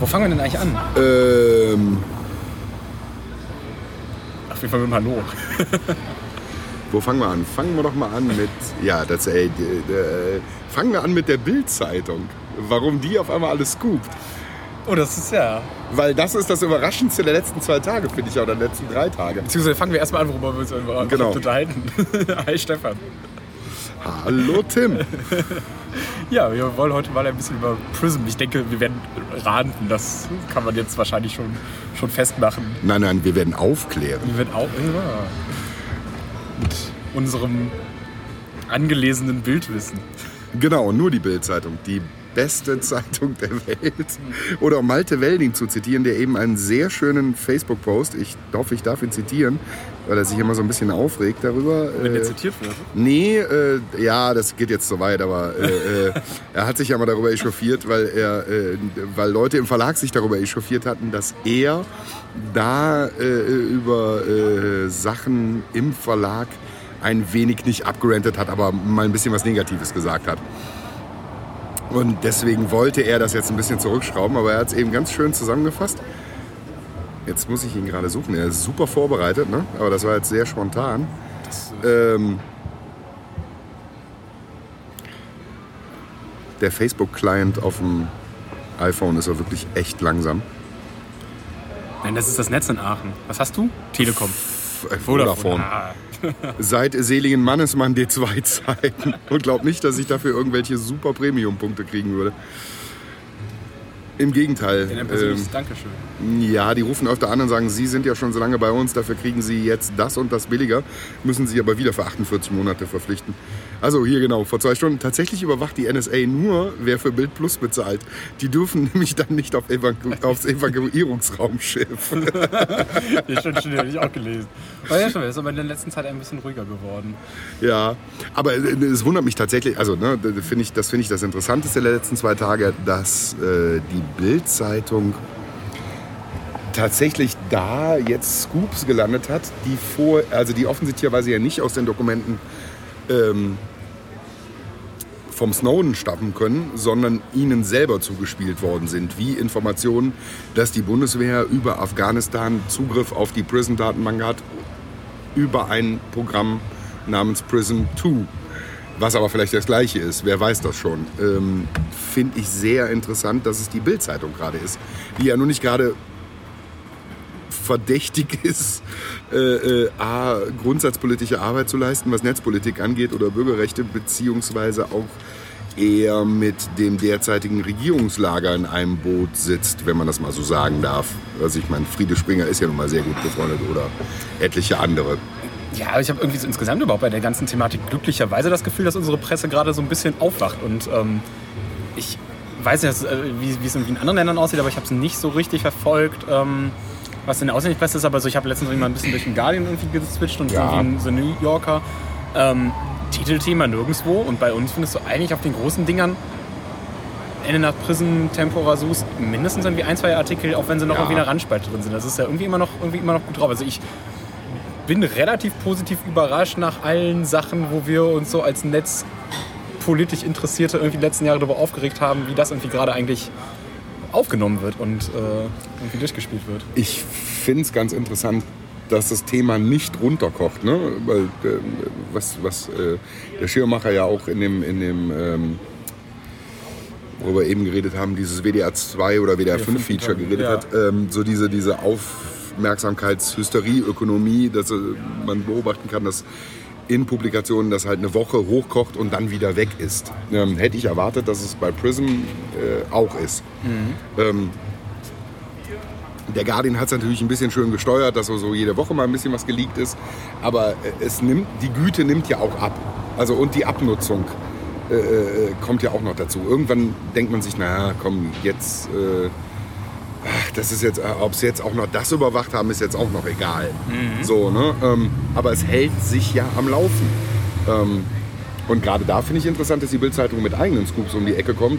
Wo fangen wir denn eigentlich an? Ähm, Ach, wir fangen mit dem Hallo. wo fangen wir an? Fangen wir doch mal an mit, ja, das, ey, die- äh, fangen wir an mit der Bild-Zeitung. Warum die auf einmal alles scoopt. Oh, das ist ja. Weil das ist das Überraschendste der letzten zwei Tage, finde ich, oder der letzten drei Tage. Beziehungsweise fangen wir erstmal an, worüber wir uns Genau. unterhalten. Hi Stefan. Hallo Tim. Ja, wir wollen heute mal ein bisschen über Prism. Ich denke, wir werden ranten. Das kann man jetzt wahrscheinlich schon, schon festmachen. Nein, nein, wir werden aufklären. Wir werden auch ja, mit unserem angelesenen Bildwissen. Genau, nur die Bild-Zeitung. Die beste Zeitung der Welt. Oder um Malte Welding zu zitieren, der eben einen sehr schönen Facebook-Post, ich hoffe, ich darf ihn zitieren, weil er sich immer so ein bisschen aufregt darüber. Wenn äh, zitiert wird. Nee, äh, ja, das geht jetzt so weit, aber äh, äh, er hat sich ja mal darüber echauffiert, weil, er, äh, weil Leute im Verlag sich darüber echauffiert hatten, dass er da äh, über Sachen im Verlag ein wenig nicht abgerantet hat, aber mal ein bisschen was Negatives gesagt hat. Und deswegen wollte er das jetzt ein bisschen zurückschrauben, aber er hat es eben ganz schön zusammengefasst. Jetzt muss ich ihn gerade suchen. Er ist super vorbereitet, ne? aber das war jetzt sehr spontan. Ähm, der Facebook-Client auf dem iPhone ist ja wirklich echt langsam. Nein, das ist das Netz in Aachen. Was hast du? Telekom. Äh, Vodafone. Ah. Seit seligen Mannesmann D2-Zeiten. Und glaub nicht, dass ich dafür irgendwelche super Premium-Punkte kriegen würde. Im Gegenteil. In ein Ähm, Dankeschön. ja, die rufen öfter an und sagen, Sie sind ja schon so lange bei uns, dafür kriegen Sie jetzt das und das billiger, müssen Sie aber wieder für 48 Monate verpflichten. Also hier genau, vor zwei Stunden. Tatsächlich überwacht die NSA nur, wer für Bild Plus bezahlt. Die dürfen nämlich dann nicht auf Evaku aufs Evakuierungsraumschiff. Ja, stimmt, stimmt, habe ich auch gelesen. Aber ja, das ist aber in der letzten Zeit ein bisschen ruhiger geworden. Ja, aber äh, es wundert mich tatsächlich, also ne, das finde ich, das finde ich das Interessanteste der letzten zwei Tage, dass äh, die Bild-Zeitung tatsächlich da jetzt Scoops gelandet hat, die vor, also die offensichtlicherweise ja nicht aus den Dokumenten ähm, vom Snowden stammen können, sondern ihnen selber zugespielt worden sind, wie Informationen, dass die Bundeswehr über Afghanistan Zugriff auf die Prison-Datenbank hat, über ein Programm namens Prism 2, was aber vielleicht das gleiche ist, wer weiß das schon. Ähm, Finde ich sehr interessant, dass es die Bild-Zeitung gerade ist, die ja nun nicht gerade verdächtig ist, äh, äh, A, grundsatzpolitische Arbeit zu leisten, was Netzpolitik angeht oder Bürgerrechte, beziehungsweise auch eher mit dem derzeitigen Regierungslager in einem Boot sitzt, wenn man das mal so sagen darf. Also ich meine, Friede Springer ist ja nun mal sehr gut befreundet oder etliche andere. Ja, aber ich habe irgendwie so insgesamt überhaupt bei der ganzen Thematik glücklicherweise das Gefühl, dass unsere Presse gerade so ein bisschen aufwacht. Und ähm, ich weiß nicht, äh, wie, es in anderen Ländern aussieht, aber ich habe es nicht so richtig verfolgt, ähm, was in der ausländischen Presse ist. Aber so, ich habe letztens irgendwie mal ein bisschen durch den Guardian irgendwie geswitcht und Ja. irgendwie The New Yorker. Ähm, Titelthema nirgendwo. Und bei uns findest du eigentlich auf den großen Dingern Ende nach Prison, Tempora Sus, mindestens irgendwie ein, zwei Artikel, auch wenn sie noch Ja. irgendwie in der Randspalte drin sind. Das ist ja irgendwie immer noch, irgendwie immer noch gut drauf. Also ich bin relativ positiv überrascht nach allen Sachen, wo wir uns so als Netz politisch Interessierte irgendwie die letzten Jahre darüber aufgeregt haben, wie das irgendwie gerade eigentlich aufgenommen wird und äh, irgendwie durchgespielt wird. Ich finde es ganz interessant, dass das Thema nicht runterkocht. Ne? Weil, äh, was was äh, der Schirmacher ja auch in dem, in dem ähm, worüber wir eben geredet haben, dieses WDR 2 oder WDR 5 Feature geredet ja. hat, ähm, so diese, diese Aufmerksamkeitshysterieökonomie, dass äh, man beobachten kann, dass in Publikationen das halt eine Woche hochkocht und dann wieder weg ist. Ähm, hätte ich erwartet, dass es bei Prism äh, auch ist. Ähm, der Guardian hat es natürlich ein bisschen schön gesteuert, dass so so jede Woche mal ein bisschen was geleakt ist. Aber äh, es nimmt, die Güte nimmt ja auch ab. Also und die Abnutzung äh, äh, kommt ja auch noch dazu. Irgendwann denkt man sich, naja, komm, jetzt, äh, ach, das ist jetzt, äh, ob sie jetzt auch noch das überwacht haben, ist jetzt auch noch egal. So, ne? Ähm, aber es hält sich ja am Laufen. Ähm, und gerade da finde ich interessant, dass die Bildzeitung mit eigenen Scoops um die Ecke kommt,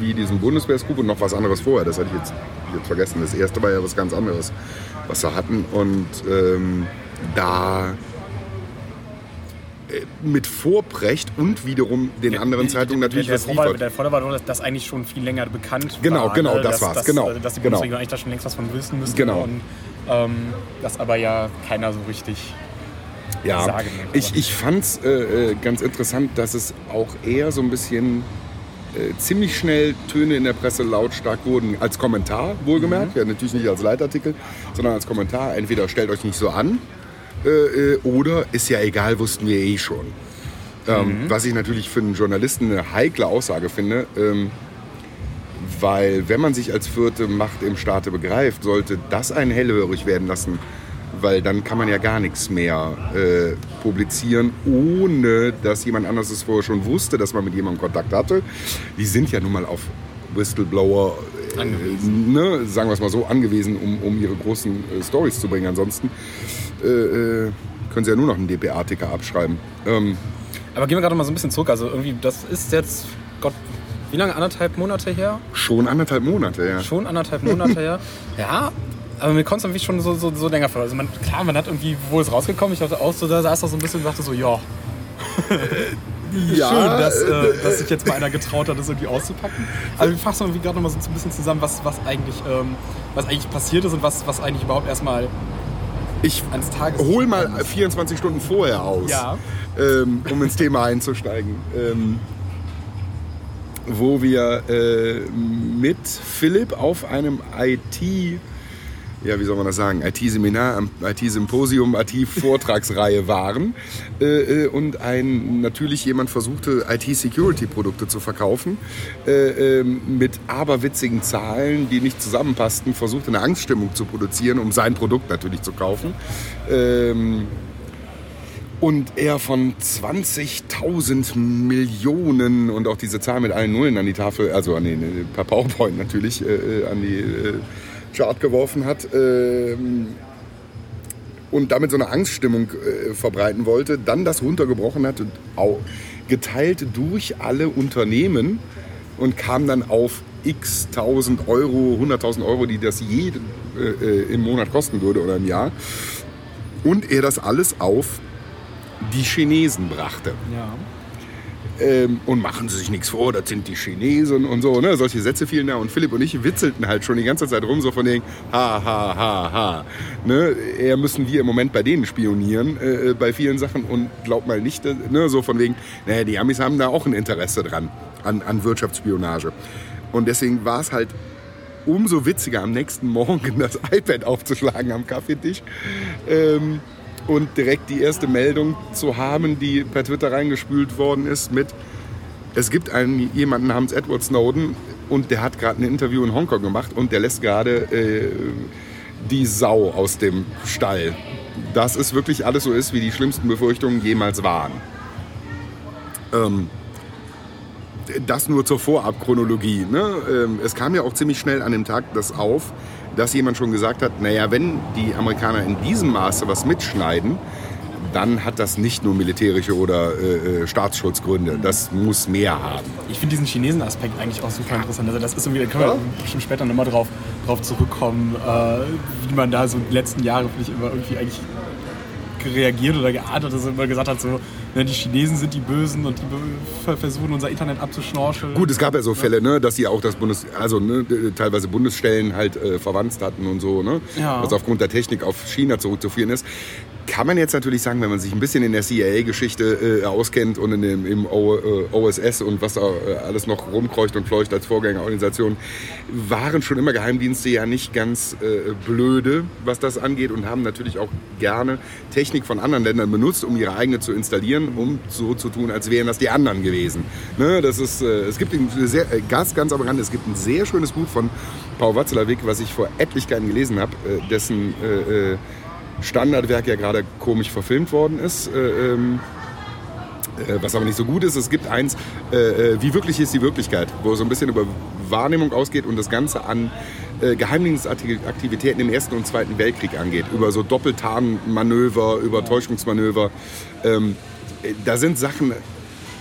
wie diesen Bundeswehr-Scoop und noch was anderes vorher. Das hatte ich jetzt, jetzt vergessen. Das erste war ja was ganz anderes, was sie hatten. Und ähm, da mit Vorprecht und wiederum den anderen Zeitungen natürlich der, was der, Vorteil, liefert. der Vorteil war nur, dass das eigentlich schon viel länger bekannt Genau, war. genau, ne? das dass, war's, Dass, genau, also, Dass die genau. Bundesregierung eigentlich da schon längst was von wissen müsste. Genau. Und ähm, das aber ja keiner so richtig Ja, sagen. ich, ich fand es äh, äh, ganz interessant, dass es auch eher so ein bisschen äh, ziemlich schnell Töne in der Presse lautstark wurden, als Kommentar wohlgemerkt, ja, natürlich nicht als Leitartikel, sondern als Kommentar. Entweder stellt euch nicht so an äh, äh, oder ist ja egal, wussten wir eh schon. Ähm, Was ich natürlich für einen Journalisten eine heikle Aussage finde, ähm, weil wenn man sich als vierte Macht im Staate begreift, sollte das einen hellhörig werden lassen, weil dann kann man ja gar nichts mehr äh, publizieren, ohne dass jemand anderes es vorher schon wusste, dass man mit jemandem Kontakt hatte. Die sind ja nun mal auf Whistleblower, äh, ne, sagen wir es mal so, angewiesen, um, um ihre großen äh, Stories zu bringen. Ansonsten äh, äh, können sie ja nur noch einen DPA-Ticker abschreiben. Ähm, Aber gehen wir gerade mal so ein bisschen zurück. Also irgendwie, das ist jetzt, Gott, wie lange? Anderthalb Monate her? schon anderthalb Monate, ja. Schon anderthalb Monate her. Ja, aber mir kommt es irgendwie schon so, so, so länger vor. Also man, klar, man hat irgendwie, wo ist rausgekommen? Ich dachte auch so, da saß da so ein bisschen und dachte so, ja, Ja, schön, dass, äh, äh, dass sich jetzt mal einer getraut hat, das irgendwie auszupacken. Aber wir fassen irgendwie gerade noch mal so ein bisschen zusammen, was, was, eigentlich, ähm, was eigentlich passiert ist und was, was eigentlich überhaupt erstmal Ich hol mal 24 Stunden vorher aus, Ja. ähm, um ins Thema einzusteigen. Ähm, wo wir äh, mit Philipp auf einem IT, ja, wie soll man das sagen, IT-Seminar, IT-Symposium, IT-Vortragsreihe waren. Äh, äh, und ein natürlich jemand versuchte, IT-Security-Produkte zu verkaufen. Äh, ähm, mit aberwitzigen Zahlen, die nicht zusammenpassten, versuchte eine Angststimmung zu produzieren, um sein Produkt natürlich zu kaufen. Ähm, und er von 20.000 Millionen und auch diese Zahl mit allen Nullen an die Tafel, also an den per PowerPoint natürlich, äh, äh, an die äh, Chart geworfen hat ähm, und damit so eine Angststimmung äh, verbreiten wollte, dann das runtergebrochen hat und au, geteilt durch alle Unternehmen und kam dann auf x 1000 Euro, 100.000 Euro, die das jeden äh, äh, im Monat kosten würde oder im Jahr. Und er das alles auf die Chinesen brachte. Ja. Ähm, und machen Sie sich nichts vor, das sind die Chinesen und so. Ne? Solche Sätze fielen da. Und Philipp und ich witzelten halt schon die ganze Zeit rum, so von denen, ha, ha, ha, ha. Ne? Eher müssen wir im Moment bei denen spionieren, äh, bei vielen Sachen. Und glaub mal nicht, äh, ne? so von wegen, naja, die Amis haben da auch ein Interesse dran, an, an Wirtschaftsspionage. Und deswegen war es halt umso witziger, am nächsten Morgen das iPad aufzuschlagen am Kaffeetisch. Ähm, und direkt die erste Meldung zu haben, die per Twitter reingespült worden ist mit, es gibt einen, jemanden namens Edward Snowden und der hat gerade ein Interview in Hongkong gemacht und der lässt gerade äh, die Sau aus dem Stall. Dass es wirklich alles so ist, wie die schlimmsten Befürchtungen jemals waren. Ähm, das nur zur Vorabchronologie. Ne? Ähm, es kam ja auch ziemlich schnell an dem Tag das auf, dass jemand schon gesagt hat, naja, wenn die Amerikaner in diesem Maße was mitschneiden, dann hat das nicht nur militärische oder äh, äh, Staatsschutzgründe. Das muss mehr haben. Ich finde diesen Chinesen-Aspekt eigentlich auch super interessant. Also das ist irgendwie, da können wir bestimmt später nochmal drauf, drauf zurückkommen, äh, wie man da so die letzten Jahre, finde ich, immer irgendwie eigentlich reagiert oder geahnt hat, dass er immer gesagt hat, so, ne, die Chinesen sind die Bösen und die versuchen unser Internet abzuschnorcheln. Gut, es gab ja so Fälle, ne, dass sie auch das Bundes, also ne, teilweise Bundesstellen halt äh, verwandt hatten und so, ne, Ja. was aufgrund der Technik auf China zurückzuführen ist. Kann man jetzt natürlich sagen, wenn man sich ein bisschen in der CIA-Geschichte äh, auskennt und in dem, im o, äh, OSS und was da äh, alles noch rumkreucht und fleucht als Vorgängerorganisation, waren schon immer Geheimdienste ja nicht ganz äh, blöde, was das angeht und haben natürlich auch gerne Technik von anderen Ländern benutzt, um ihre eigene zu installieren, um so zu tun, als wären das die anderen gewesen. Ne, das ist, äh, es gibt ein sehr, äh, ganz, ganz am Rande, es gibt ein sehr schönes Buch von Paul Watzlawick, was ich vor Etlichkeiten gelesen habe, dessen Standardwerk ja gerade komisch verfilmt worden ist. Äh, ähm, äh, was aber nicht so gut ist. Es gibt eins, äh, äh, wie wirklich ist die Wirklichkeit, wo es so ein bisschen über Wahrnehmung ausgeht und das Ganze an äh, Geheimdienstaktivitäten im Ersten und Zweiten Weltkrieg angeht. Über so Doppeltarnmanöver, über Täuschungsmanöver. Ähm, äh, da sind Sachen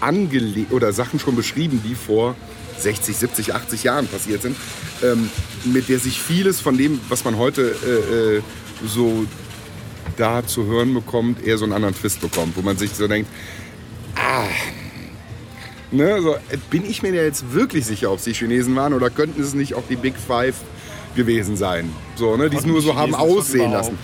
angelegt oder Sachen schon beschrieben, die vor 60, 70, 80 Jahren passiert sind, ähm, mit der sich vieles von dem, was man heute äh, so da zu hören bekommt, eher so einen anderen Twist bekommt, wo man sich so denkt, ah, ne, so, bin ich mir jetzt wirklich sicher, ob es die Chinesen waren oder könnten es nicht auch die Big Five gewesen sein, so, ne, die es nur so haben aussehen lassen.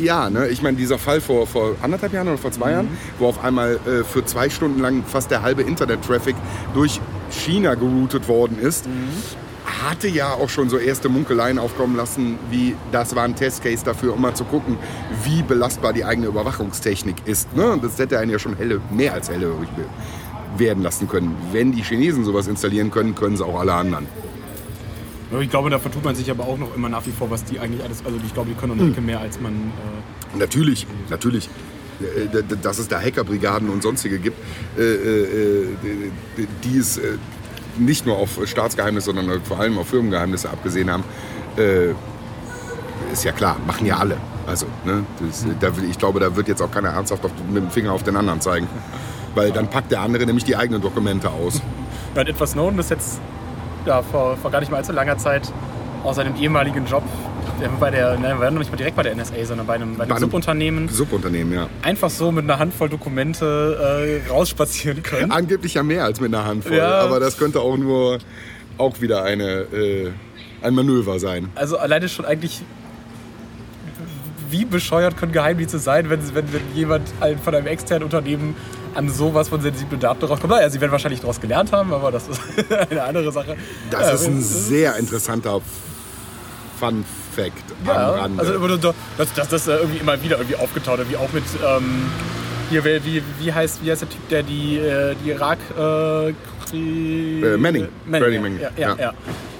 Ja, ne, ich meine, dieser Fall vor, vor anderthalb Jahren oder vor zwei mhm. Jahren, wo auf einmal äh, für zwei Stunden lang fast der halbe Internet-Traffic durch China geroutet worden ist, mhm hatte ja auch schon so erste Munkeleien aufkommen lassen, wie das war ein Testcase dafür, um mal zu gucken, wie belastbar die eigene Überwachungstechnik ist. Ne? Das hätte einen ja schon helle, mehr als helle werden lassen können. Wenn die Chinesen sowas installieren können, können sie auch alle anderen. Ich glaube, da vertut man sich aber auch noch immer nach wie vor, was die eigentlich alles. Also ich glaube, die können noch hm. mehr als man. Äh natürlich, natürlich äh, dass es da Hackerbrigaden und sonstige gibt, äh, äh, die es nicht nur auf Staatsgeheimnisse, sondern vor allem auf Firmengeheimnisse abgesehen haben, äh, ist ja klar, machen ja alle. Also, ne, das, da, ich glaube, da wird jetzt auch keiner ernsthaft auf, mit dem Finger auf den anderen zeigen. Weil dann packt der andere nämlich die eigenen Dokumente aus. Edward Snowden ist jetzt ja, vor, vor gar nicht mal allzu langer Zeit aus seinem ehemaligen Job bei der, ne, war noch nicht mal direkt bei der NSA, sondern bei einem, bei einem, bei einem Subunternehmen. Subunternehmen, ja. Einfach so mit einer Handvoll Dokumente äh, rausspazieren können. Angeblich ja mehr als mit einer Handvoll, ja. aber das könnte auch nur auch wieder eine, äh, ein Manöver sein. Also alleine schon eigentlich wie bescheuert können Geheimdienste sein, wenn, wenn, wenn jemand von einem externen Unternehmen an sowas von sensiblen Daten rauskommt? Naja, sie werden wahrscheinlich daraus gelernt haben, aber das ist eine andere Sache. Das ja, ist ein sehr interessanter Fun Fact ja, am Rande. Also das, das, das äh, irgendwie immer wieder irgendwie aufgetaucht, wie auch mit ähm, hier, wie, wie, heißt, wie heißt der Typ, der die, äh, die Irak äh, äh, Manning. Manning, Manning. Ja, ja, ja.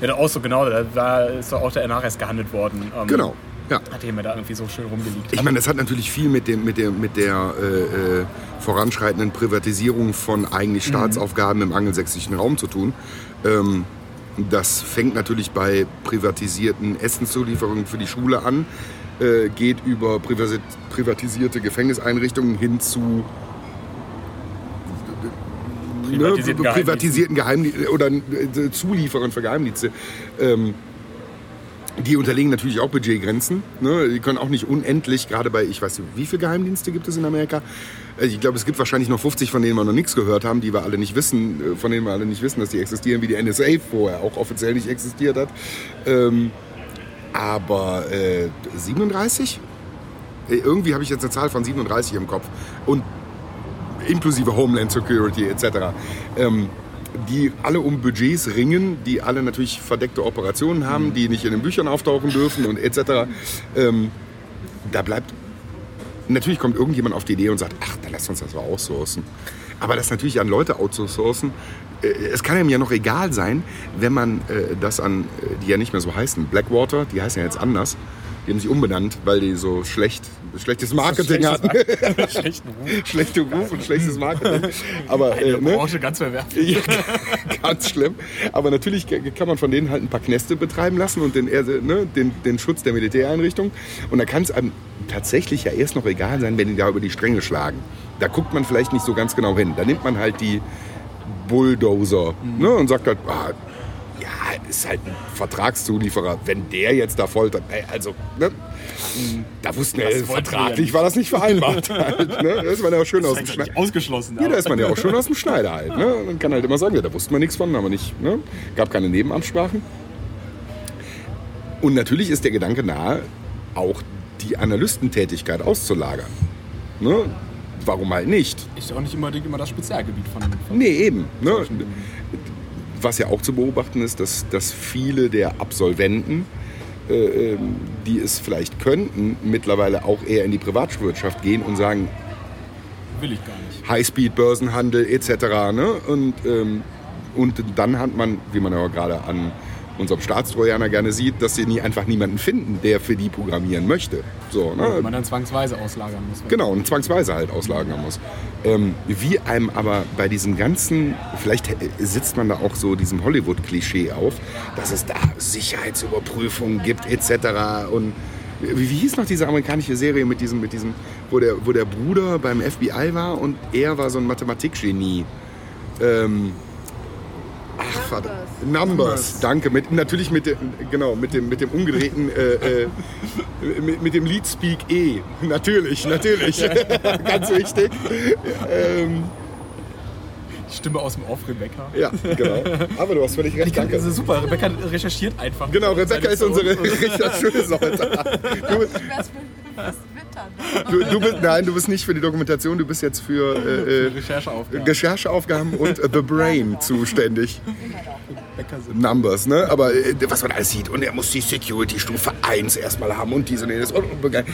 ja. ja auch so genau, da war, ist doch auch der erst gehandelt worden. Ähm, genau. Ja. Hat mir da irgendwie so schön rumgelegt. Ich meine, das hat natürlich viel mit, dem, mit der, mit der äh, äh, voranschreitenden Privatisierung von eigentlich mhm. Staatsaufgaben mhm. im angelsächsischen Raum zu tun. Ähm, das fängt natürlich bei privatisierten Essenszulieferungen für die Schule an, äh, geht über privatisierte Gefängniseinrichtungen hin zu privatisierten, ne, privatisierten Geheimdiensten oder äh, Zulieferern für Geheimdienste. Ähm, die unterlegen natürlich auch Budgetgrenzen. Ne? Die können auch nicht unendlich, gerade bei, ich weiß nicht, wie viele Geheimdienste gibt es in Amerika? Äh, ich glaube, es gibt wahrscheinlich noch 50, von denen wir noch nichts gehört haben, die wir alle nicht wissen, äh, von denen wir alle nicht wissen, dass die existieren, wie die NSA vorher auch offiziell nicht existiert hat. Ähm, aber äh, 37? Äh, irgendwie habe ich jetzt eine Zahl von 37 im Kopf. Und inklusive Homeland Security etc. Ähm, die alle um Budgets ringen, die alle natürlich verdeckte Operationen haben, die nicht in den Büchern auftauchen dürfen und etc. Ähm, da bleibt. Natürlich kommt irgendjemand auf die Idee und sagt, ach, dann lass uns das mal outsourcen. Aber das natürlich an Leute outsourcen, äh, es kann einem ja noch egal sein, wenn man äh, das an, äh, die ja nicht mehr so heißen, Blackwater, die heißen ja jetzt anders, die haben sich umbenannt, weil die so schlecht, schlechtes Marketing hatten. Schlechten Ruf. Schlechte Ruf und schlechtes Marketing. Aber, äh, ne? Branche ganz verwerflich. Ganz schlimm. Aber natürlich kann man von denen halt ein paar Knäste betreiben lassen und den, ne, den, den Schutz der Militäreinrichtung. Und da kann es einem tatsächlich ja erst noch egal sein, wenn die da über die Stränge schlagen. Da guckt man vielleicht nicht so ganz genau hin. Da nimmt man halt die Bulldozer mhm. ne, und sagt halt, ah, ist halt ein Vertragszulieferer. Wenn der jetzt da foltert, also, ne? Da wussten wir, vertraglich war das nicht vereinbart. halt, ne? Da ist man ja auch schön aus dem Schneider. Ausgeschlossen. Ja, da ist man ja auch schön aus dem Schneider halt. Ne? Man kann halt immer sagen, ja, da wussten wir nichts von, aber nicht, ne? gab keine Nebenabsprachen. Und natürlich ist der Gedanke nahe, auch die Analystentätigkeit auszulagern. Ne? Warum halt nicht? Ist ja auch nicht immer, immer das Spezialgebiet von. von nee, eben. Ne? Was ja auch zu beobachten ist, dass, dass viele der Absolventen, äh, ähm, die es vielleicht könnten, mittlerweile auch eher in die Privatwirtschaft gehen und sagen, will ich gar nicht. Highspeed-Börsenhandel etc. Ne? Und, ähm, und dann hat man, wie man ja gerade an unserem Staatstrojaner gerne sieht, dass sie nie einfach niemanden finden, der für die programmieren möchte. So, ne? Ja, man dann zwangsweise auslagern muss. Genau, und zwangsweise halt auslagern muss. Ähm, wie einem aber bei diesem ganzen, vielleicht sitzt man da auch so diesem Hollywood-Klischee auf, dass es da Sicherheitsüberprüfungen gibt etc. Und wie, wie, hieß noch diese amerikanische Serie mit diesem, mit diesem wo, der, wo der Bruder beim FBI war und er war so ein Mathematikgenie. Ähm, verdammt. Numbers, danke. Mit, natürlich mit dem, genau, mit dem, mit dem umgedrehten, äh, äh, mit, mit dem Lead Speak E. Natürlich, natürlich. Ganz wichtig. Ähm, Stimme aus dem Off, Rebecca. ja, genau. Aber du hast völlig recht, kann, danke. das ist super. Rebecca recherchiert einfach. Genau, Rebecca ist unsere schöne Sorte. Du, für Wittern. du, du bist, nein, du bist nicht für die Dokumentation, du bist jetzt für äh, äh, Rechercheaufgaben. Rechercheaufgaben und äh, The Brain zuständig. Numbers, ne? Aber äh, was man alles sieht. Und er muss die Security-Stufe 1 erstmal haben und diese und jenes. Und, und, und,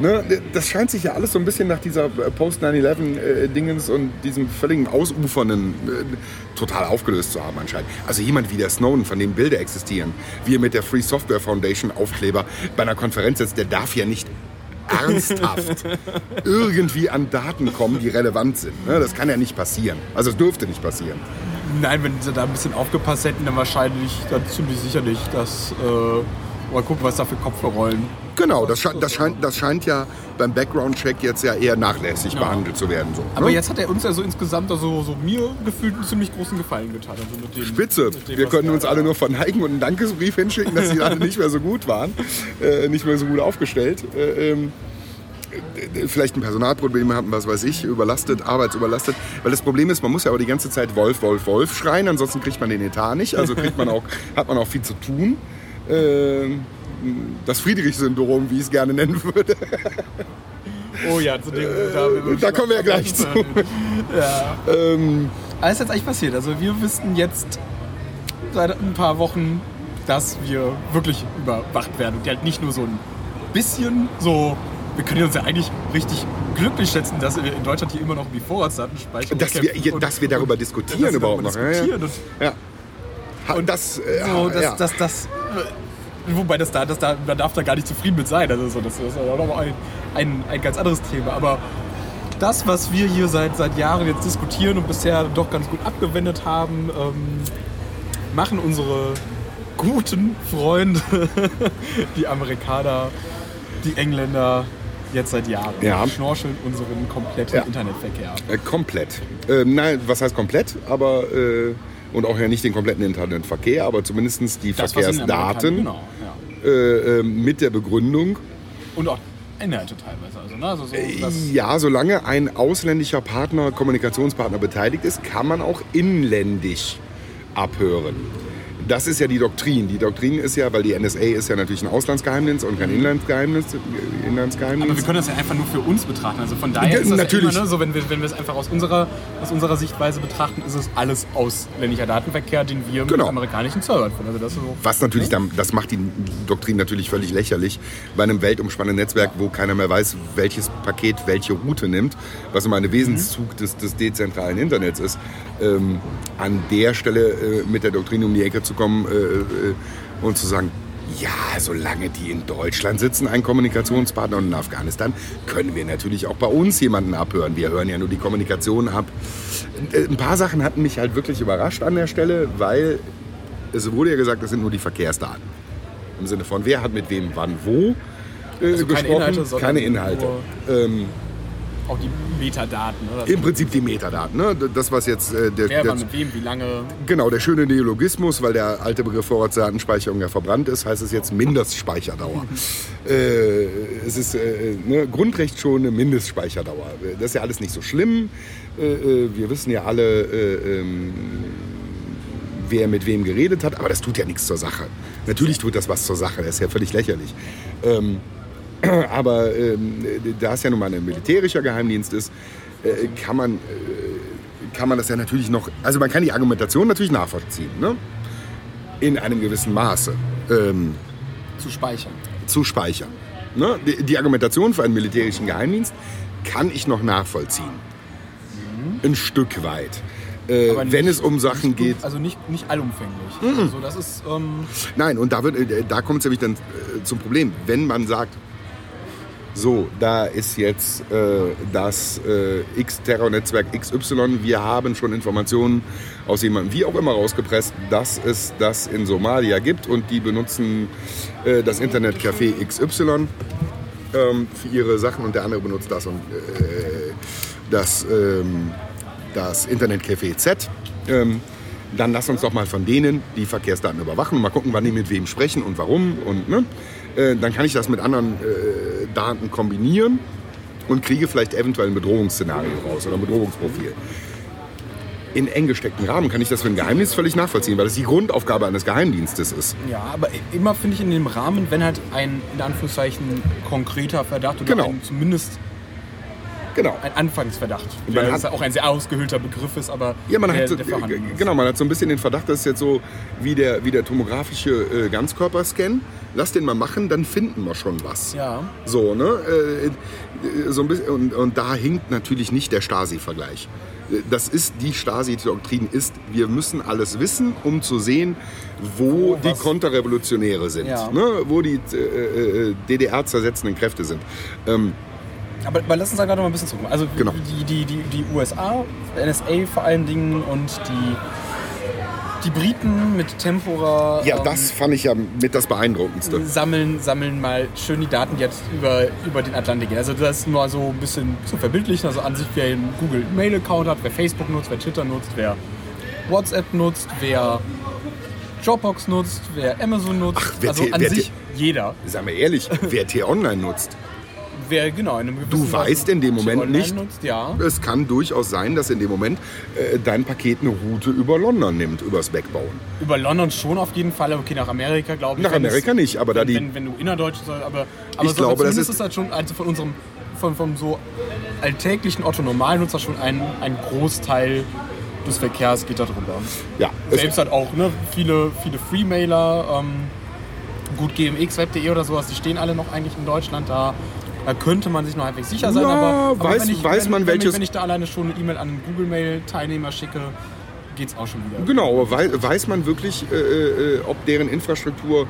ne? Das scheint sich ja alles so ein bisschen nach dieser äh, Post-9-11-Dingens und diesem völligen Ausufernden äh, total aufgelöst zu haben anscheinend. Also jemand wie der Snowden, von dem Bilder existieren, wie er mit der Free Software Foundation Aufkleber bei einer Konferenz sitzt, der darf ja nicht ernsthaft irgendwie an Daten kommen, die relevant sind. Ne? Das kann ja nicht passieren. Also es dürfte nicht passieren. Nein, wenn sie da ein bisschen aufgepasst hätten, dann wahrscheinlich, dann ziemlich sicher nicht, dass. Äh, mal gucken, was da für Kopfrollen. Genau, das, scheint, das, scheint, das scheint ja beim Background-Check jetzt ja eher nachlässig Ja. behandelt zu werden. So, Aber ne? jetzt hat er uns ja so insgesamt, also so mir gefühlt einen ziemlich großen Gefallen getan. Also mit dem, Spitze. mit dem, Wir können uns alle nur verneigen und einen Dankesbrief hinschicken, dass die alle nicht mehr so gut waren, äh, nicht mehr so gut aufgestellt. Äh, ähm, äh, vielleicht ein Personalproblem hatten, was weiß ich, überlastet, arbeitsüberlastet. Weil das Problem ist, man muss ja aber die ganze Zeit Wolf, Wolf, Wolf schreien, ansonsten kriegt man den Etat nicht. Also kriegt man auch, hat man auch viel zu tun. Ähm, das Friedrich-Syndrom, wie ich es gerne nennen würde. Oh ja, zu dem. da, Äh, Da kommen wir ja gleich zu. Ja. Ähm, ist jetzt eigentlich passiert? Also wir wissen jetzt seit ein paar Wochen, dass wir wirklich überwacht werden. Und halt nicht nur so ein bisschen so. Wir können uns ja eigentlich richtig glücklich schätzen, dass wir in Deutschland hier immer noch die Vorratsdatenspeicherung Dass wir, kämpfen und- dass wir darüber und- diskutieren dass überhaupt noch. Ja, ja. Diskutieren und Ja. Ha- das, äh, so, dass, ja. dass, dass, wobei das da, das da, man darf da gar nicht zufrieden mit sein. Also so, das ist ja noch ein, ein, ein ganz anderes Thema. Aber das, was wir hier seit, seit Jahren jetzt diskutieren und bisher doch ganz gut abgewendet haben, ähm, machen unsere guten Freunde, die Amerikaner, die Engländer, jetzt seit Jahren. Ja. Die Schnorcheln unseren kompletten Ja. Internetverkehr. Äh, komplett. Ähm, nein, was heißt komplett? Aber äh, und auch ja nicht den kompletten Internetverkehr, aber zumindest die Das, Verkehrsdaten Genau, ja. äh, äh, mit der Begründung, Und auch Inhalte teilweise. Also, ne? also so, das, ja, solange ein ausländischer Partner, Kommunikationspartner beteiligt ist, kann man auch inländisch abhören. Das ist ja die Doktrin. Die Doktrin ist ja, weil die NSA ist ja natürlich ein Auslandsgeheimnis und kein Inlandsgeheimnis. äh, Inlandsgeheimnis. Aber wir können das ja einfach nur für uns betrachten. Also von daher ist das natürlich. Ja immer, ne, so, wenn wir, wenn wir es einfach aus unserer, aus unserer Sichtweise betrachten, ist es alles ausländischer Datenverkehr, den wir Genau. mit amerikanischen Servern finden. Also das so, Was natürlich, dann, das macht die Doktrin natürlich völlig lächerlich. Bei einem weltumspannenden Netzwerk, wo keiner mehr weiß, welches Paket welche Route nimmt, was immer ein Wesenszug des, des dezentralen Internets ist, ähm, an der Stelle äh, mit der Doktrin um die Ecke zu kommen äh, äh, und zu sagen, ja, solange die in Deutschland sitzen, ein Kommunikationspartner und in Afghanistan, können wir natürlich auch bei uns jemanden abhören. Wir hören ja nur die Kommunikation ab. Äh, Ein paar Sachen hatten mich halt wirklich überrascht an der Stelle, weil es wurde ja gesagt, das sind nur die Verkehrsdaten. Im Sinne von, wer hat mit wem wann wo äh, Also keine gesprochen. Inhalte, sondern keine Inhalte. Ähm, auch die Metadaten. Das Im Prinzip die Metadaten. Ne? Das, was jetzt äh, der, wer der, war mit wem, wie lange. Genau, der schöne Neologismus, weil der alte Begriff Vorratsdatenspeicherung ja verbrannt ist, heißt es jetzt Mindestspeicherdauer. äh, es ist äh, ne, Grundrecht schon eine Mindestspeicherdauer. Das ist ja alles nicht so schlimm. Äh, äh, wir wissen ja alle, äh, ähm, wer mit wem geredet hat, aber das tut ja nichts zur Sache. Natürlich tut das was zur Sache, das ist ja völlig lächerlich. Ähm, aber ähm, da es ja nun mal ein militärischer Geheimdienst ist, äh, kann man, äh, kann man das ja natürlich noch, also man kann die Argumentation natürlich nachvollziehen, ne? in einem gewissen Maße ähm, zu speichern. zu speichern. Ne? Die, die Argumentation für einen militärischen Geheimdienst kann ich noch nachvollziehen. Ein Stück weit. Äh, Aber wenn nicht- es um Sachen nicht, geht. Also nicht, nicht allumfänglich. Mhm. Also das ist. Ähm, Nein, und da, wird, äh, da kommt es nämlich dann äh, zum Problem. Wenn man sagt, so, da ist jetzt äh, das äh, X-Terror-Netzwerk XY, wir haben schon Informationen aus jemandem, wie auch immer, rausgepresst, dass es das in Somalia gibt und die benutzen äh, das Internetcafé XY ähm, für ihre Sachen und der andere benutzt das und äh, das, ähm, das Internetcafé Z. Ähm, dann lass uns doch mal von denen die Verkehrsdaten überwachen und mal gucken, wann die mit wem sprechen und warum. Und ne? Äh, dann kann ich das mit anderen äh, Daten kombinieren und kriege vielleicht eventuell ein Bedrohungsszenario raus oder ein Bedrohungsprofil. In eng gesteckten Rahmen kann ich das für ein Geheimnis völlig nachvollziehen, weil das die Grundaufgabe eines Geheimdienstes ist. Ja, aber immer finde ich in dem Rahmen, wenn halt ein, in Anführungszeichen, konkreter Verdacht oder Genau. zumindest Genau. ein Anfangsverdacht, Man hat- auch ein sehr ausgehöhlter Begriff ist, aber Ja, man der, hat, so, der genau, man hat so ein bisschen den Verdacht, das ist jetzt so wie der, wie der tomografische äh, Ganzkörperscan. Lass den mal machen, dann finden wir schon was. Ja. So, ne? Äh, äh, so ein bisschen, und, und da hinkt natürlich nicht der Stasi-Vergleich. Äh, Das ist, die Stasi-Doktrin ist, wir müssen alles wissen, um zu sehen, wo Wo die Konterrevolutionäre sind, Ja. ne? wo die äh, äh, DDR-zersetzenden Kräfte sind. Ähm, Aber, aber lass uns da gerade mal ein bisschen zurück. Also Genau. die, die, die, die USA, NSA vor allen Dingen und die, die Briten mit Tempora ja, ähm, das fand ich ja mit das Beeindruckendste. sammeln, sammeln mal schön die Daten, jetzt über, über den Atlantik. Also das ist nur so ein bisschen zu verbildlichen. Also an sich, wer einen Google Mail Account hat, wer Facebook nutzt, wer Twitter nutzt, wer WhatsApp nutzt, wer Dropbox nutzt, wer Amazon nutzt. Ach, wer also an wer sich jeder. Sag mal ehrlich, wer T-Online nutzt, Wer genau in einem Du weißt in dem Moment nicht, Nutzt, ja. es kann durchaus sein, dass in dem Moment äh, dein Paket eine Route über London nimmt, übers Backbauen. Über London schon auf jeden Fall, okay, nach Amerika glaube ich. Nach wenn es- Amerika nicht, aber da wenn, die- wenn, wenn du innerdeutsch soll, aber, aber Ich glaube, das ist- ist halt schon also von unserem von, vom so alltäglichen Otto Normalnutzer schon ein, ein Großteil des Verkehrs geht da drüber. Ja, Selbst halt auch ne, viele viele Freemailer, ähm, gut GMX, Web.de oder sowas, die stehen alle noch eigentlich in Deutschland da. Da könnte man sich noch halbwegs sicher sein, Ja, aber, aber weiß- wenn ich, weiß wenn, man, wenn, welches- wenn ich da alleine schon eine E-Mail an einen Google Mail Teilnehmer schicke, geht's auch schon wieder. genau, aber wei weiß man wirklich, äh, äh, ob deren Infrastruktur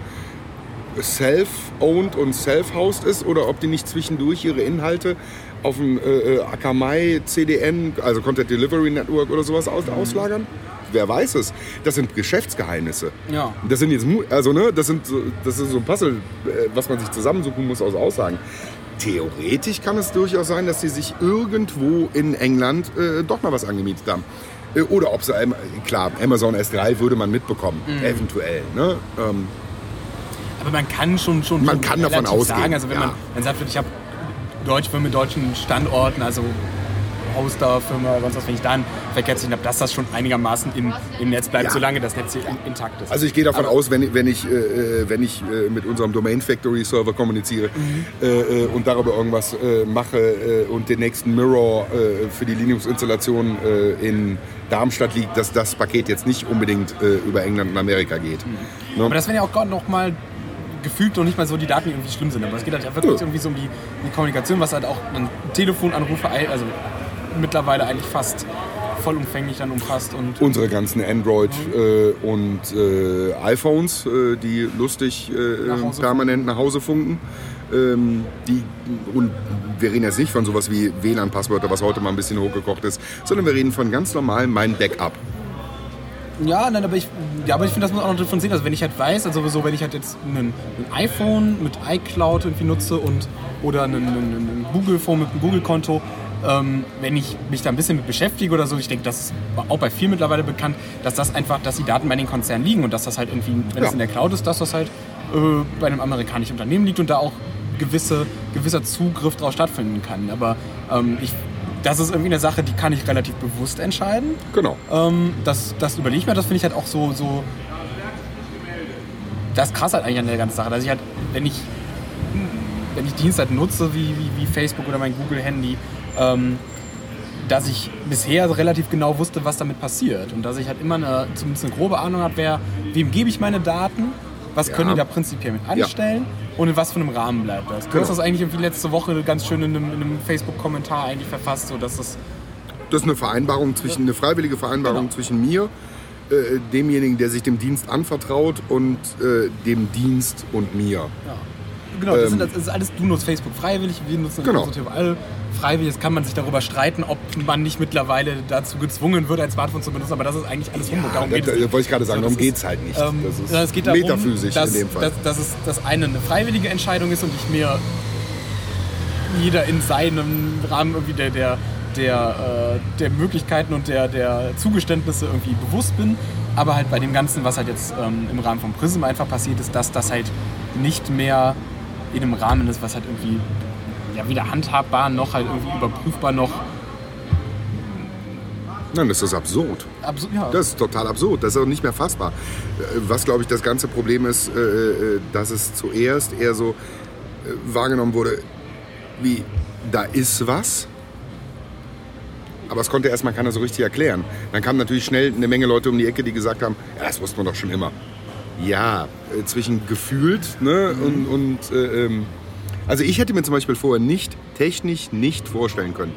self-owned und self-housed ist oder ob die nicht zwischendurch ihre Inhalte auf dem äh, äh, Akamai CDN, also Content Delivery Network oder sowas aus auslagern? Wer weiß es? Das sind Geschäftsgeheimnisse. Ja. Das sind jetzt, also ne, das sind so, das ist so ein Puzzle, äh, was man sich zusammensuchen muss aus Aussagen. Theoretisch kann es durchaus sein, dass sie sich irgendwo in England äh, doch mal was angemietet haben. Äh, Oder ob sie, klar, Amazon S3 würde man mitbekommen, Mhm. eventuell. Ne? Ähm, Aber man kann schon schon Man kann davon ausgehen, Sagen, also wenn ja. man, man sagt, ich habe Deutsch mit deutschen Standorten, also Hoster, Firma, sonst was, wenn ich da ein Verkehrssystem habe, dass das schon einigermaßen im, im Netz bleibt, Ja. solange das Netz hier in, intakt ist. Also ich gehe davon Aber- aus, wenn, wenn ich, äh, äh, wenn ich äh, mit unserem Domain Factory Server kommuniziere Mhm. äh, äh, und darüber irgendwas mache und den nächsten Mirror für die Linux-Installation in Darmstadt liegt, dass das Paket jetzt nicht unbedingt über England und Amerika geht. Ne? Aber das wäre ja auch gerade noch mal gefühlt noch nicht mal so die Daten, die irgendwie schlimm sind. Aber es geht halt ja wirklich irgendwie so um die, die Kommunikation, was halt auch dann Telefonanrufe, ein- also mittlerweile eigentlich fast vollumfänglich dann umfasst. Und Unsere ganzen Android äh, und äh, iPhones, äh, die lustig äh, Nach permanent nach Hause funken. Ähm, die, und wir reden jetzt nicht von sowas wie WLAN-Passwörter, was heute mal ein bisschen hochgekocht ist, sondern wir reden von ganz normal mein Backup. Ja, nein, aber ich, ja, aber ich finde, das muss auch noch davon sehen. Also wenn ich halt weiß, also so, wenn ich halt jetzt ein, iPhone mit iCloud irgendwie nutze und oder ein Google-Phone mit einem Google-Konto, ähm, wenn ich mich da ein bisschen mit beschäftige oder so, ich denke, das ist auch bei vielen mittlerweile bekannt, dass das einfach, dass die Daten bei den Konzernen liegen und dass das halt irgendwie, wenn Ja. es in der Cloud ist, dass das halt äh, bei einem amerikanischen Unternehmen liegt und da auch gewisse, gewisser Zugriff drauf stattfinden kann. Aber ähm, ich, das ist irgendwie eine Sache, die kann ich relativ bewusst entscheiden. Genau. Ähm, das, das überlege ich mir, das finde ich halt auch so, so. Das ist krass halt eigentlich an der ganzen Sache, dass ich halt, wenn ich, wenn ich Dienste halt nutze, wie, wie, wie Facebook oder mein Google-Handy, ähm, dass ich bisher relativ genau wusste, was damit passiert. Und dass ich halt immer eine, zumindest eine grobe Ahnung habe, wer, wem gebe ich meine Daten, was können Ja. die da prinzipiell mit anstellen und in was für einem Rahmen bleibt das. Du Genau. hast das eigentlich irgendwie letzte Woche ganz schön in einem, in einem Facebook-Kommentar eigentlich verfasst, so dass das Das ist eine Vereinbarung zwischen, eine freiwillige Vereinbarung Genau. zwischen mir, äh, demjenigen, der sich dem Dienst anvertraut, und äh, dem Dienst und mir. Ja. Genau, das, Ähm, sind, das ist alles, du nutzt Facebook freiwillig, wir nutzen Genau. Alle freiwillig. Jetzt kann man sich darüber streiten, ob man nicht mittlerweile dazu gezwungen wird, ein Smartphone zu benutzen, aber das ist eigentlich alles Humbug. Darum da, geht es da nicht. wollte ich gerade sagen, So, das darum geht ist, es halt nicht. Ähm, das ist es geht darum, metaphysisch dass, in dem Fall. Dass, dass es das eine eine freiwillige Entscheidung ist und ich mir jeder in seinem Rahmen irgendwie der, der, der, äh, der Möglichkeiten und der, der Zugeständnisse irgendwie bewusst bin Aber halt bei dem Ganzen, was halt jetzt ähm, im Rahmen von Prism einfach passiert ist, dass das halt nicht mehr in einem Rahmen ist, was halt irgendwie ja, weder handhabbar noch halt irgendwie überprüfbar noch Nein, das ist absurd. absurd. Ja. Das ist total absurd. Das ist auch nicht mehr fassbar. Äh, Was, glaube ich, das ganze Problem ist, äh, äh, dass es zuerst eher so wahrgenommen wurde, wie da ist was, aber es konnte erstmal keiner so richtig erklären. Dann kamen natürlich schnell eine Menge Leute um die Ecke, die gesagt haben, ja, das wusste man doch schon immer. Ja, zwischen gefühlt ne, und, und äh, ähm, also ich hätte mir zum Beispiel vorher nicht, technisch nicht vorstellen können.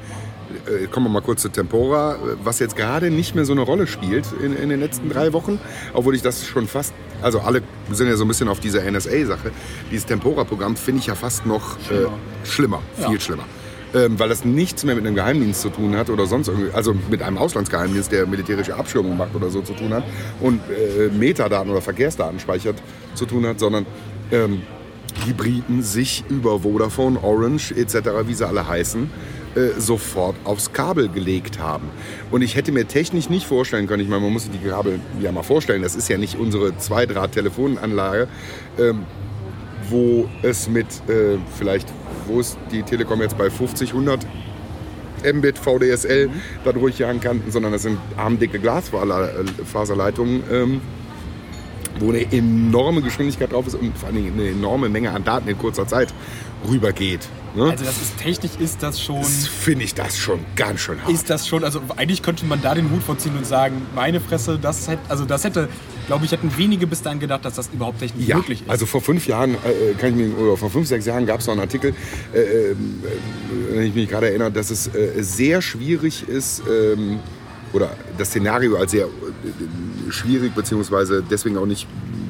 Äh, kommen wir mal kurz zu Tempora, äh, was jetzt gerade nicht mehr so eine Rolle spielt in, in den letzten drei Wochen, obwohl ich das schon fast, also alle sind ja so ein bisschen auf dieser NSA-Sache. Dieses Tempora-Programm finde ich ja fast noch schlimmer, äh, schlimmer viel Ja. schlimmer. Ähm, weil das nichts mehr mit einem Geheimdienst zu tun hat oder sonst irgendwie, also mit einem Auslandsgeheimdienst, der militärische Abschirmung macht oder so zu tun hat und äh, Metadaten oder Verkehrsdaten speichert zu tun hat, sondern ähm, die Briten sich über Vodafone, Orange etc., wie sie alle heißen, äh, sofort aufs Kabel gelegt haben. Und ich hätte mir technisch nicht vorstellen können, ich meine, man muss sich die Kabel ja mal vorstellen, das ist ja nicht unsere Zweidraht-Telefonanlage, ähm, wo es mit äh, vielleicht, wo ist die Telekom jetzt bei 50, 100 Mbit VDSL da durchjagen kann, sondern das sind armdicke Glasfaserleitungen, ähm, wo eine enorme Geschwindigkeit drauf ist und vor allem eine enorme Menge an Daten in kurzer Zeit rübergeht. Ne? Also das ist technisch ist das schon. Das finde ich das schon ganz schön hart. Ist das schon, also eigentlich könnte man da den Hut vorziehen und sagen, meine Fresse, das hätte, also das hätte, glaube ich, hätten wenige bis dahin gedacht, dass das überhaupt technisch Ja, möglich ist. also vor fünf Jahren, äh, kann ich mich, oder vor fünf, sechs Jahren gab es noch einen Artikel, äh, äh, wenn ich mich gerade erinnere, dass es äh, sehr schwierig ist, ähm, oder das Szenario als sehr äh, schwierig, beziehungsweise deswegen auch nicht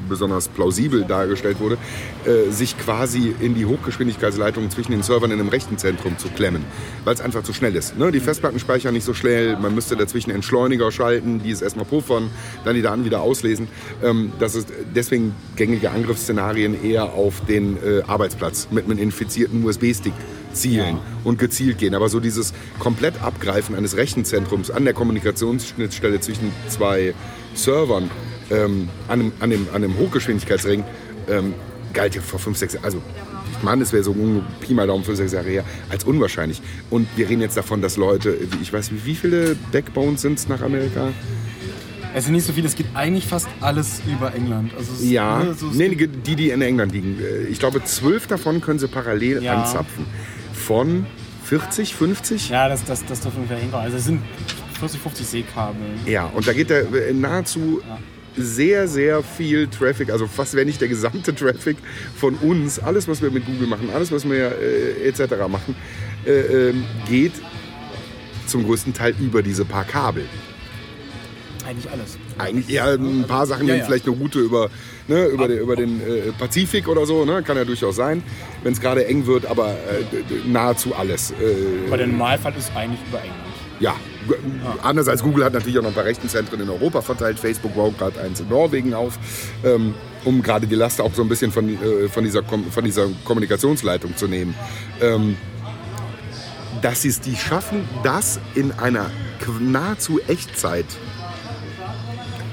besonders plausibel dargestellt wurde, äh, sich quasi in die Hochgeschwindigkeitsleitungen zwischen den Servern in einem Rechenzentrum zu klemmen, weil es einfach zu schnell ist. Ne? Die Festplatten speichern nicht so schnell, man müsste dazwischen Entschleuniger schalten, die es erstmal puffern, dann die Daten wieder auslesen. Ähm, das ist deswegen gängige Angriffsszenarien eher auf den äh, Arbeitsplatz mit einem infizierten USB-Stick zielen Ja. und gezielt gehen. Aber so dieses komplett Abgreifen eines Rechenzentrums an der Kommunikationsschnittstelle zwischen zwei Servern ähm, an, einem, an, dem, an dem Hochgeschwindigkeitsring ähm, galt ja vor fünf, sechs Jahren. Also ich meine, es wäre so um Pi mal Daumen fünf, sechs Jahre her, als unwahrscheinlich. Und wir reden jetzt davon, dass Leute, ich weiß, wie, wie viele Backbones sind es nach Amerika? es sind nicht so viele, es geht eigentlich fast alles über England. Also es, Ja, so, nee, die, die in England liegen. Äh, Ich glaube, zwölf davon können sie parallel Ja. anzapfen. Von 40, 50? ja das, das, das dürfte ungefähr hinkommen. Also es sind 40, 50 Seekabel. Ja, und da geht der äh, nahezu sehr, sehr viel Traffic, also fast wenn nicht der gesamte Traffic von uns, alles was wir mit Google machen, alles was wir äh, etc. machen, äh, ähm, geht zum größten Teil über diese paar Kabel. Eigentlich alles. Eigentlich eher ein paar Sachen, Ja, ja. vielleicht eine Route über, ne, über, den, über den äh, Pazifik oder so, ne, kann ja durchaus sein, wenn es gerade eng wird, aber äh, nahezu alles. Äh, Aber der Normalfall ist eigentlich über England. Ja, anders als Google hat natürlich auch noch ein paar Rechenzentren in Europa verteilt. Facebook baut gerade eins in Norwegen auf, ähm, um gerade die Last auch so ein bisschen von, äh, von, dieser, Kom von dieser Kommunikationsleitung zu nehmen. Ähm, dass sie es die schaffen, das in einer nahezu Echtzeit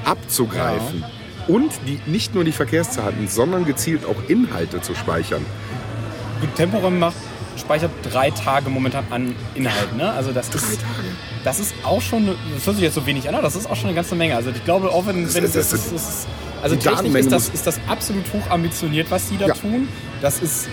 abzugreifen und die, nicht nur die Verkehrsdaten, sondern gezielt auch Inhalte zu speichern. Gut, Temporum macht, speichert drei Tage momentan an Inhalt. Ne? Also das ist, das ist auch schon, eine- das hört sich jetzt so wenig an, aber das ist auch schon eine ganze Menge. Also ich glaube, auch wenn, wenn ist- das, das das ist, also die technisch ist das, ist das absolut hoch ambitioniert, was die da Ja. tun. Das ist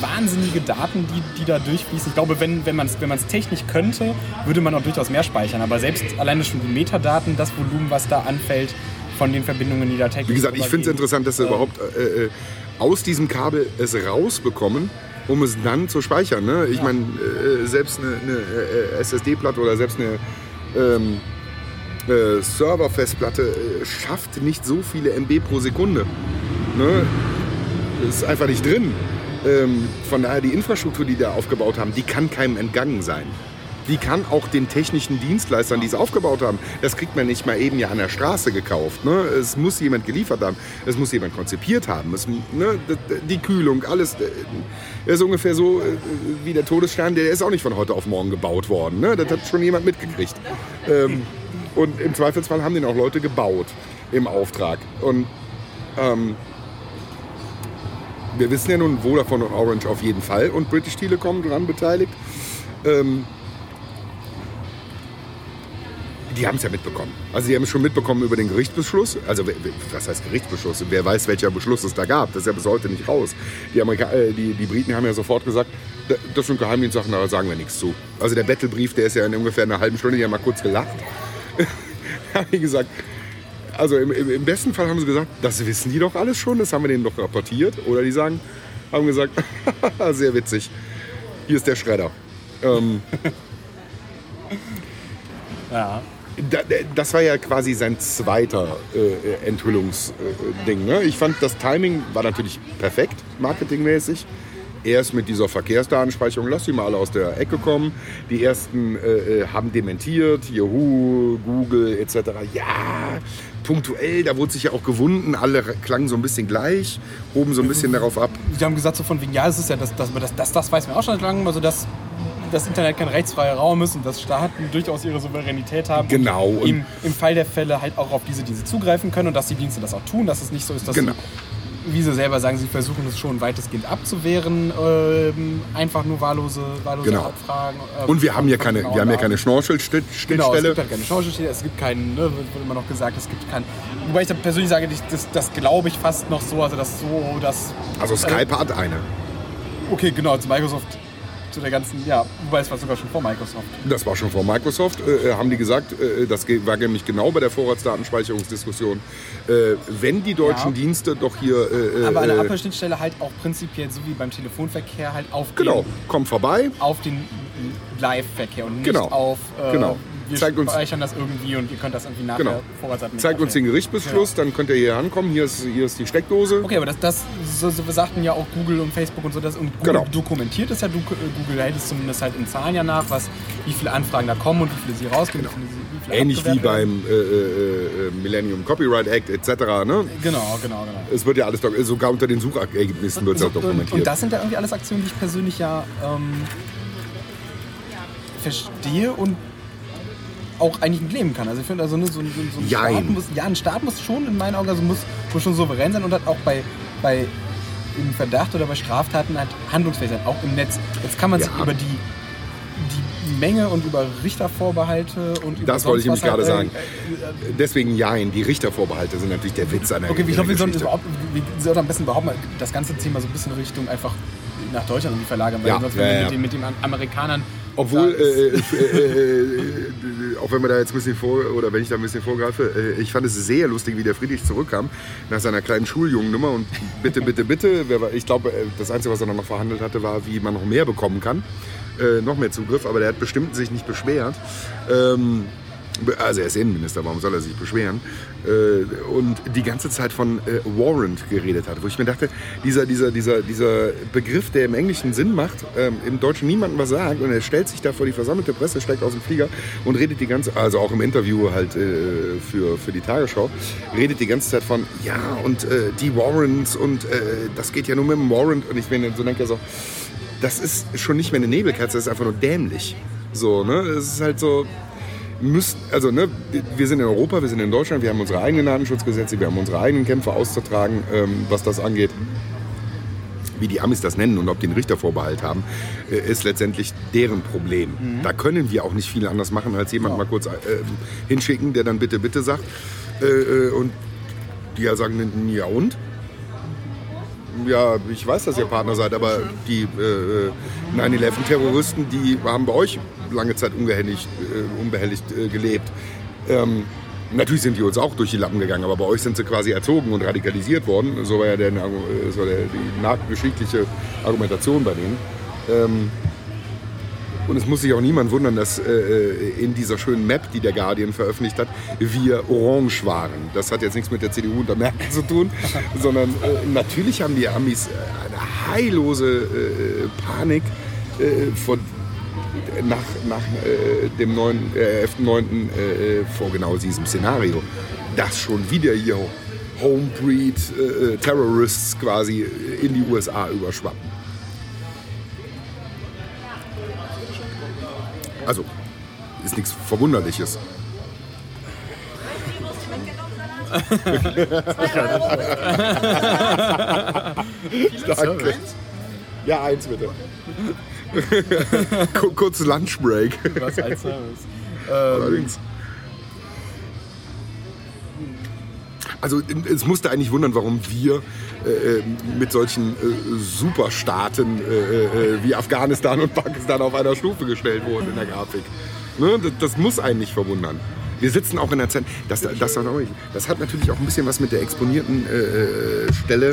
wahnsinnige Daten, die, die da durchfließen. Ich glaube, wenn, wenn man es wenn man's technisch könnte, würde man auch durchaus mehr speichern. Aber selbst alleine schon die Metadaten, das Volumen, was da anfällt von den Verbindungen, die da technisch Wie gesagt, ich finde es interessant, dass sie Ähm, überhaupt äh, äh, aus diesem Kabel es rausbekommen, um es dann zu speichern. Ne? Ich meine, äh, selbst eine, eine äh, SSD-Platte oder selbst eine ähm, äh, Server-Festplatte äh, schafft nicht so viele MB pro Sekunde. Ne? Das ist einfach nicht drin. Ähm, von daher die Infrastruktur, die da aufgebaut haben, die kann keinem entgangen sein. Die kann auch den technischen Dienstleistern, die es aufgebaut haben, das kriegt man nicht mal eben ja an der Straße gekauft. Ne? Es muss jemand geliefert haben, es muss jemand konzipiert haben. Es, ne? Die Kühlung, alles. äh, Das ist ungefähr so äh, wie der Todesstern, der ist auch nicht von heute auf morgen gebaut worden. Ne? Das hat schon jemand mitgekriegt. Ähm, und im Zweifelsfall haben den auch Leute gebaut. im Auftrag. Und ähm, wir wissen ja nun, Vodafone und Orange auf jeden Fall und British Telecom daran beteiligt. Ähm, die haben es ja mitbekommen. Also die haben es schon mitbekommen über den Gerichtsbeschluss. Also was heißt Gerichtsbeschluss? Wer weiß, welcher Beschluss es da gab. Das ist ja bis heute nicht raus. Die, Amerika äh, die, die Briten haben ja sofort gesagt, "Da- das sind Geheimdienstsachen, da sagen wir nichts zu. Also der Battlebrief, der ist ja in ungefähr einer halben Stunde, die haben mal kurz gelacht. haben die gesagt, also im, im, im besten Fall haben sie gesagt, das wissen die doch alles schon, das haben wir denen doch rapportiert. Oder die sagen, haben gesagt, sehr witzig, hier ist der Schredder. Ähm, Ja. da, das war ja quasi sein zweiter äh, Enthüllungsding. ne? Ich fand, das Timing war natürlich perfekt, marketingmäßig. Erst mit dieser Verkehrsdatenspeicherung, lass die mal alle aus der Ecke kommen. Die ersten äh, äh, haben dementiert, Yahoo, Google etc. Ja, punktuell, da wurde sich ja auch gewunden, alle klangen so ein bisschen gleich, hoben so ein bisschen darauf ab. Sie haben gesagt so von wegen, ja, es ist ja, das, das, das, das, das weiß man auch schon seit langem, also dass das Internet kein rechtsfreier Raum ist und dass Staaten durchaus ihre Souveränität haben. Genau, im, im Fall der Fälle halt auch auf diese Dienste zugreifen können und dass die Dienste das auch tun, dass es nicht so ist, dass Genau. Wie sie selber sagen, sie versuchen es schon weitestgehend abzuwehren, ähm, einfach nur wahllose, wahllose Genau. Abfragen. ähm, Und wir haben hier von keine, genauen wir haben keine Schnorchelschnittstelle. Genau, es gibt halt keine Chance, es gibt keinen, ne, wird immer noch gesagt, es gibt keinen. Wobei ich persönlich sage, das, das glaube ich fast noch so, also das so, dass. also Skype hat eine. Okay, genau, zu Microsoft, zu der ganzen, ja, wobei es war sogar schon vor Microsoft. Das war schon vor Microsoft, äh, haben die gesagt, äh, das ge- war nämlich genau bei der Vorratsdatenspeicherungsdiskussion. Äh, wenn die deutschen Ja. Dienste doch hier. Äh, Aber eine äh, Abhörschnittstelle halt auch prinzipiell, so wie beim Telefonverkehr, halt auf Genau, den, kommt vorbei. auf den Live-Verkehr und nicht Genau. auf, äh, Genau. Wir Zeigt uns- speichern das irgendwie und ihr könnt das irgendwie nachher Genau. Vorratsdaten Zeigt uns den. Gerichtsbeschluss, dann könnt ihr hier ankommen. Hier ist, hier ist die Steckdose. Okay, aber das, das so, so sagten ja auch Google und Facebook und so das und Google Genau. dokumentiert es ja. Du- Google hält es zumindest halt in Zahlen ja nach, was, wie viele Anfragen da kommen und wie viele sie rausgehen. Sie- wie viele Genau. Ähnlich wie beim äh, äh, äh, Millennium Copyright Act etc. Ne? Genau, genau, genau. Es wird ja alles, dok- sogar unter den Suchergebnissen wird es auch So, und, dokumentiert. und das sind ja irgendwie alles Aktionen, die ich persönlich ja ähm, verstehe und auch eigentlich mitleben kann. Also ich finde, also ne, so, ein- so, so ein. Staat muss, ja, ein Staat muss schon in meinen Augen also muss, muss schon souverän sein und hat auch bei, bei im Verdacht oder bei Straftaten halt handlungsfähig sein, auch im Netz. Jetzt kann man sich Ja. über die, die Menge und über Richtervorbehalte und über Das wollte ich nämlich was gerade halt, sagen. äh, Deswegen Jein, die Richtervorbehalte sind natürlich der Witz an der Okay, ich glaube, wir sollten, überhaupt, wir sollten am besten überhaupt mal das ganze Thema so ein bisschen Richtung einfach nach Deutschland verlagern, weil Ja, sonst ja, wenn wir ja. mit, den, mit den Amerikanern. Obwohl, äh, äh, äh, äh, auch wenn wir da jetzt ein bisschen vor, oder wenn ich da ein bisschen vorgreife, äh, ich fand es sehr lustig, wie der Friedrich zurückkam nach seiner kleinen Schuljungennummer und bitte, bitte, bitte, ich glaube, das Einzige, was er noch verhandelt hatte, war, wie man noch mehr bekommen kann, noch mehr Zugriff, aber der hat bestimmt sich nicht beschwert. Ähm, also er ist Innenminister, warum soll er sich beschweren? Äh, und die ganze Zeit von äh, Warrant geredet hat, wo ich mir dachte, dieser, dieser, dieser, dieser Begriff, der im Englischen Sinn macht, ähm, im Deutschen niemandem was sagt und er stellt sich da vor die versammelte Presse, steigt aus dem Flieger und redet die ganze, also auch im Interview halt äh, für, für die Tagesschau, redet die ganze Zeit von, ja und die Warrants und das geht ja nur mit dem Warrant und ich bin so denke so, das ist schon nicht mehr eine Nebelkerze, das ist einfach nur dämlich. So, ne? Es ist halt so, müssen, also ne, wir sind in Europa, wir sind in Deutschland, wir haben unsere eigenen Datenschutzgesetze, wir haben unsere eigenen Kämpfe auszutragen, ähm, was das angeht. Wie die Amis das nennen und ob die einen Richtervorbehalt haben, äh, ist letztendlich deren Problem. Da können wir auch nicht viel anders machen, als jemand mal kurz äh, hinschicken, der dann bitte, bitte sagt. Äh, äh, und die ja sagen, ja und? Ja, ich weiß, dass ihr Partner seid, aber die äh, 9-11-Terroristen, die haben bei euch lange Zeit unbehelligt, äh, unbehelligt äh, gelebt. Ähm, natürlich sind die uns auch durch die Lappen gegangen, aber bei euch sind sie quasi erzogen und radikalisiert worden. So war ja der, äh, so der, die nachgeschichtliche Argumentation bei denen. Ähm, und es muss sich auch niemand wundern, dass äh, in dieser schönen Map, die der Guardian veröffentlicht hat, wir orange waren. Das hat jetzt nichts mit der CDU und der Merkel zu tun, sondern äh, natürlich haben die Amis äh, eine heillose äh, Panik äh, vor, nach, nach äh, dem 9, äh, 11.9. Äh, vor genau diesem Szenario. Dass schon wieder hier Homebreed äh, Terrorists quasi in die USA überschwappen. Also, ist nichts Verwunderliches. Danke. Ja, eins bitte. Kur- Kurze Lunchbreak. Was als Service. Allerdings. Also es musste eigentlich wundern, warum wir äh, äh, mit solchen äh, Superstaaten äh, äh, wie Afghanistan und Pakistan auf einer Stufe gestellt wurden in der Grafik. Ne? Das, das muss einen nicht verwundern. Wir sitzen auch in der Zeit, das, das, das, hat natürlich auch ein bisschen was mit der exponierten äh, äh, Stelle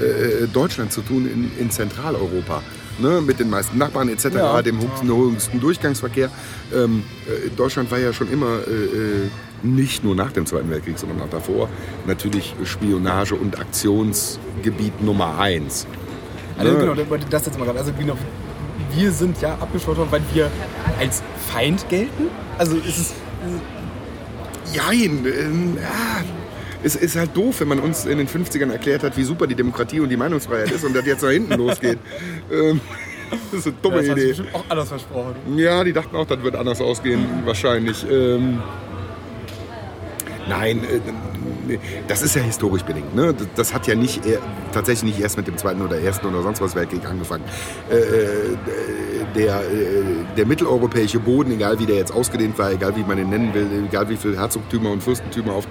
äh, Deutschland zu tun in, in Zentraleuropa. Ne, mit den meisten Nachbarn etc., Ja. dem höchsten, Durchgangsverkehr. Ähm, äh, Deutschland war ja schon immer äh, äh, nicht nur nach dem Zweiten Weltkrieg, sondern auch davor natürlich Spionage- und Aktionsgebiet Nummer eins. Also Ne? genau, das jetzt mal gerade. Also genau, wir sind ja abgeschaut worden, weil wir als Feind gelten. Also ist es Jein, ähm, ja, es ist halt doof, wenn man uns in den 50ern erklärt hat, wie super die Demokratie und die Meinungsfreiheit ist und das jetzt nach hinten losgeht. Ähm, das ist eine dumme das hat sich Idee. auch anders versprochen. Ja, die dachten auch, das wird anders ausgehen, wahrscheinlich. Ähm, nein, äh, das ist ja historisch bedingt. Ne? Das, hat ja nicht eher, tatsächlich nicht erst mit dem Zweiten oder Ersten oder sonst was Weltkrieg angefangen. Äh, äh, der, äh, der mitteleuropäische Boden, egal wie der jetzt ausgedehnt war, egal wie man ihn nennen will, egal wie viele Herzogtümer und Fürstentümer auf,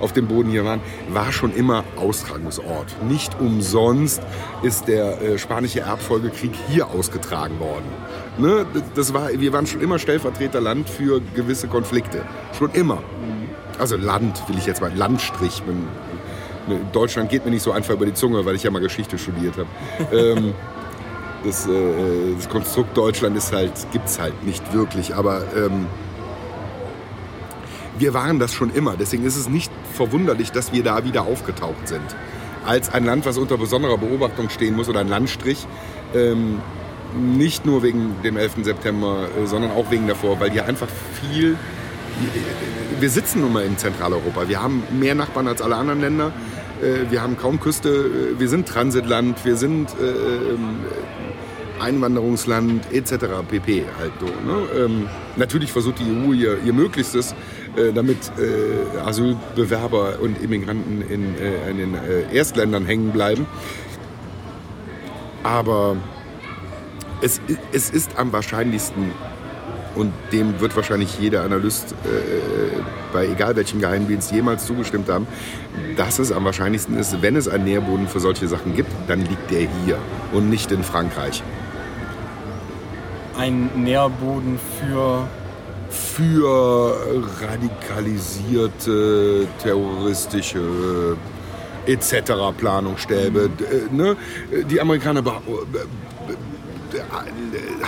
auf dem Boden hier waren, war schon immer Austragungsort. Nicht umsonst ist der spanische Erbfolgekrieg hier ausgetragen worden. Ne? Das war, wir waren schon immer Stellvertreterland für gewisse Konflikte. Schon immer. Also Land, will ich jetzt mal, Landstrich. Man, ne, Deutschland geht mir nicht so einfach über die Zunge, weil ich ja mal Geschichte studiert habe. ähm, das, äh, das Konstrukt Deutschland ist halt, gibt's halt nicht wirklich. Aber ähm, wir waren das schon immer. Deswegen ist es nicht verwunderlich, dass wir da wieder aufgetaucht sind. Als ein Land, was unter besonderer Beobachtung stehen muss oder ein Landstrich. Ähm, nicht nur wegen dem 11. September, äh, sondern auch wegen davor, weil hier einfach viel. Wir sitzen nun mal in Zentraleuropa. Wir haben mehr Nachbarn als alle anderen Länder. Äh, Wir haben kaum Küste. Äh, Wir sind Transitland. Wir sind äh, ähm, Einwanderungsland etc. pp. Halt so, ne? ähm, natürlich versucht die EU ihr, ihr Möglichstes, damit Asylbewerber und Immigranten in, in den Erstländern hängen bleiben. Aber es, es ist am wahrscheinlichsten, und dem wird wahrscheinlich jeder Analyst äh, bei egal welchem Geheimdienst jemals zugestimmt haben, dass es am wahrscheinlichsten ist, wenn es einen Nährboden für solche Sachen gibt, dann liegt der hier und nicht in Frankreich. Ein Nährboden für. für radikalisierte, terroristische etc. Planungsstäbe. D- äh, Ne? Die Amerikaner äh,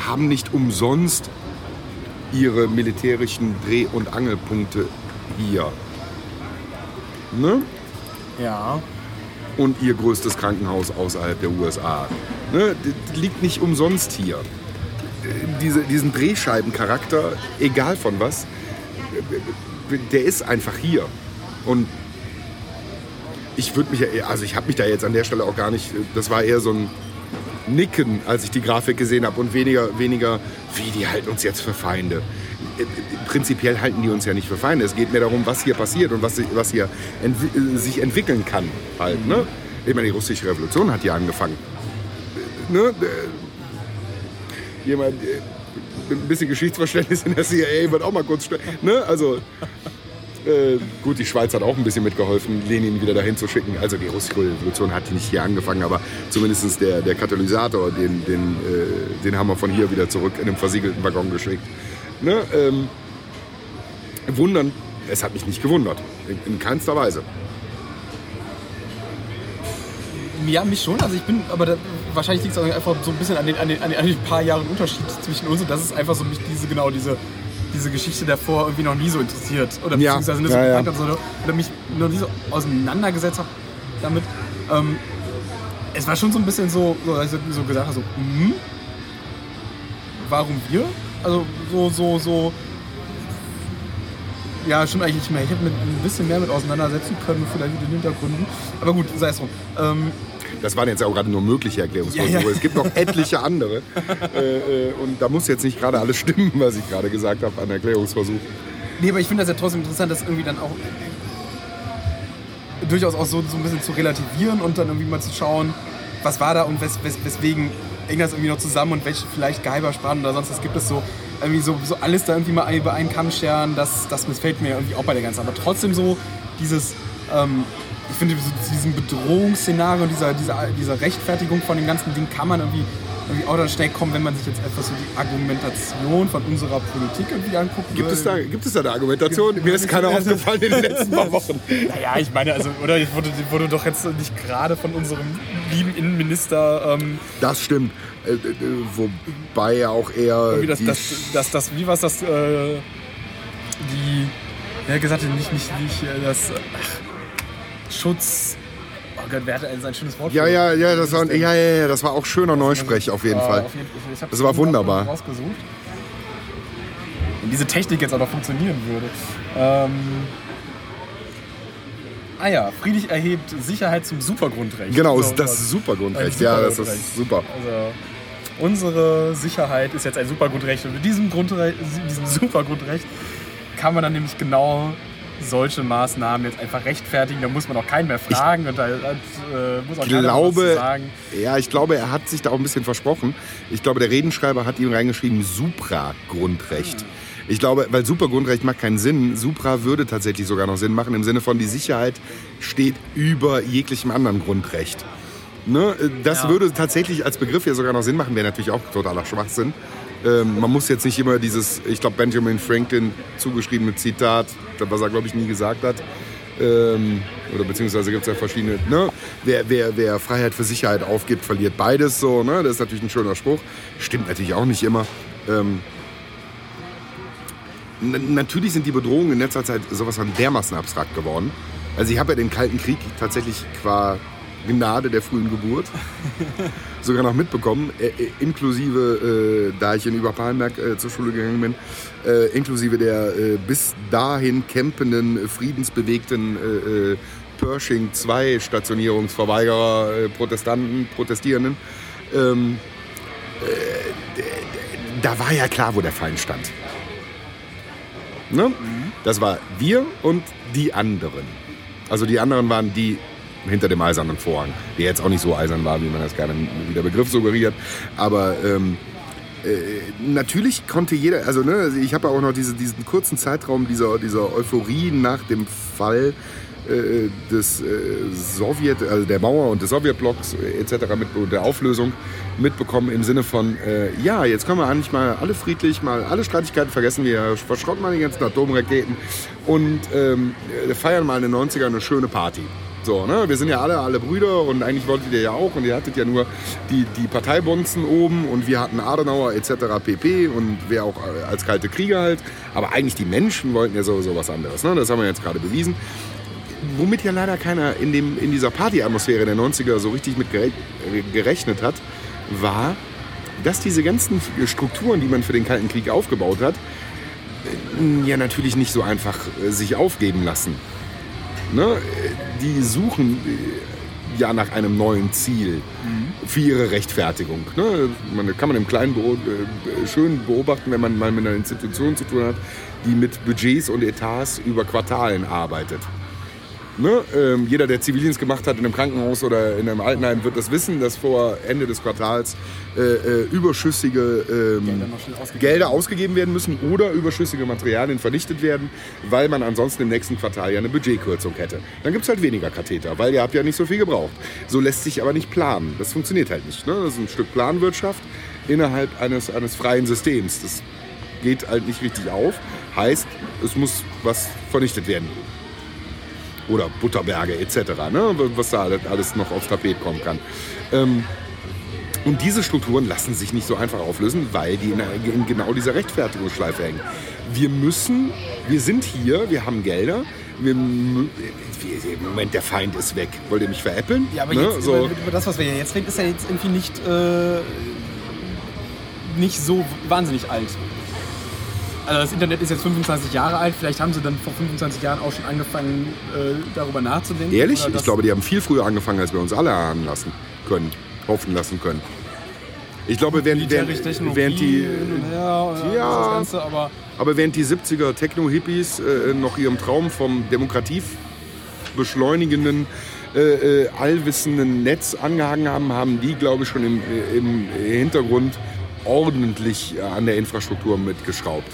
haben nicht umsonst ihre militärischen Dreh- und Angelpunkte hier. Ne? Ja. und ihr größtes Krankenhaus außerhalb der USA. Ne, das liegt nicht umsonst hier. Diese, diesen Drehscheibencharakter, egal von was, der ist einfach hier. Und ich würde mich, ja- also ich habe mich da jetzt an der Stelle auch gar nicht, das war eher so ein Nicken, als ich die Grafik gesehen habe und weniger, weniger, wie die halten uns jetzt für Feinde. Äh, Prinzipiell halten die uns ja nicht für Feinde. Es geht mir darum, was hier passiert und was, was hier entwi- äh, sich entwickeln kann. Halt, ne? Ich meine, die russische Revolution hat ja angefangen. Äh, Ne? Äh, Jemand, äh, ein bisschen Geschichtsverständnis in der CIA wird auch mal kurz. Ne? Also, äh, gut, die Schweiz hat auch ein bisschen mitgeholfen, Lenin wieder dahin zu schicken. Also die russische Revolution hat nicht hier angefangen, aber zumindest der, der Katalysator, den, den, äh, den haben wir von hier wieder zurück in einem versiegelten Waggon geschickt. Ne? Ähm, wundern, es hat mich nicht gewundert. In, in keinster Weise. Ja, mich schon. Also ich bin, aber da, wahrscheinlich liegt es einfach so ein bisschen an den, an, den, an, den, an den paar Jahren Unterschied zwischen uns und das ist einfach so mich diese, genau, diese, diese Geschichte davor irgendwie noch nie so interessiert. Oder Ja, beziehungsweise nicht so ja, ja. bekannt oder, oder mich noch nie so auseinandergesetzt habe damit. Ähm, es war schon so ein bisschen so, so, also so gesagt, habe, so, hm, warum wir? Also so, so, so. Ja, stimmt eigentlich nicht mehr. Ich hätte mit ein bisschen mehr mit auseinandersetzen können, vielleicht mit den Hintergründen. Aber gut, sei es drum. Ähm, Das waren jetzt auch gerade nur mögliche Erklärungsversuche. Ja, ja. Es gibt noch etliche andere. äh, äh, und da muss jetzt nicht gerade alles stimmen, was ich gerade gesagt habe an Erklärungsversuch. Nee, aber ich finde das ja trotzdem interessant, dass irgendwie dann auch durchaus auch so, so ein bisschen zu relativieren und dann irgendwie mal zu schauen, was war da und wes, wes, weswegen hängt das irgendwie noch zusammen und welche vielleicht Geheimersprachen oder sonst was gibt es so. Irgendwie so, so alles da irgendwie mal über einen Kamm scheren, das, das missfällt mir irgendwie auch bei der ganzen. Aber trotzdem so dieses, ähm, ich finde, so diesen Bedrohungsszenario und dieser, dieser, dieser Rechtfertigung von dem ganzen Ding kann man irgendwie, irgendwie auch dann schnell kommen, wenn man sich jetzt etwas so die Argumentation von unserer Politik irgendwie anguckt. Gibt es, da, gibt es da eine Argumentation? Mir ist keiner Also- aufgefallen in den letzten paar Wochen. Naja, ich meine, also, oder ich wurde, wurde doch jetzt nicht gerade von unserem lieben Innenminister ähm, Das stimmt. Äh, äh, wobei er auch eher. irgendwie das, das, das, das, wie war es das, äh, die, ja gesagt, nicht, nicht, nicht, äh, das, ach, Schutz, oh Gott, wer hatte ein schönes Wort? ja, ja, ja, das war, ja, ja, ja, das war auch schöner Neusprech auf jeden Fall. auf jeden Das war wunderbar. Rausgesucht. Wenn diese Technik jetzt auch noch funktionieren würde. Ähm, ah ja, Friedrich erhebt Sicherheit zum Supergrundrecht. Genau, So, das was- ist super Grundrecht. Ein Ja, das Supergrundrecht. ist super. Also, unsere Sicherheit ist jetzt ein Supergrundrecht. Und mit diesem, Grundrecht, diesem Supergrundrecht kann man dann nämlich genau solche Maßnahmen jetzt einfach rechtfertigen. Da muss man auch keinen mehr fragen und da äh, muss auch Ich keiner was glaube, sagen. ja, ich glaube, er hat sich da auch ein bisschen versprochen. Ich glaube, der Redenschreiber hat ihm reingeschrieben Supra-Grundrecht. Ich glaube, weil Supergrundrecht macht keinen Sinn. Supra würde tatsächlich sogar noch Sinn machen, im Sinne von die Sicherheit steht über jeglichem anderen Grundrecht. Ne? Das Ja. würde tatsächlich als Begriff ja sogar noch Sinn machen, wäre natürlich auch totaler Schwachsinn. Ähm, man muss jetzt nicht immer dieses, ich glaube, Benjamin Franklin zugeschriebene Zitat, was er, glaube ich, nie gesagt hat, ähm, oder beziehungsweise gibt es ja verschiedene, ne? wer, wer, wer Freiheit für Sicherheit aufgibt, verliert beides so, ne? das ist natürlich ein schöner Spruch, stimmt natürlich auch nicht immer. Ähm, natürlich sind die Bedrohungen in letzter Zeit sowas von dermaßen abstrakt geworden. Also ich habe ja den Kalten Krieg tatsächlich qua Gnade der frühen Geburt sogar noch mitbekommen, äh, äh, inklusive, äh, da ich in Überpalmberg äh, zur Schule gegangen bin, äh, inklusive der äh, bis dahin campenden, äh, friedensbewegten Pershing 2 Stationierungsverweigerer, Protestanten, Protestierenden. Ähm, äh, da war ja klar, wo der Feind stand. Ne? Das war wir und die anderen. Also die anderen waren die hinter dem eisernen Vorhang, der jetzt auch nicht so eisern war, wie man das gerne wie der Begriff suggeriert. Aber ähm, äh, natürlich konnte jeder, also ne, also ich habe auch noch diese, diesen kurzen Zeitraum dieser, dieser Euphorie nach dem Fall äh, des äh, Sowjet, also der Mauer und des Sowjetblocks äh, etc. mit der Auflösung mitbekommen im Sinne von, äh, ja, jetzt können wir eigentlich mal alle friedlich, mal alle Streitigkeiten vergessen, wir verschrotten mal die ganzen Atomraketen und ähm, äh, feiern mal in den 90ern eine schöne Party. So, ne? Wir sind ja alle, alle Brüder und eigentlich wolltet ihr ja auch und ihr hattet ja nur die, die Parteibonzen oben und wir hatten Adenauer etc. pp. und wer auch als kalte Krieger halt. Aber eigentlich die Menschen wollten ja sowieso was anderes. Ne? Das haben wir jetzt gerade bewiesen. Womit ja leider keiner in, dem, in dieser Partyatmosphäre der 90er so richtig mit gere gerechnet hat, war, dass diese ganzen Strukturen, die man für den Kalten Krieg aufgebaut hat, äh, ja natürlich nicht so einfach äh, sich aufgeben lassen. Ne? Die suchen äh, ja nach einem neuen Ziel für ihre Rechtfertigung. Ne? Man, kann man im Kleinen beo äh, schön beobachten, wenn man mal mit einer Institution zu tun hat, die mit Budgets und Etats über Quartalen arbeitet. Ne? Ähm, jeder, der Zivildienst gemacht hat in einem Krankenhaus oder in einem Altenheim, wird das wissen, dass vor Ende des Quartals äh, äh, überschüssige ähm, ausgegeben Gelder ausgegeben werden müssen oder überschüssige Materialien vernichtet werden, weil man ansonsten im nächsten Quartal ja eine Budgetkürzung hätte. Dann gibt es halt weniger Katheter, weil ihr habt ja nicht so viel gebraucht. So lässt sich aber nicht planen. Das funktioniert halt nicht. Ne? Das ist ein Stück Planwirtschaft innerhalb eines, eines freien Systems. Das geht halt nicht richtig auf. Heißt, es muss was vernichtet werden oder Butterberge etc., ne? was da alles noch aufs Tapet kommen kann. Ähm, und diese Strukturen lassen sich nicht so einfach auflösen, weil die in, in genau dieser Rechtfertigungsschleife hängen. Wir müssen, wir sind hier, wir haben Gelder, wir, Moment, der Feind ist weg. Wollt ihr mich veräppeln? Ja, aber Ne? jetzt, so, über, über das, was wir jetzt reden, ist ja jetzt irgendwie nicht, äh, nicht so wahnsinnig alt. Also das Internet ist jetzt 25 Jahre alt, vielleicht haben sie dann vor 25 Jahren auch schon angefangen, äh, darüber nachzudenken. ehrlich? Ich glaube, die haben viel früher angefangen, als wir uns alle ahnen lassen können, hoffen lassen können. Ich glaube, während, während, während die, Ja. das Ganze, aber Aber während die 70er Techno-Hippies äh, noch ihrem Traum vom Demokratie beschleunigenden, äh, äh, allwissenden Netz angehangen haben, haben die, glaube ich, schon im, im Hintergrund ordentlich an der Infrastruktur mitgeschraubt.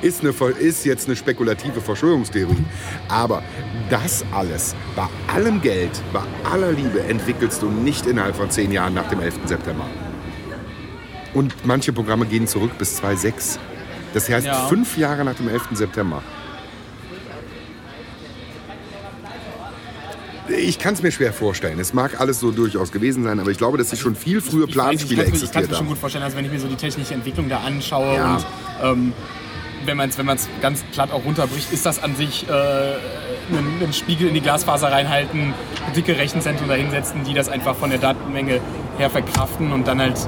Ist, eine, ist jetzt eine spekulative Verschwörungstheorie. Aber das alles, bei allem Geld, bei aller Liebe, entwickelst du nicht innerhalb von zehn Jahren nach dem 11. September. Und manche Programme gehen zurück bis 2006. Das heißt, Ja. fünf Jahre nach dem 11. September. Ich kann es mir schwer vorstellen. Es mag alles so durchaus gewesen sein, aber ich glaube, dass sie schon viel früher Planspiele kann's mir- Ich kann es existiert mir schon haben. gut vorstellen, also wenn ich mir so die technische Entwicklung da anschaue Ja. und ähm, wenn man es wenn man's ganz platt auch runterbricht, ist das an sich äh, einen, einen Spiegel in die Glasfaser reinhalten, dicke Rechenzentren dahinsetzen, die das einfach von der Datenmenge her verkraften und dann halt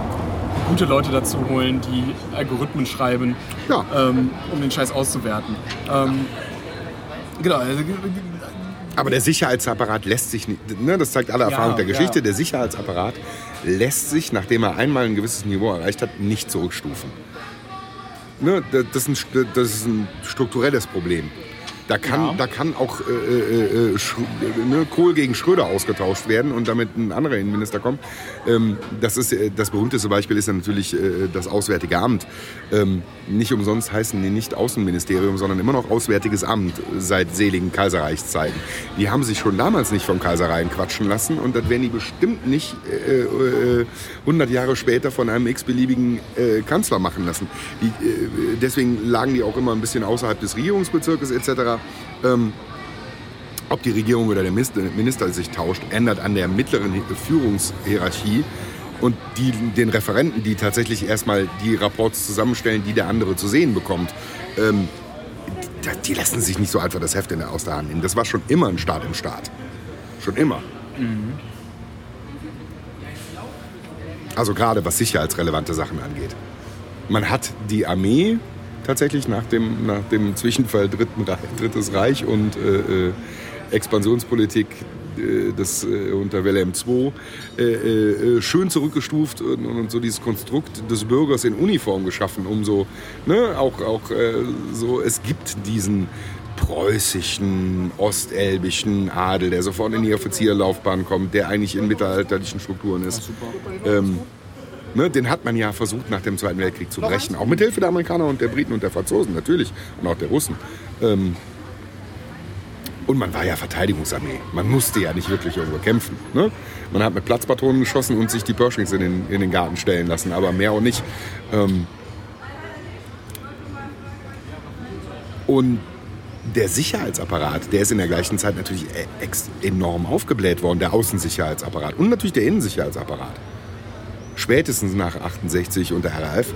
gute Leute dazu holen, die Algorithmen schreiben, Ja. ähm, um den Scheiß auszuwerten. Ähm, genau, also, Aber der Sicherheitsapparat lässt sich nicht, ne, das zeigt alle Erfahrung der ja. Geschichte, der Sicherheitsapparat lässt sich, nachdem er einmal ein gewisses Niveau erreicht hat, nicht zurückstufen. Ne, das, ist ein, das ist ein strukturelles Problem. Da kann, Ja. da kann auch äh, äh, äh, ne, Kohl gegen Schröder ausgetauscht werden und damit ein anderer Innenminister kommt. Ähm, das, ist, äh, das berühmteste Beispiel ist ja natürlich äh, das Auswärtige Amt. Ähm, nicht umsonst heißen die nicht Außenministerium, sondern immer noch Auswärtiges Amt seit seligen Kaiserreichszeiten. Die haben sich schon damals nicht vom Kaiser quatschen lassen und das werden die bestimmt nicht äh, äh, 100 Jahre später von einem x-beliebigen Kanzler machen lassen. Die, deswegen lagen die auch immer ein bisschen außerhalb des Regierungsbezirkes etc. Ähm, ob die Regierung oder der Minister sich tauscht, ändert an der mittleren Führungshierarchie und die, den Referenten, die tatsächlich erstmal die Rapports zusammenstellen, die der andere zu sehen bekommt. Ähm, die, lassen sich nicht so einfach das Heft in der, aus der Hand nehmen. Das war schon immer ein Staat im Staat. Schon immer. Also gerade was sicherheitsrelevante Sachen angeht. Man hat die Armee tatsächlich nach dem, nach dem Zwischenfall Dritten Reich, Drittes Reich und äh, äh, Expansionspolitik äh, des, äh, unter Wilhelm II äh, schön zurückgestuft und, und so dieses Konstrukt des Bürgers in Uniform geschaffen, um so, ne, auch, auch äh, so, es gibt diesen preußischen, ostelbischen Adel, der sofort in die Offizierlaufbahn kommt, der eigentlich in mittelalterlichen Strukturen ist. Ähm, ne, den hat man ja versucht nach dem Zweiten Weltkrieg zu brechen. Auch mit Hilfe der Amerikaner und der Briten und der Franzosen natürlich. Und auch der Russen. Ähm, und man war ja Verteidigungsarmee. Man musste ja nicht wirklich irgendwo kämpfen. Ne? Man hat mit Platzpatronen geschossen und sich die Pershings in den, in den Garten stellen lassen, aber mehr auch nicht. Ähm, und der Sicherheitsapparat, der ist in der gleichen Zeit natürlich e- enorm aufgebläht worden, der Außensicherheitsapparat und natürlich der Innensicherheitsapparat. Spätestens nach 68 und der RAF.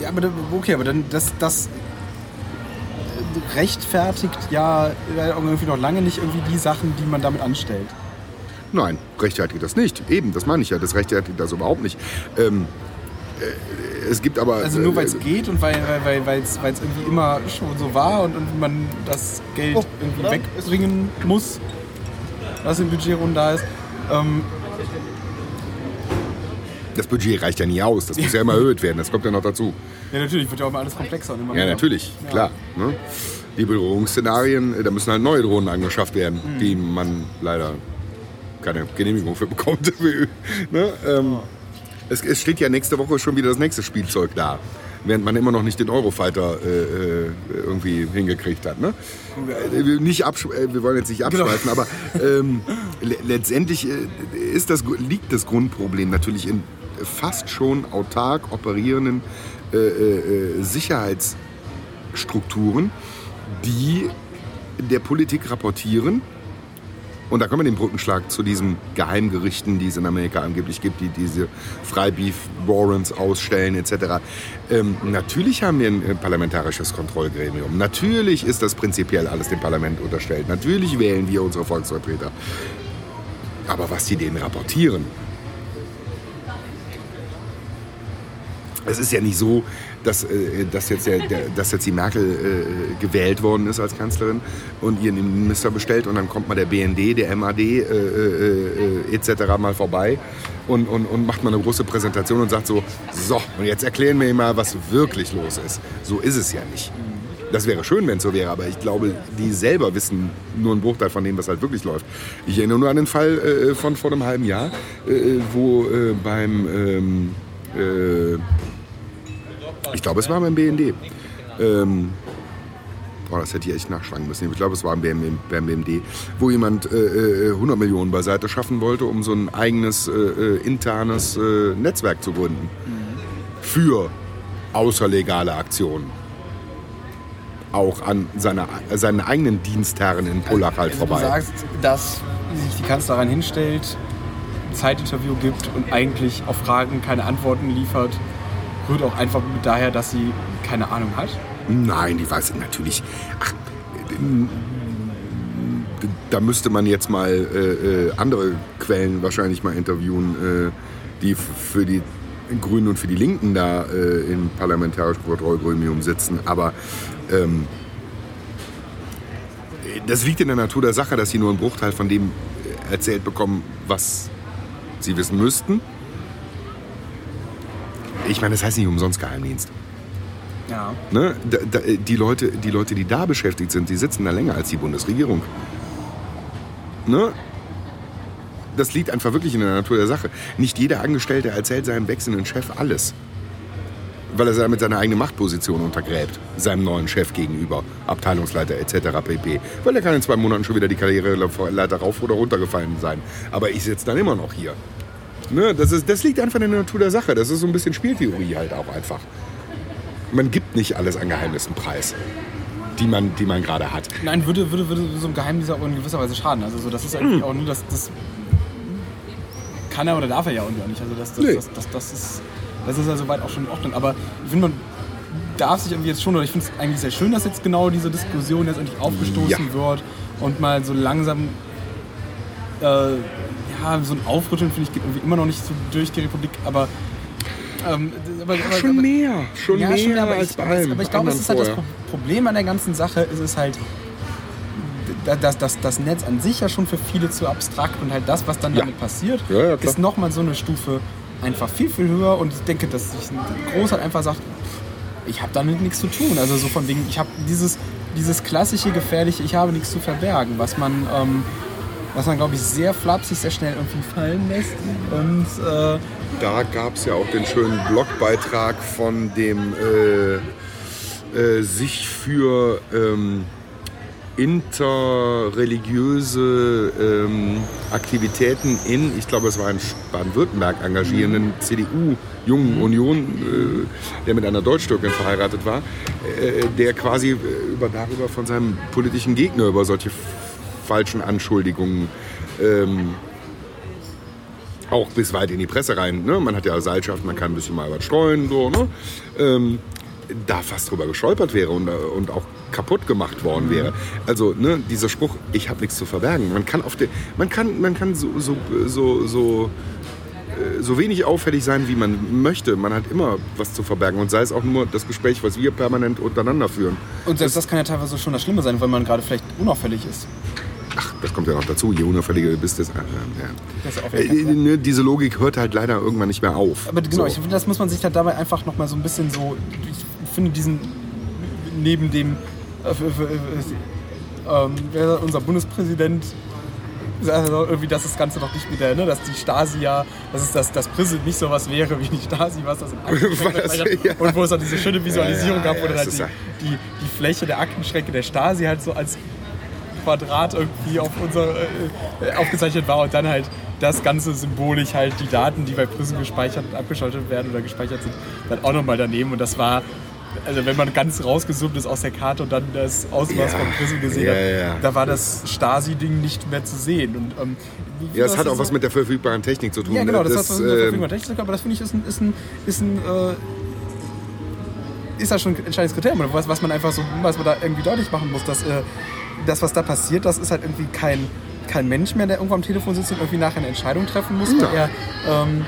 Ja, aber okay, aber dann das, das äh, rechtfertigt ja irgendwie noch lange nicht irgendwie die Sachen, die man damit anstellt. Nein, rechtfertigt das nicht. Eben, das meine ich ja, das rechtfertigt das überhaupt nicht. Ähm, äh, es gibt aber... Also nur weil es äh, geht und weil es weil, weil, irgendwie immer schon so war und, und man das Geld Oh, irgendwie wegbringen muss, was im Budget rund da ist. Ähm, Das Budget reicht ja nie aus, das muss ja immer erhöht werden, das kommt ja noch dazu. ja, natürlich wird ja auch immer alles komplexer. Und immer Ja, natürlich, Ja. klar. Ne? Die Bedrohungsszenarien, äh, da müssen halt neue Drohnen angeschafft werden, Mhm. die man leider keine Genehmigung für bekommt. ne? ähm, es, es steht ja nächste Woche schon wieder das nächste Spielzeug da. Während man immer noch nicht den Eurofighter äh, äh, irgendwie hingekriegt hat. Ne? Äh, wir nicht absch- äh, wir wollen jetzt nicht Genau. abschweifen, aber ähm, le letztendlich äh, ist das, liegt das Grundproblem natürlich in fast schon autark operierenden äh, äh, Sicherheitsstrukturen, die der Politik rapportieren. Und da kommen wir den Brückenschlag zu diesen Geheimgerichten, die es in Amerika angeblich gibt, die diese Freibeef-Warrants ausstellen etc. Ähm, natürlich haben wir ein äh, parlamentarisches Kontrollgremium. Natürlich ist das prinzipiell alles dem Parlament unterstellt. Natürlich wählen wir unsere Volksvertreter. Aber was die denen rapportieren, es ist ja nicht so, dass, äh, dass, jetzt, der, der, dass jetzt die Merkel äh, gewählt worden ist als Kanzlerin und ihren Minister bestellt und dann kommt mal der BND, der MAD äh, äh, äh, etc. mal vorbei und, und, und macht mal eine große Präsentation und sagt so, so, und jetzt erklären wir mal, was wirklich los ist. So ist es ja nicht. Das wäre schön, wenn es so wäre, aber ich glaube, die selber wissen nur einen Bruchteil von dem, was halt wirklich läuft. Ich erinnere nur an den Fall äh, von vor einem halben Jahr, wo beim, ähm, äh, ich glaube, es war beim BND, ähm, boah, das hätte ich echt nachschlagen müssen. Ich glaube, es war beim, beim BMD, wo jemand äh, äh, 100 Millionen beiseite schaffen wollte, um so ein eigenes äh, äh, internes äh, Netzwerk zu gründen. Für außerlegale Aktionen. Auch an seiner, seinen eigenen Dienstherren in Pullach halt Also vorbei. Du sagst, dass sich die Kanzlerin hinstellt, Zeitinterview gibt und eigentlich auf Fragen keine Antworten liefert, rührt auch einfach daher, dass sie keine Ahnung hat. Nein, die weiß natürlich. Ach, da müsste man jetzt mal äh, äh, andere Quellen wahrscheinlich mal interviewen, äh, die für die Grünen und für die Linken da äh, im parlamentarischen Kontrollgremium sitzen. Aber ähm, das liegt in der Natur der Sache, dass sie nur einen Bruchteil von dem äh, erzählt bekommen, was sie wissen müssten. Ich meine, das heißt nicht umsonst Geheimdienst. Ja. Ne? Da, da, die, Leute, die Leute, die da beschäftigt sind, die sitzen da länger als die Bundesregierung. Ne? Das liegt einfach wirklich in der Natur der Sache. Nicht jeder Angestellte erzählt seinem wechselnden Chef alles. Weil er damit seine eigene Machtposition untergräbt, seinem neuen Chef gegenüber, Abteilungsleiter etc. pp. Weil er kann in zwei Monaten schon wieder die Karriereleiter rauf oder runtergefallen sein. Aber ich sitze dann immer noch hier. Ne? Das, ist, das liegt einfach in der Natur der Sache. Das ist so ein bisschen Spieltheorie halt auch einfach man gibt nicht alles an Geheimnissen preis, die man, die man gerade hat. Nein, würde, würde, würde so ein Geheimnis auch in gewisser Weise schaden. Also so, das ist eigentlich auch nur das, das kann er oder darf er ja auch nicht. Also das, das, Nee. das, das, das ist das ist ja soweit auch schon in Ordnung. Aber ich finde, man darf sich irgendwie jetzt schon, oder ich finde es eigentlich sehr schön, dass jetzt genau diese Diskussion jetzt endlich aufgestoßen Ja. wird und mal so langsam äh, ja, so ein Aufrütteln, finde ich, geht irgendwie immer noch nicht so durch die Republik, aber ähm, aber, aber, Schon aber, mehr, schon ja, mehr schon, aber als ich, bei allem aber ich glaube, es ist halt das vorher. Problem an der ganzen Sache, ist es halt, da- dass das, Netz an sich ja schon für viele zu abstrakt und halt das, was dann Ja. damit passiert, Ja, ja, ist nochmal so eine Stufe einfach viel, viel höher und ich denke, dass sich ein Großteil einfach sagt, ich habe damit nichts zu tun. Also so von wegen, ich habe dieses, dieses klassische gefährliche, ich habe nichts zu verbergen, was man, ähm, was man glaube ich sehr flapsig, sehr schnell irgendwie fallen lässt und äh, Da gab es ja auch den schönen Blogbeitrag von dem äh, äh, sich für ähm, interreligiöse ähm, Aktivitäten in, ich glaube es war in Baden-Württemberg engagierenden CDU-Jungen Union, äh, der mit einer Deutsch-Türkin verheiratet war, äh, der quasi äh, über, darüber von seinem politischen Gegner über solche falschen Anschuldigungen ähm, auch bis weit in die Presse rein. Ne? Man hat ja Seilschaft, man kann ein bisschen mal was streuen, so, ne? ähm, da fast drüber gestolpert wäre und, äh, und auch kaputt gemacht worden wäre. Also ne, dieser Spruch, ich habe nichts zu verbergen. Man kann auf der, man kann, man kann so, so, so, so, äh, so wenig auffällig sein, wie man möchte. Man hat immer was zu verbergen und sei es auch nur das Gespräch, was wir permanent untereinander führen. Und selbst das kann ja teilweise schon das Schlimme sein, weil man gerade vielleicht unauffällig ist. Ach, das kommt ja noch dazu. Je unauffälliger du bist, desto. Äh, ja. Das ist auch Äh, ne, diese Logik hört halt leider irgendwann nicht mehr auf. Aber genau, So. ich finde, das muss man sich halt dabei einfach nochmal so ein bisschen so. Ich finde diesen. Neben dem. Äh, f- f- f- ähm, unser Bundespräsident. Also irgendwie, dass das Ganze noch nicht mit der, ne, dass die Stasi ja, dass es das, das Prison nicht so was wäre wie die Stasi, was das in Aktenschränken ja. Und wo es auch diese schöne Visualisierung Ja, ja, gab, wo dann halt die, die, die Fläche der Aktenschränke der Stasi halt so als Quadrat irgendwie auf unser, äh, aufgezeichnet war und dann halt das Ganze symbolisch halt die Daten, die bei Prism gespeichert und abgeschaltet werden oder gespeichert sind, dann auch nochmal daneben. Und das war, also wenn man ganz rausgezoomt ist aus der Karte und dann das Ausmaß Ja, von Prism gesehen ja, hat, ja. da war das Stasi-Ding nicht mehr zu sehen. Und, ähm, Ja, das hat auch was so- mit der verfügbaren Technik zu tun. ja, genau, ne? das, hat was mit der ähm, verfügbaren Technik zu tun, aber das finde ich ist ein, ist ein, ist ein äh, ist ja schon ein entscheidendes Kriterium, was, was man einfach so, was man da irgendwie deutlich machen muss, dass äh, das, was da passiert, das ist halt irgendwie kein, kein Mensch mehr, der irgendwo am Telefon sitzt und irgendwie nachher eine Entscheidung treffen muss, weil er ähm,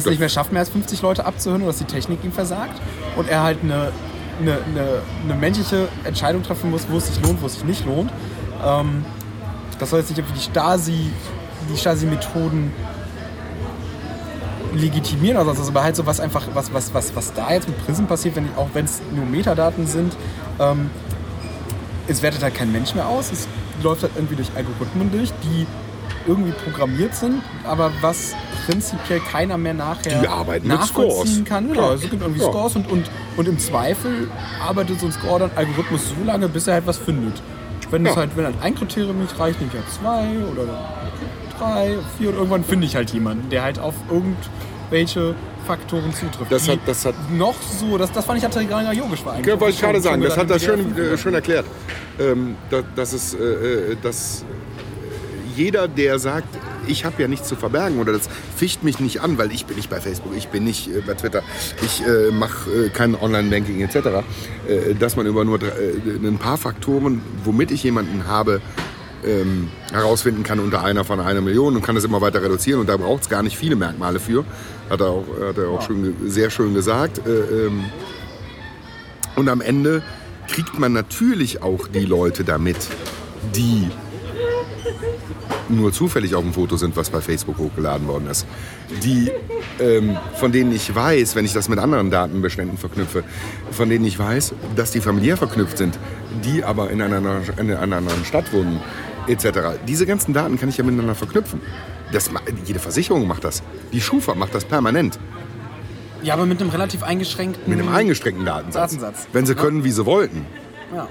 es nicht mehr schafft, mehr als 50 Leute abzuhören oder dass die Technik ihm versagt und er halt eine, eine, eine, eine menschliche Entscheidung treffen muss, wo es sich lohnt, wo es sich nicht lohnt. Ähm, das soll jetzt nicht irgendwie die Stasi, die Stasi-Methoden legitimieren oder sonst was, aber halt so was einfach, was, was, was, was da jetzt mit Prism passiert, wenn, auch wenn es nur Metadaten sind, ähm, es wertet halt kein Mensch mehr aus, es läuft halt irgendwie durch Algorithmen durch, die irgendwie programmiert sind, aber was prinzipiell keiner mehr nachher Die arbeiten mit nachvollziehen Scores. kann. Genau, es gibt irgendwie Ja. Scores und, und, und im Zweifel arbeitet so ein Score dann Algorithmus so lange, bis er halt was findet. Wenn, es Ja. halt, wenn halt ein Kriterium nicht reicht, nehme ich halt zwei oder drei, vier und irgendwann finde ich halt jemanden, der halt auf irgendwelche Faktoren zutrifft. Das hat- das hat- noch so, das, das fand ich halt gar nicht logisch war eigentlich. Ja, wollte ich gerade sagen, das hat das schön, äh, schön erklärt. Ähm, da, dass es, äh, äh, dass jeder, der sagt, ich habe ja nichts zu verbergen oder das ficht mich nicht an, weil ich bin nicht bei Facebook, ich bin nicht äh, bei Twitter, ich äh, mache äh, kein Online-Banking etc., äh, dass man über nur äh, ein paar Faktoren, womit ich jemanden habe, ähm, herausfinden kann unter einer von einer Million und kann das immer weiter reduzieren und da braucht es gar nicht viele Merkmale für, hat er auch, hat er auch schön, ge- sehr schön gesagt. Äh, ähm, und am Ende kriegt man natürlich auch die Leute damit, die nur zufällig auf dem Foto sind, was bei Facebook hochgeladen worden ist. Die, ähm, von denen ich weiß, wenn ich das mit anderen Datenbeständen verknüpfe, von denen ich weiß, dass die familiär verknüpft sind, die aber in einer, in einer anderen Stadt wohnen, etc. Diese ganzen Daten kann ich ja miteinander verknüpfen. Das, jede Versicherung macht das. Die Schufa macht das permanent. Ja, aber mit einem relativ eingeschränkten. Mit einem eingeschränkten Datensatz. Datensatz. Wenn sie können, wie sie wollten. Ja.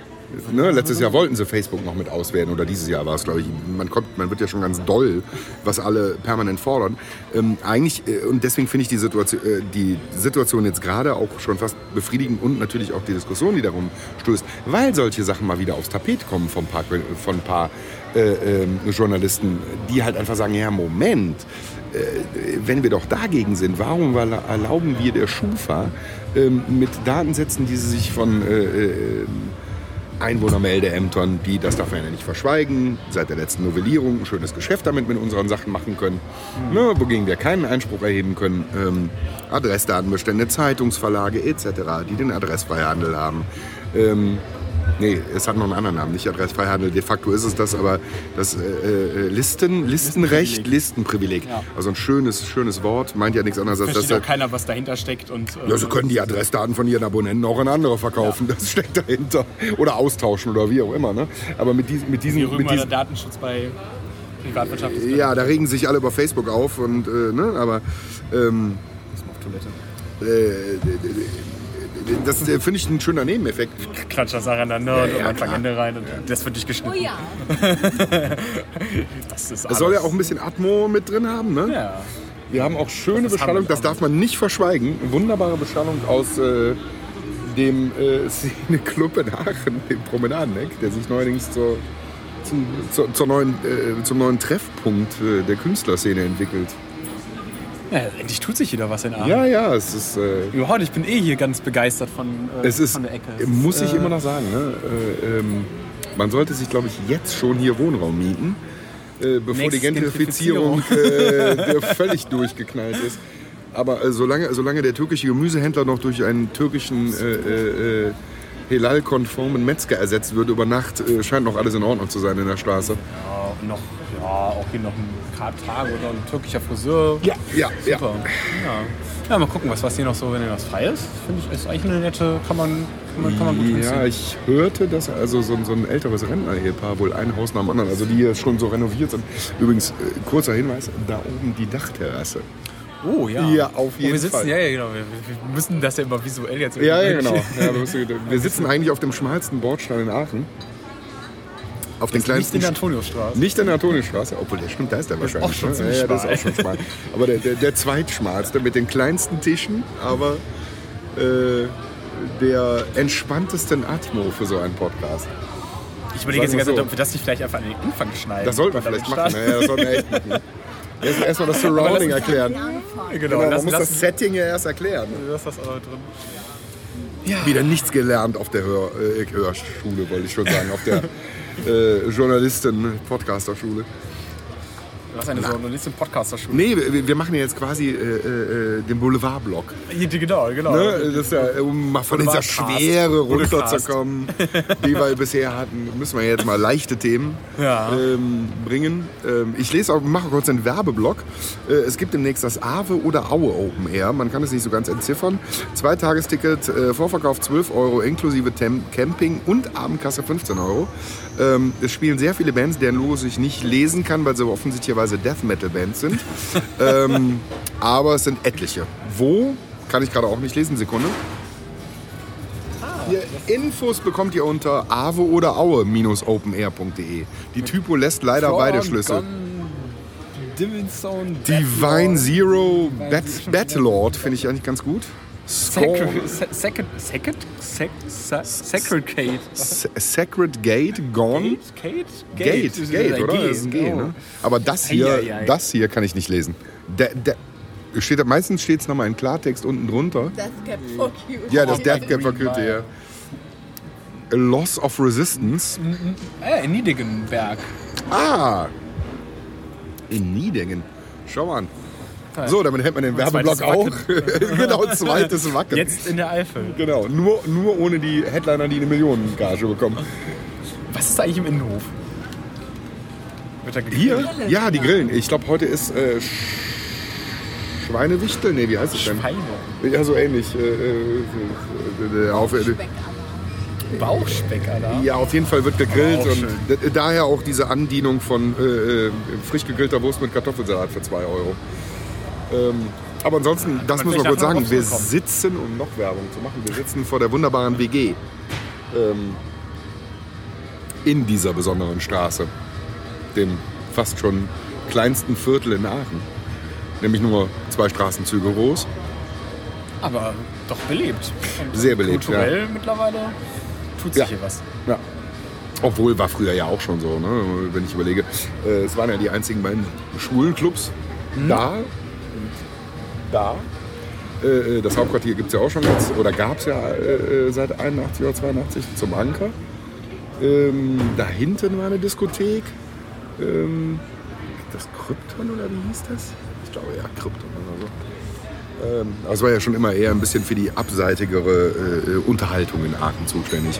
Ne, letztes Jahr wollten sie Facebook noch mit auswerten oder dieses Jahr war es, glaube ich. Man, kommt, man wird ja schon ganz doll, was alle permanent fordern. Ähm, eigentlich, äh, und deswegen finde ich die Situation, äh, die Situation jetzt gerade auch schon fast befriedigend und natürlich auch die Diskussion, die darum stößt, weil solche Sachen mal wieder aufs Tapet kommen von ein paar, von ein paar äh, ähm, Journalisten, die halt einfach sagen, ja, Moment, äh, wenn wir doch dagegen sind, warum erlauben wir der Schufa ähm, mit Datensätzen, die sie sich von äh, äh, Einwohnermeldeämtern, die das darf man ja nicht verschweigen, seit der letzten Novellierung ein schönes Geschäft damit mit unseren Sachen machen können, ne, wogegen wir keinen Einspruch erheben können. Ähm, Adressdatenbestände, Zeitungsverlage etc., die den Adressfreihandel haben. Ähm, nee, es hat noch einen anderen Namen, nicht Adressfreihandel. De facto ist es das, aber das äh, äh, Listen, Listenrecht, Listenprivileg. Ja. Also ein schönes, schönes Wort, meint ja nichts anderes als Versteht das. auch keiner, was dahinter steckt. Und, äh, Ja, sie können die Adressdaten von ihren Abonnenten auch an andere verkaufen. Das steckt dahinter. Oder austauschen oder wie auch immer. Ne? Aber mit, dies, mit diesen. Wie Mit diesen Datenschutz bei Privatwirtschaft ist. ja, da regen sich alle über Facebook auf. Und, äh, ne? Aber ähm, auf Toilette. äh, das äh, finde ich ein schöner Nebeneffekt. Klatscht das aneinander Ja, und ja, Anfang klar. Ende rein und das wird nicht Oh geschnitten. ja. Das ist Es alles. soll ja auch ein bisschen Atmo mit drin haben. Ne? Ja. Wir haben auch schöne Das Beschallung, das darf man nicht verschweigen. Wunderbare Beschallung aus äh, dem äh, Szene-Club in Aachen, dem Promenadeneck, der sich neuerdings zur, zum, zur, zur neuen, äh, zum neuen Treffpunkt äh, der Künstlerszene entwickelt. Ja. Endlich tut sich wieder was in Aachen. Ja, ja, es ist, äh, Überhaupt, ich bin eh hier ganz begeistert von, äh, es ist von der Ecke. Es muss ist, ich äh, immer noch sagen, ne? äh, ähm, man sollte sich, glaube ich, jetzt schon hier Wohnraum mieten. Äh, bevor die Gentrifizierung äh, völlig durchgeknallt ist. Aber äh, solange, solange der türkische Gemüsehändler noch durch einen türkischen äh, äh, äh, Helal-konformen Metzger ersetzt wird über Nacht, äh, scheint noch alles in Ordnung zu sein in der Straße. Ja, noch, ja, auch hier noch ein Kartag oder ein türkischer Friseur. Ja, ja, ja. Super. Ja. ja, mal gucken, was, was hier noch so, wenn hier was frei ist. Finde ich, ist eigentlich eine nette, kann man, kann man, kann man gut Ja, hinziehen. ich hörte, dass also so, ein- so ein älteres Rentner-Ehepaar wohl ein Haus nach dem anderen, also die hier schon so renoviert sind. Übrigens, äh, kurzer Hinweis, da oben die Dachterrasse. Oh ja. Ja, auf Wo wir jeden sitzen, Fall. Ja, ja, genau. Wir, wir müssen das ja immer visuell jetzt Ja, ja, irgendwie- genau. Ja, wir müssen- wir sitzen eigentlich auf dem schmalsten Bordstein in Aachen. Auf den Nicht kleinsten in der Antoniusstraße. Nicht in der Antoniusstraße, obwohl der stimmt, da ist der wahrscheinlich. auch schon ne? ziemlich ja, ja, das ist auch schon schmal. Aber der, der, der zweitschmalste mit den kleinsten Tischen, aber äh, der entspanntesten Atmo für so einen Podcast. Ich überlege jetzt die ganze Zeit, so. ob wir das nicht vielleicht einfach an den Anfang schneiden. Das sollten wir vielleicht machen. Ja, das sollten wir echt machen. Erst erstmal das Surrounding erklären. Genau, Genau, man lass, muss lass, das Setting ja erst erklären. lass das auch drin. Wieder nichts gelernt auf der Hör, äh, Hörschule, wollte ich schon sagen, auf der äh, Journalisten-Podcaster-Schule. Was eine so, du liest im Podcaster-Schule. Nee, wir, wir machen ja jetzt quasi äh, äh, den Boulevardblock. Genau, genau. Ne? Das ist ja, um mal von dieser. Schwere runterzukommen, die wir bisher hatten, müssen wir jetzt mal leichte Themen Ja. ähm, bringen. Ähm, ich lese auch, mache kurz einen Werbeblock. Äh, es gibt demnächst das Awe oder Aue Open Air. Man kann es nicht so ganz entziffern. Zweitagesticket, äh, Vorverkauf 12 Euro inklusive Tem Camping und Abendkasse 15 Euro. Ähm, es spielen sehr viele Bands, deren Logos ich nicht lesen kann, weil sie offensichtlicherweise Death Metal Bands sind. ähm, aber es sind etliche. Wo? Kann ich gerade auch nicht lesen. Sekunde. Hier, Infos bekommt ihr unter ave oder aue-openair.de. Die Typo lässt leider beide Schlüssel. Divinson, Divine Zero Bat Battlelord finde ich eigentlich ganz gut. Sacred Gate. Sacred Gate Gone. Gate? Gate, Gate, oder? Das ist ein G, oh. ne? Aber das hier, das hier kann ich nicht lesen. Der, der, steht, meistens steht es nochmal in Klartext unten drunter. Death Cap for you. Ja, das Death Gap verkürzt Mile. hier. A Loss of Resistance. Äh, in Niedegenberg. Ah! In Niedingen. Schau mal an. So, damit hält man den Werbeblock auch. genau, zweites Wacken. Jetzt in der Eifel. Genau, nur, nur ohne die Headliner, die eine Millionengage bekommen. Was ist eigentlich im Innenhof? Wird da Hier? Ja, die Grillen. Ich glaube, heute ist äh, Sch- Schweinewichtel. Nee, wie heißt es denn? Schweine. Ja, so ähnlich. Äh, äh, äh, auf, Bauchspeck, Alter. ja, auf jeden Fall wird gegrillt und schön. daher auch diese Andienung von äh, äh, frisch gegrillter Wurst mit Kartoffelsalat für 2 Euro. Ähm, aber ansonsten, das man muss man kurz sagen, wir sitzen, um noch Werbung zu machen, wir sitzen vor der wunderbaren WG ähm, in dieser besonderen Straße, dem fast schon kleinsten Viertel in Aachen. Nämlich nur zwei Straßenzüge groß. Aber doch belebt. Und Sehr belebt, Kulturell mittlerweile tut sich Ja. hier was. Ja. Obwohl war früher ja auch schon so, ne? wenn ich überlege. Äh, es waren ja die einzigen beiden Schwulenclubs da und da. Äh, äh, das Hauptquartier gibt es ja auch schon jetzt, oder gab es ja äh, äh, seit 81 oder 82 zum Anker. Ähm, da hinten war eine Diskothek. Ähm, das Krypton oder wie hieß das? Ich glaube ja, Krypton oder so. Ähm, also es war ja schon immer eher ein bisschen für die abseitigere äh, äh, Unterhaltung in Aachen zuständig.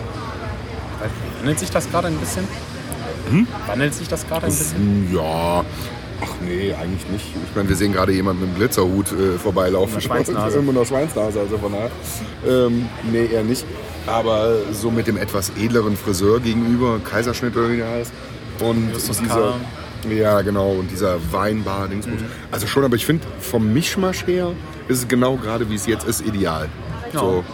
Wandelt sich das gerade ein bisschen? Hm? Wandelt sich das gerade ein bisschen? Ja, ach nee, eigentlich nicht. Ich meine, wir sehen gerade jemanden mit einem Glitzerhut äh, vorbeilaufen. Einer Schweinsnase. Mit einer Schweinsnase, also von daher. Ähm, nee, eher nicht. Aber so mit dem etwas edleren Friseur gegenüber, Kaiserschnitt oder wie der heißt. Und Justus dieser, ja, genau, und dieser Weinbar. Mhm. Also schon, aber ich finde, vom Mischmasch her ist es genau gerade, wie es jetzt ist, ideal. Ja. So.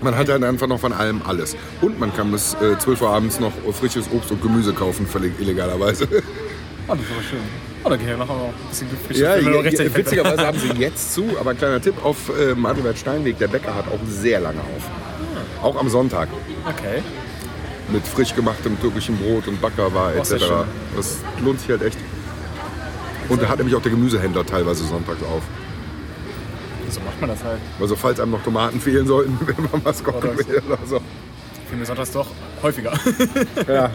Man hat dann einfach noch von allem alles. Und man kann bis äh, 12 Uhr abends noch frisches Obst und Gemüse kaufen, völlig illegalerweise. Oh, das ist aber schön. Oh, da gehen wir noch ein bisschen gefischt. Ja, ja, sind. witzigerweise haben sie jetzt zu, aber ein kleiner Tipp auf äh, Martinwald Steinweg, der Bäcker hat auch sehr lange auf. Auch am Sonntag. Okay. Mit frisch gemachtem türkischem Brot und Backerwar Oh, etc. Das lohnt sich halt echt. Und da hat nämlich auch der Gemüsehändler teilweise sonntags auf. So macht man das halt. Also falls einem noch Tomaten fehlen sollten, wenn man was kochen will oder so. Für mich sonntags doch häufiger. Ja.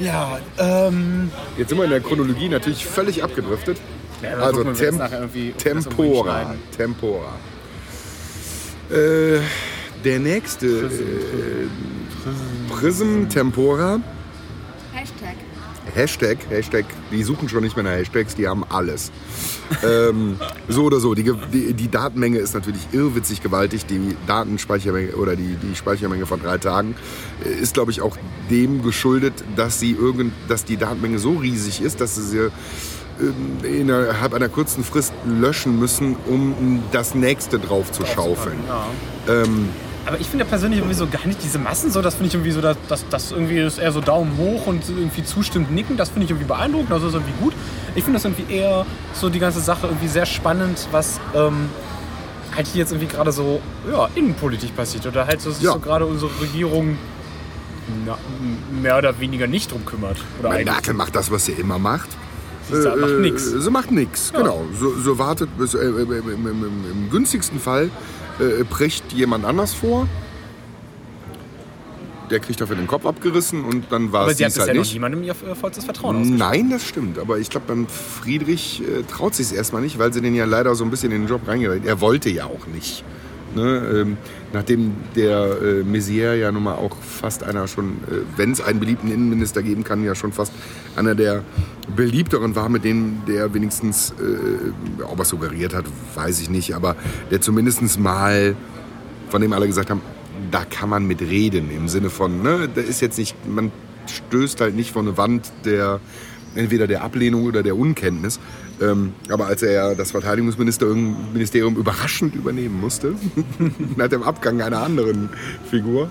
Ja, ähm. Jetzt sind wir in der Chronologie natürlich völlig abgedriftet. Ja, Also gucken irgendwo Tempora. Tempora. Äh, der nächste äh, Prism Tempora. Hashtag. Hashtag, Hashtag, die suchen schon nicht mehr nach Hashtags, die haben alles. ähm, so oder so, die, die, die Datenmenge ist natürlich irrwitzig gewaltig. Die Datenspeichermenge oder die, die Speichermenge von drei Tagen äh, ist, glaube ich, auch dem geschuldet, dass, sie irgend, dass die Datenmenge so riesig ist, dass sie sie ähm, innerhalb einer kurzen Frist löschen müssen, um das nächste drauf zu schaufeln. Ja. Ähm, Aber ich finde ja persönlich irgendwie so gar nicht diese Massen so, das finde ich irgendwie so, dass das, das irgendwie ist eher so Daumen hoch und irgendwie zustimmt nicken, das finde ich irgendwie beeindruckend, das ist irgendwie gut. Ich finde das irgendwie eher so die ganze Sache irgendwie sehr spannend, was ähm, halt hier jetzt irgendwie gerade so ja, innenpolitisch passiert oder halt so, sich Ja. so gerade unsere Regierung na, mehr oder weniger nicht drum kümmert. Oder. Merkel macht das, was sie immer macht. Sie sagt, macht Äh, nix. Sie macht nichts, genau. So, so wartet bis, äh, im, im, im, im, günstigsten Fall äh, bricht jemand anders vor. der kriegt dafür den Kopf abgerissen und dann war Aber es sie hat dies bisher halt noch nicht. niemandem ihr äh, vollstes Vertrauen ausgesprochen. Nein, das stimmt. Aber ich glaube, beim Friedrich äh, traut sich es erstmal nicht, weil sie den ja leider so ein bisschen in den Job reingeredet Er wollte ja auch nicht. Ne? Ähm, nachdem der äh, Maizière ja nun mal auch fast einer schon, äh, wenn es einen beliebten Innenminister geben kann, ja schon fast einer der beliebteren war, mit dem der wenigstens, äh, ob er suggeriert hat, weiß ich nicht, aber der zumindest mal, von dem alle gesagt haben, da kann man mit reden, im Sinne von, ne, da ist jetzt nicht, man stößt halt nicht vor eine Wand der entweder der Ablehnung oder der Unkenntnis. Ähm, aber als er das Verteidigungsministerium überraschend übernehmen musste, nach dem Abgang einer anderen Figur,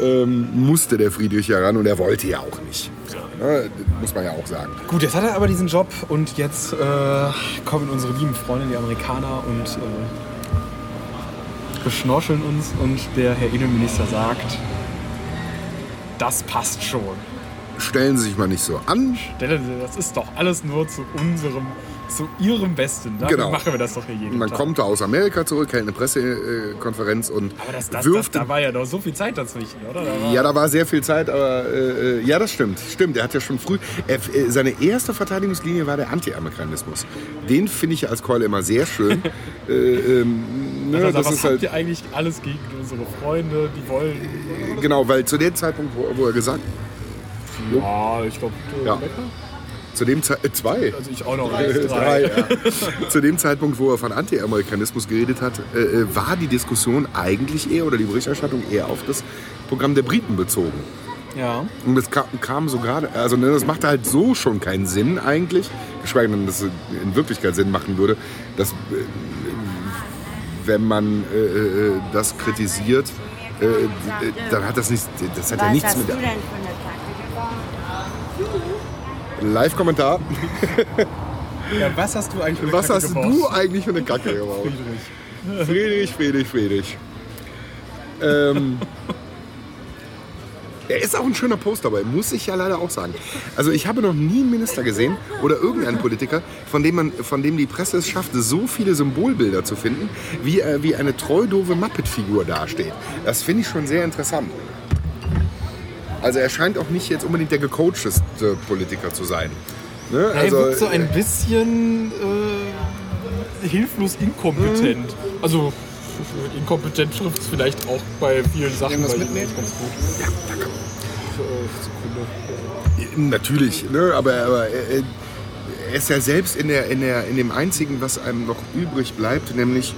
ähm, musste der Friedrich ja ran und er wollte ja auch nicht. Ne, muss man ja auch sagen. Gut, jetzt hat er aber diesen Job und jetzt äh, kommen unsere lieben Freunde, die Amerikaner, und äh, beschnorcheln uns und der Herr Innenminister sagt, das passt schon. Stellen Sie sich mal nicht so an. Stellen Sie, das ist doch alles nur zu unserem, zu Ihrem Besten. Dafür Genau. machen wir das doch hier jeden Man Tag. kommt da aus Amerika zurück, hält eine Pressekonferenz und aber das, das, das, wirft da war ja noch so viel Zeit dazwischen, oder? Da Ja, da war sehr viel Zeit, aber äh, äh, ja, das stimmt. Stimmt, er hat ja schon früh. Er, äh, seine erste Verteidigungslinie war der Anti-Amerikanismus. Den finde ich als Keule immer sehr schön. äh, ähm, ne, also, das was ist habt halt ihr eigentlich alles gegen unsere Freunde, die wollen... genau, weil zu dem Zeitpunkt, wo, wo er gesagt, Ja, ich glaube, Ja. zu dem Zeit äh, zwei. Also ich auch noch Äh, eins, drei, drei. ja. Zu dem Zeitpunkt, wo er von Anti-Amerikanismus geredet hat, äh, äh, war die Diskussion eigentlich eher oder die Berichterstattung eher auf das Programm der Briten bezogen. Ja. Und das kam, kam so gerade, also ne, das machte halt so schon keinen Sinn eigentlich, geschweige denn, dass es in Wirklichkeit Sinn machen würde, dass äh, wenn man äh, äh, das kritisiert, äh, äh, dann hat das nichts, das hat ja Was nichts hast mit du der denn für eine? Live-Kommentar. ja. Was hast du eigentlich für eine Was Kacke hast gebaut? du eigentlich für eine Kacke gebaut? Friedrich, Friedrich, Friedrich. Ähm, er ist auch ein schöner Post dabei, muss ich ja leider auch sagen. Also ich habe noch nie einen Minister gesehen oder irgendeinen Politiker, von dem, man, von dem die Presse es schafft, so viele Symbolbilder zu finden, wie, er wie eine treu doofe Muppet-Figur dasteht. Das finde ich schon sehr interessant. Also er scheint auch nicht jetzt unbedingt der gecoachteste Politiker zu sein. Ne? Er Also, wirkt so ein bisschen äh, hilflos inkompetent. Also inkompetent trifft es vielleicht auch bei vielen Sachen. Irgendwas bei mitnehmen? ganz gut. ja, danke. Äh, Sekunde. Natürlich, ne? aber, aber er, er ist ja selbst in, der, in, der, in dem einzigen, was einem noch übrig bleibt, nämlich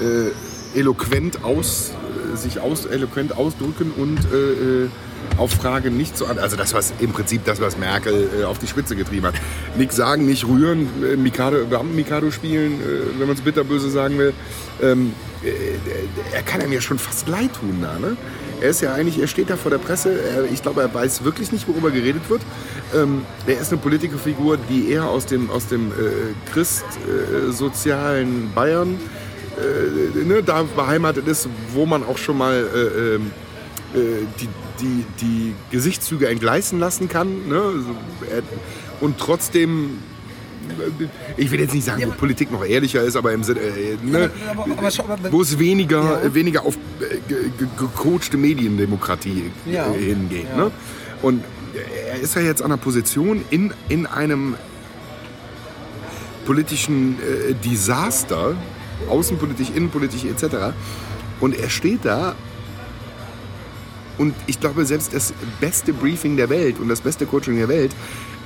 äh, eloquent aus, äh, sich aus, eloquent ausdrücken und äh, äh, auf Fragen nicht so an. Also das, was im Prinzip das, was Merkel äh, auf die Spitze getrieben hat. Nichts sagen, nicht rühren, äh, Mikado, Beamten-Mikado spielen, äh, wenn man es bitterböse sagen will. Ähm, äh, er kann einem ja schon fast leid tun da, ne? Er ist ja eigentlich, er steht da vor der Presse, er, ich glaube, er weiß wirklich nicht, worüber geredet wird. Ähm, er ist eine Politikerfigur, die eher aus dem, aus dem äh, christsozialen Bayern äh, ne, da beheimatet ist, wo man auch schon mal äh, ähm, äh, die, die, die Gesichtszüge entgleisen lassen kann. Ne? Und trotzdem, ich will jetzt nicht sagen, wo Politik noch ehrlicher ist, aber im Sinne, äh, ne, Aber, aber wo es weniger, Ja. weniger auf äh, ge- ge- gecoachte Mediendemokratie äh, Ja. hingeht. Ja. Ne? Und er ist ja jetzt an einer Position in, in einem politischen äh, Desaster, außenpolitisch, innenpolitisch etc. Und er steht da und ich glaube, selbst das beste Briefing der Welt und das beste Coaching der Welt,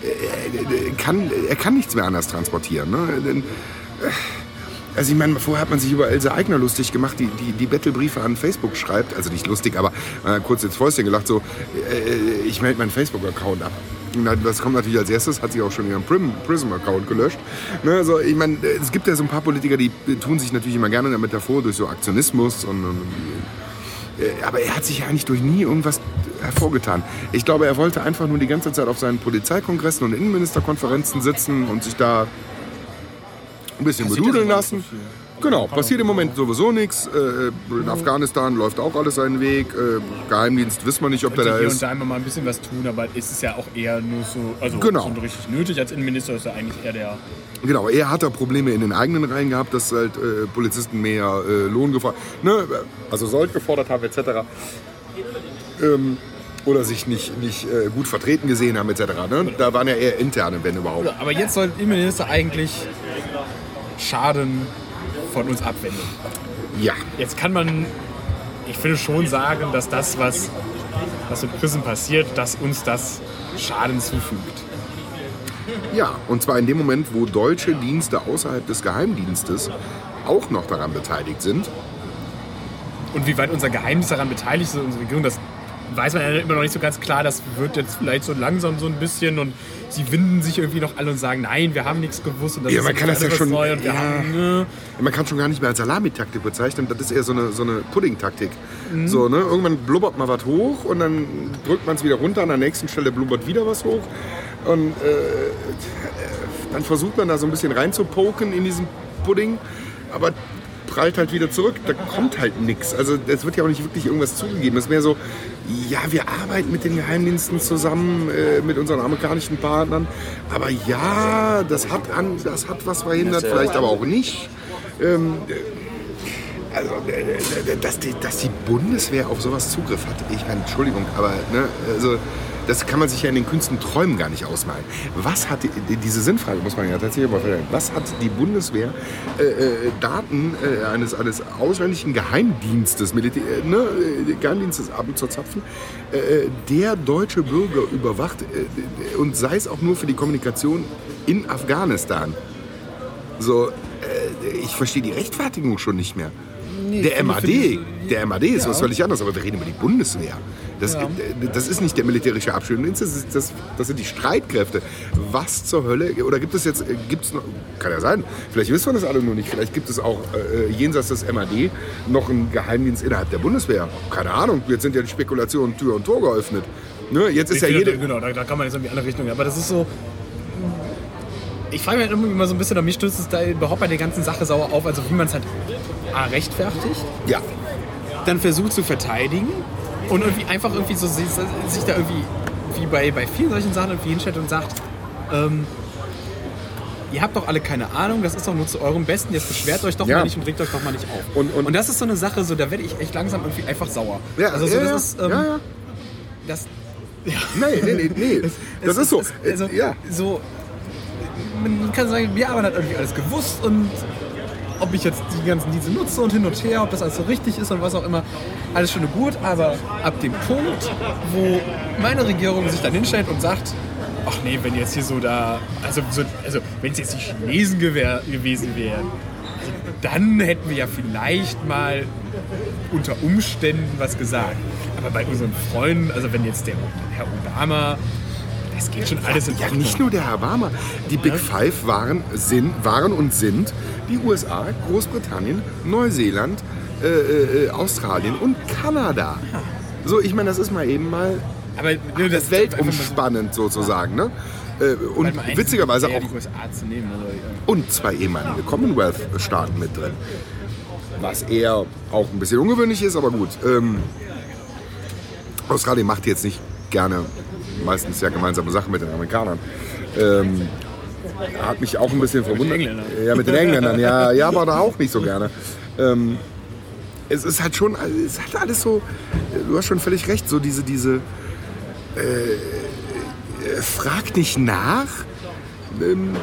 äh, kann, er kann nichts mehr anders transportieren. Ne? Denn, äh, also ich meine, vorher hat man sich über Else Eigner lustig gemacht, die die, die Battlebriefe an Facebook schreibt. Also nicht lustig, aber äh, kurz ins Fäustchen gelacht, so, äh, ich melde meinen Facebook-Account ab. Das kommt natürlich als erstes, hat sie auch schon ihren Prism-Account gelöscht. Ne, also ich meine, es gibt ja so ein paar Politiker, die tun sich natürlich immer gerne damit hervor, durch so Aktionismus und, und äh, aber er hat sich ja eigentlich durch nie irgendwas hervorgetan. Ich glaube, er wollte einfach nur die ganze Zeit auf seinen Polizeikongressen und Innenministerkonferenzen sitzen und sich da ein bisschen bedudeln lassen. so. Genau, passiert im Moment sowieso nichts. Äh, in Afghanistan läuft auch alles seinen Weg. Äh, Geheimdienst wissen wir nicht, ob der da hier und ist. da immer mal ein bisschen was tun, aber es ist ja auch eher nur so, also Genau. so richtig nötig. Als Innenminister ist er eigentlich eher der. Genau, er hat da Probleme in den eigenen Reihen gehabt, dass halt äh, Polizisten mehr äh, Lohn gefordert, ne, also Sold gefordert haben etc. Ähm, oder sich nicht, nicht äh, gut vertreten gesehen haben etc. Ne? Da waren ja eher interne, wenn überhaupt. Aber jetzt soll der Innenminister eigentlich Schaden von uns abwenden. Ja. Jetzt kann man, ich finde schon sagen, dass das, was, was mit Prism passiert, dass uns das Schaden zufügt. Ja, und zwar in dem Moment, wo deutsche Dienste außerhalb des Geheimdienstes auch noch daran beteiligt sind. Und wie weit unser Geheimdienst daran beteiligt ist, unsere Regierung, das weiß man ja immer noch nicht so ganz klar. Das wird jetzt vielleicht so langsam so ein bisschen und sie winden sich irgendwie noch alle und sagen, nein, wir haben nichts gewusst und das Ja, ist man kann das ja schon- neu und wir ja. haben, ne. Man kann schon gar nicht mehr als Salamitaktik bezeichnen, das ist eher so eine, so eine Pudding-Taktik. So, ne? Irgendwann blubbert mal was hoch und dann drückt man es wieder runter, an der nächsten Stelle blubbert wieder was hoch. Und äh, dann versucht man da so ein bisschen reinzupoken in diesen Pudding, aber prallt halt wieder zurück. Da kommt halt nichts. Also es wird ja auch nicht wirklich irgendwas zugegeben. Es ist mehr so, ja, wir arbeiten mit den Geheimdiensten zusammen, äh, mit unseren amerikanischen Partnern. Aber ja, das hat, an, das hat was verhindert, vielleicht aber auch nicht. Ähm, also, äh, äh, dass die, dass die Bundeswehr auf sowas Zugriff hat. Ich meine, Entschuldigung, aber ne, also, das kann man sich ja in den kühnsten Träumen gar nicht ausmalen. Was hat die, diese Sinnfrage, muss man ja tatsächlich mal stellen, was hat die Bundeswehr äh, äh, Daten äh, eines, eines ausländischen Geheimdienstes, Militär, äh, ne, äh, Geheimdienstes ab und zu zapfen, äh, der deutsche Bürger überwacht und sei es auch nur für die Kommunikation in Afghanistan? So, ich verstehe die Rechtfertigung schon nicht mehr. der finde- MAD, der MAD ist was völlig anderes, aber wir reden über die Bundeswehr. Das, Ja. äh, das ist nicht der militärische Abschirmdienst, das, das, das sind die Streitkräfte. Was zur Hölle, oder gibt es jetzt, äh, gibt's noch, kann ja sein, vielleicht wissen wir das alle nur nicht, vielleicht gibt es auch äh, jenseits des MAD noch einen Geheimdienst innerhalb der Bundeswehr. Keine Ahnung, jetzt sind ja die Spekulationen Tür und Tor geöffnet. Ne? Jetzt ist ja jede, Genau, da, da kann man jetzt irgendwie andere Richtungen. Aber das ist so. Ich frage mich halt immer so ein bisschen, mich stößt es da überhaupt bei der ganzen Sache sauer auf, also wie man es halt A, rechtfertigt, ja, dann versucht zu verteidigen und irgendwie einfach irgendwie so sich, sich da irgendwie, wie bei, bei vielen solchen Sachen, irgendwie hinstellt und sagt, ähm, ihr habt doch alle keine Ahnung, das ist doch nur zu eurem Besten, jetzt beschwert euch doch Ja. mal nicht und regt euch doch mal nicht auf. Und- und- das ist so eine Sache, so da werde ich echt langsam irgendwie einfach sauer. ja, also so, ja, das ja, ist, ähm, ja, ja. das, Nee, nee, nee, nee. Das ist so. also, ja. so. Man kann sagen, ja, man hat irgendwie alles gewusst und ob ich jetzt die ganzen Dienste nutze und hin und her, ob das alles so richtig ist und was auch immer, alles schön und gut, aber ab dem Punkt, wo meine Regierung sich dann hinstellt und sagt, ach nee, wenn jetzt hier so da, also, so, also wenn es jetzt die Chinesen gewesen wären, also dann hätten wir ja vielleicht mal unter Umständen was gesagt. Aber bei unseren Freunden, also wenn jetzt der Herr Obama, das geht schon alles in Ja, Ordnung. nicht nur der Herr Obama. Die Big Five waren, sind, waren und sind die USA, Großbritannien, Neuseeland, äh, äh, Australien und Kanada. So, ich meine, das ist mal eben mal Aber ne, das weltumspannend sozusagen. Ne? Äh, und witzigerweise auch nehmen. Also, und zwei ehemalige Commonwealth-Staaten mit drin. Was eher auch ein bisschen ungewöhnlich ist, aber gut. Ähm, Australien macht jetzt nicht gerne meistens ja gemeinsame Sachen mit den Amerikanern. Ähm, hat mich auch ein bisschen verwundert. Engländern. Ja, mit den Engländern, ja, ja, aber da auch nicht so gerne. Ähm, es ist halt schon, es hat alles so, du hast schon völlig recht, so diese, diese, äh, fragt nicht nach, ähm,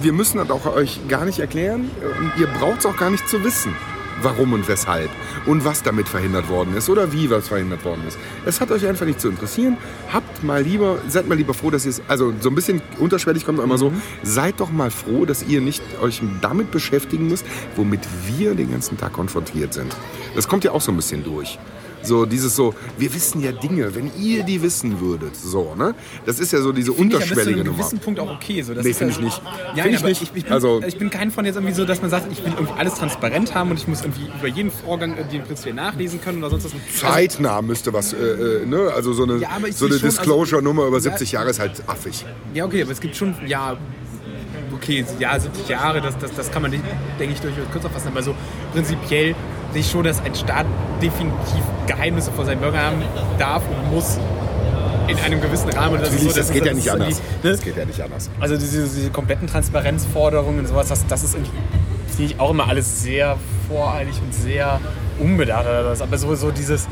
wir müssen das auch euch gar nicht erklären und ihr braucht es auch gar nicht zu wissen, warum und weshalb und was damit verhindert worden ist oder wie was verhindert worden ist. Es hat euch einfach nicht zu interessieren. Habt mal lieber, seid mal lieber froh, dass ihr es, also so ein bisschen unterschwellig kommt immer so, seid doch mal froh, dass ihr nicht euch damit beschäftigen müsst, womit wir den ganzen Tag konfrontiert sind. Das kommt ja auch so ein bisschen durch. So dieses so, wir wissen ja Dinge, wenn ihr die wissen würdet. So, ne? Das ist ja so diese Finde ich ja unterschwellige Nummer. gewissen Punkt auch okay. So, das Nee, ist finde ja- ich nicht. Ja, Finde ich nicht. Ich, ich, bin, Also- ich bin kein von jetzt irgendwie so, dass man sagt, ich will irgendwie alles transparent haben und ich muss irgendwie über jeden Vorgang äh, den prinzipiell nachlesen können oder sonst was. Also, Zeitnah müsste was, äh, äh, ne? Also so eine, Ja, so eine also- Disclosure-Nummer über Ja. 70 Jahre ist halt affig. Ja, okay, aber es gibt schon, ja, okay, ja, 70 Jahre, das, das, das kann man, nicht, denke ich, durchaus kürzer fassen, aber so prinzipiell sehe ich schon, dass ein Staat definitiv Geheimnisse vor seinen Bürgern haben darf und muss in einem gewissen Rahmen. Das, so, das geht ja ist nicht anders. ne? Das geht ja nicht anders. Also diese, diese kompletten Transparenzforderungen und sowas, das, das ist finde ich auch immer alles sehr voreilig und sehr unbedacht. Aber sowieso dieses,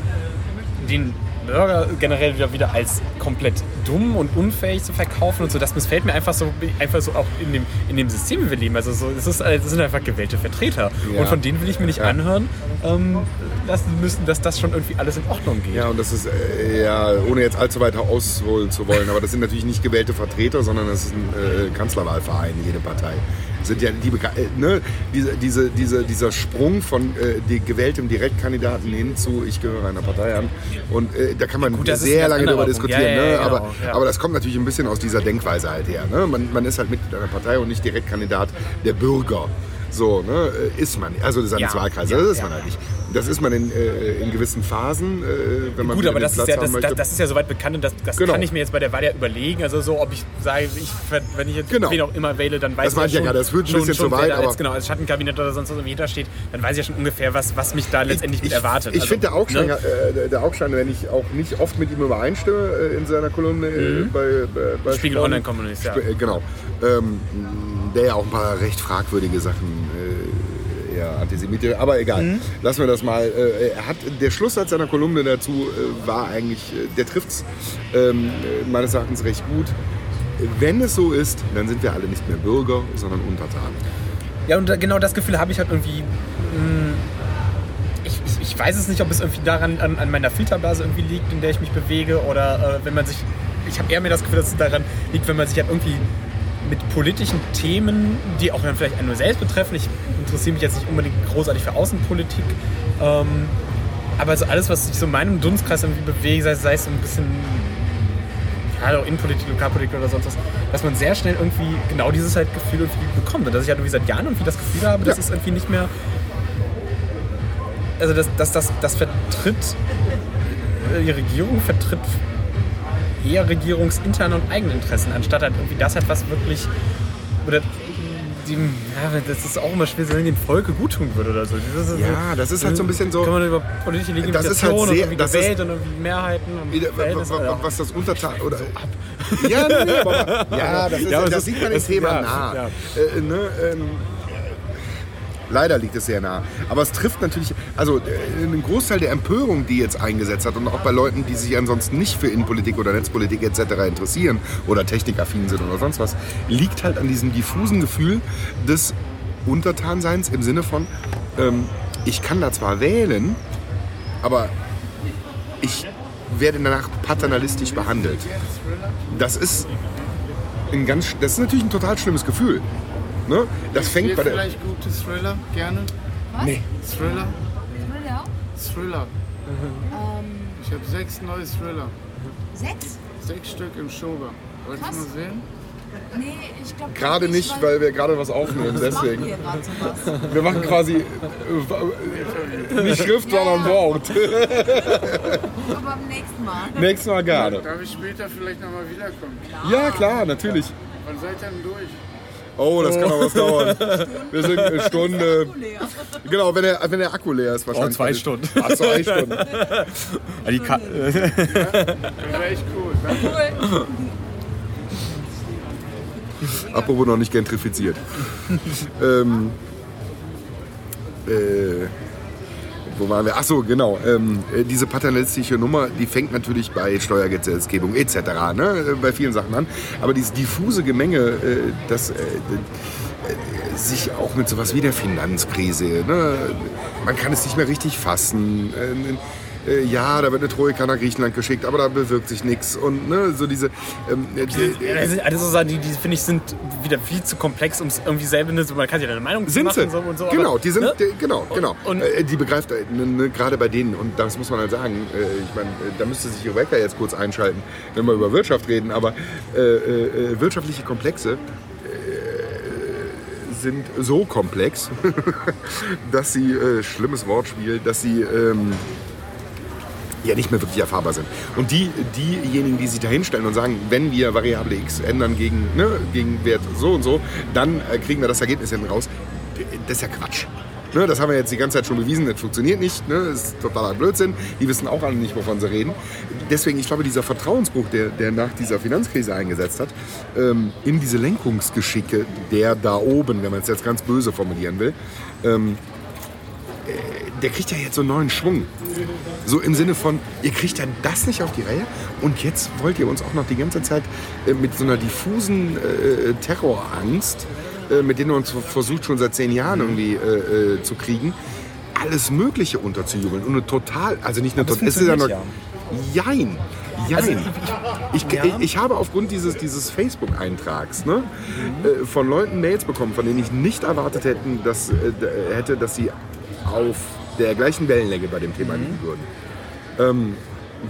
den Bürger generell wieder, wieder als komplett dumm und unfähig zu verkaufen und so. Das missfällt mir einfach so, einfach so auch in dem, in dem System, wie wir leben. Also so, es, ist, es sind einfach gewählte Vertreter. Ja. Und von denen will ich mir nicht Ja. anhören, ähm, dass, müssen, dass das schon irgendwie alles in Ordnung geht. Ja, und das ist, äh, ja, ohne jetzt allzu weit ausholen zu wollen, aber das sind natürlich nicht gewählte Vertreter, sondern das ist ein äh, Kanzlerwahlverein, jede Partei. Sind ja die, äh, ne, diese, diese, diese, dieser Sprung von äh, gewähltem Direktkandidaten hin zu ich gehöre einer Partei an. Und äh, da kann man Gut, sehr lange darüber diskutieren. Ja, ja, ne? ja, aber, genau, aber das kommt natürlich ein bisschen aus dieser Denkweise halt her. Ne? Man, man ist halt Mitglied einer Partei und nicht Direktkandidat der Bürger. So, ne, äh, ist man. Also seines Ja, Wahlkreises, ja, das ist man ja. halt nicht. Das ist man in, äh, in gewissen Phasen, äh, wenn man Gut, aber das ist, ja, das, das, das ist ja soweit bekannt und das, das Genau. kann ich mir jetzt bei der Wahl ja überlegen. Also so, ob ich sage, ich, wenn ich jetzt Genau. wen auch immer wähle, dann weiß Das ich meinte ich ja schon, gerade, das wird ein schon, bisschen schon, zu weit, aber- jetzt genau als Schattenkabinett oder sonst was irgendwie hintersteht, dann weiß ich ja schon ungefähr, was, was mich da letztendlich mit ich, erwartet. Ich Also, finde, der Augstein, ne? äh, der- Augstein, wenn ich auch nicht oft mit ihm übereinstimme äh, in seiner Kolumne äh, bei, bei, bei Mhm. Spiegel Stern- Online-Kommunist, ja. Sp- äh, Genau. Ähm, der ja auch ein paar recht fragwürdige Sachen eher antisemitisch, aber egal. Mhm. Lassen wir das mal. Äh, er hat, der Schlusssatz seiner Kolumne dazu äh, war eigentlich, äh, der trifft es ähm, äh, meines Erachtens recht gut. Wenn es so ist, dann sind wir alle nicht mehr Bürger, sondern Untertanen. Ja, und genau das Gefühl habe ich halt irgendwie. mh, Ich, ich, ich weiß es nicht, ob es irgendwie daran an, an meiner Filterblase irgendwie liegt, in der ich mich bewege, oder äh, wenn man sich. Ich habe eher mir das Gefühl, dass es daran liegt, wenn man sich halt irgendwie mit politischen Themen, die auch dann vielleicht einen nur selbst betreffen. Ich interessiere mich jetzt nicht unbedingt großartig für Außenpolitik. Ähm, aber so alles, was sich so in meinem Dunstkreis irgendwie bewegt, sei, sei es so ein bisschen ja, auch Innenpolitik, Lokalpolitik oder sonst was, dass man sehr schnell irgendwie genau dieses halt Gefühl irgendwie bekommt. Und dass ich halt irgendwie seit Jahren irgendwie das Gefühl habe, das Ja. ist irgendwie nicht mehr. Also das, das, das, das vertritt, äh, die Regierung vertritt eher regierungsinterne und eigene Interessen, anstatt halt irgendwie das halt, was wirklich. Oder die, ja, das ist auch immer schwer, wenn dem Volke gut tun würde oder so. Das ist Ja, das ist halt so ein bisschen so- Kann man über politische Legitimation Das ist halt und sehr- irgendwie das gewählt ist- und irgendwie Mehrheiten und Wie- wa- wa- Verhältnisse. wa- ja. was das Untertan oder ja, nee, aber, ja, das, ist, Ja, aber das es sieht ist- man dem Thema ja, nah. ja. Äh, ne, ähm, leider liegt es sehr nah. Aber es trifft natürlich, also äh, ein Großteil der Empörung, die jetzt eingesetzt hat und auch bei Leuten, die sich ansonsten nicht für Innenpolitik oder Netzpolitik etc. interessieren oder technikaffin sind oder sonst was, liegt halt an diesem diffusen Gefühl des Untertanseins im Sinne von, ähm, ich kann da zwar wählen, aber ich werde danach paternalistisch behandelt. Das ist ein ganz, das ist natürlich ein total schlimmes Gefühl. Ne? Das fängt bei der, vielleicht gute Thriller gerne? Nee. Thriller? Thriller? Thriller. Ähm, Ich habe sechs neue Thriller. sechs? Sechs Stück im Schober. Wollt ihr Krass. mal sehen? Nee, ich glaube gerade nicht, weil wir gerade was aufnehmen, Was machen deswegen. wir gerade sowas? Wir machen quasi äh, nicht Schrift, sondern Wort. Aber beim nächsten Mal. Nächstes Mal gerne. Darf ich später vielleicht nochmal wiederkommen? Ja, klar, natürlich. Wann seid ihr denn durch? Oh, das kann auch was dauern. Wir sind eine Stunde. Genau, wenn der, wenn der Akku leer ist wahrscheinlich. zwei Stunden. Ach, zwei Stunden. Die Ka Das wäre echt cool. Danke. Cool. Apropos noch nicht gentrifiziert. ähm, äh, wo waren wir? Achso, genau. Ähm, äh, diese paternalistische Nummer, die fängt natürlich bei Steuergesetzgebung etc. Ne, äh, bei vielen Sachen an. Aber dieses diffuse Gemenge, äh, das äh, äh, sich auch mit sowas wie der Finanzkrise, ne, man kann es nicht mehr richtig fassen. Äh, äh, ja, da wird eine Troika nach Griechenland geschickt, aber da bewirkt sich nichts. Und ne, so diese. Ähm, äh, das sind alles so Sachen, die, die finde ich, sind wieder viel zu komplex, um es irgendwie selber, so, man kann sich ja eine Meinung zu Sind machen sie. so und so. genau, aber, die sind, ne? die, genau, genau. und- äh, die begreift, äh, ne, ne, gerade bei denen, und das muss man halt sagen, äh, ich meine, da müsste sich Rebecca jetzt kurz einschalten, wenn wir über Wirtschaft reden, aber wirtschaftliche Komplexe sind so komplex, dass sie, äh, schlimmes Wortspiel, dass sie ähm, ja nicht mehr wirklich erfahrbar sind. Und die, diejenigen, die sich da hinstellen und sagen, wenn wir Variable x ändern gegen, ne, gegen Wert so und so, dann äh, kriegen wir das Ergebnis hinten raus. Das ist ja Quatsch. Ne, das haben wir jetzt die ganze Zeit schon bewiesen, das funktioniert nicht. Ne, das ist totaler Blödsinn. Die wissen auch alle nicht, wovon sie reden. Deswegen, ich glaube, dieser Vertrauensbruch, der, der nach dieser Finanzkrise eingesetzt hat, ähm, in diese Lenkungsgeschicke der da oben, wenn man es jetzt ganz böse formulieren will, ähm, der kriegt ja jetzt so einen neuen Schwung. So im Sinne von, ihr kriegt ja das nicht auf die Reihe und jetzt wollt ihr uns auch noch die ganze Zeit äh, mit so einer diffusen äh, Terrorangst, äh, mit denen ihr uns versucht schon seit zehn Jahren irgendwie äh, äh, zu kriegen, alles Mögliche unterzujubeln. Und eine total, also nicht eine total, es ist ja noch, jein. Jein. Also, ich, ich, Ja. ich, ich habe aufgrund dieses, dieses Facebook-Eintrags ne, äh, von Leuten Mails bekommen, von denen ich nicht erwartet hätten, dass, äh, hätte, dass sie auf der gleichen Wellenlänge bei dem Thema liegen würden. Ähm,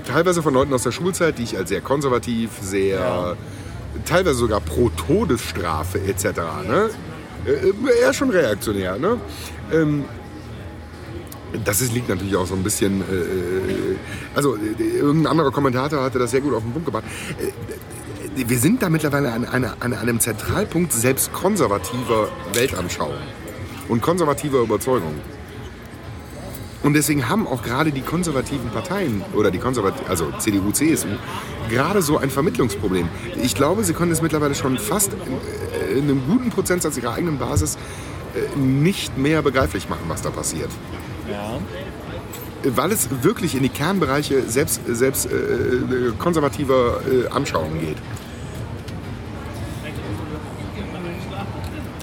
teilweise von Leuten aus der Schulzeit, die ich als sehr konservativ, sehr teilweise sogar pro Todesstrafe etc. Ne? Äh, eher schon reaktionär. Ne? Ähm, das ist, liegt natürlich auch so ein bisschen. Äh, äh, also, äh, irgendein anderer Kommentator hatte das sehr gut auf den Punkt gebracht. Äh, wir sind da mittlerweile an, einer- an einem Zentralpunkt selbst konservativer Weltanschauung und konservativer Überzeugung. Und deswegen haben auch gerade die konservativen Parteien oder die konservativen, also CDU, CSU, gerade so ein Vermittlungsproblem. Ich glaube, sie können es mittlerweile schon fast in, in einem guten Prozentsatz ihrer eigenen Basis äh, nicht mehr begreiflich machen, was da passiert. Ja. Weil es wirklich in die Kernbereiche selbst, selbst äh, äh, konservativer äh, Anschauungen geht.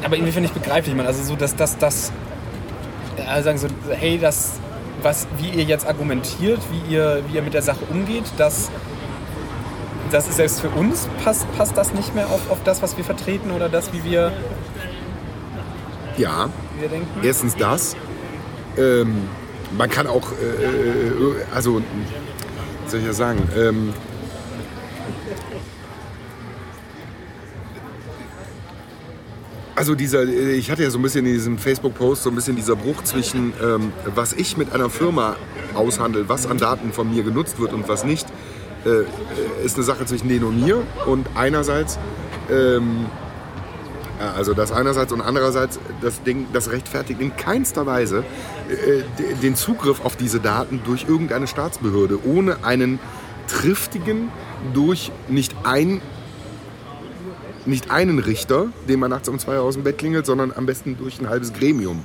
Aber irgendwie finde ich begreiflich, man. Also so, dass das, das, äh, sagen so, hey, das, was, wie ihr jetzt argumentiert, wie ihr, wie ihr mit der Sache umgeht, das, das ist selbst für uns, passt, passt das nicht mehr auf, auf das, was wir vertreten oder das, wie wir, Ja, wir denken? erstens das. Ähm, man kann auch, äh, äh, also, soll ich das sagen? Ähm, also dieser, äh, ich hatte ja so ein bisschen in diesem Facebook-Post so ein bisschen dieser Bruch zwischen, ähm, was ich mit einer Firma aushandle, was an Daten von mir genutzt wird und was nicht, äh, ist eine Sache zwischen denen und mir. Und einerseits ähm, Also das einerseits und andererseits, das Ding, das rechtfertigt in keinster Weise äh, de- den Zugriff auf diese Daten durch irgendeine Staatsbehörde, ohne einen triftigen, durch nicht ein nicht einen Richter, den man nachts um zwei Uhr aus dem Bett klingelt, sondern am besten durch ein halbes Gremium.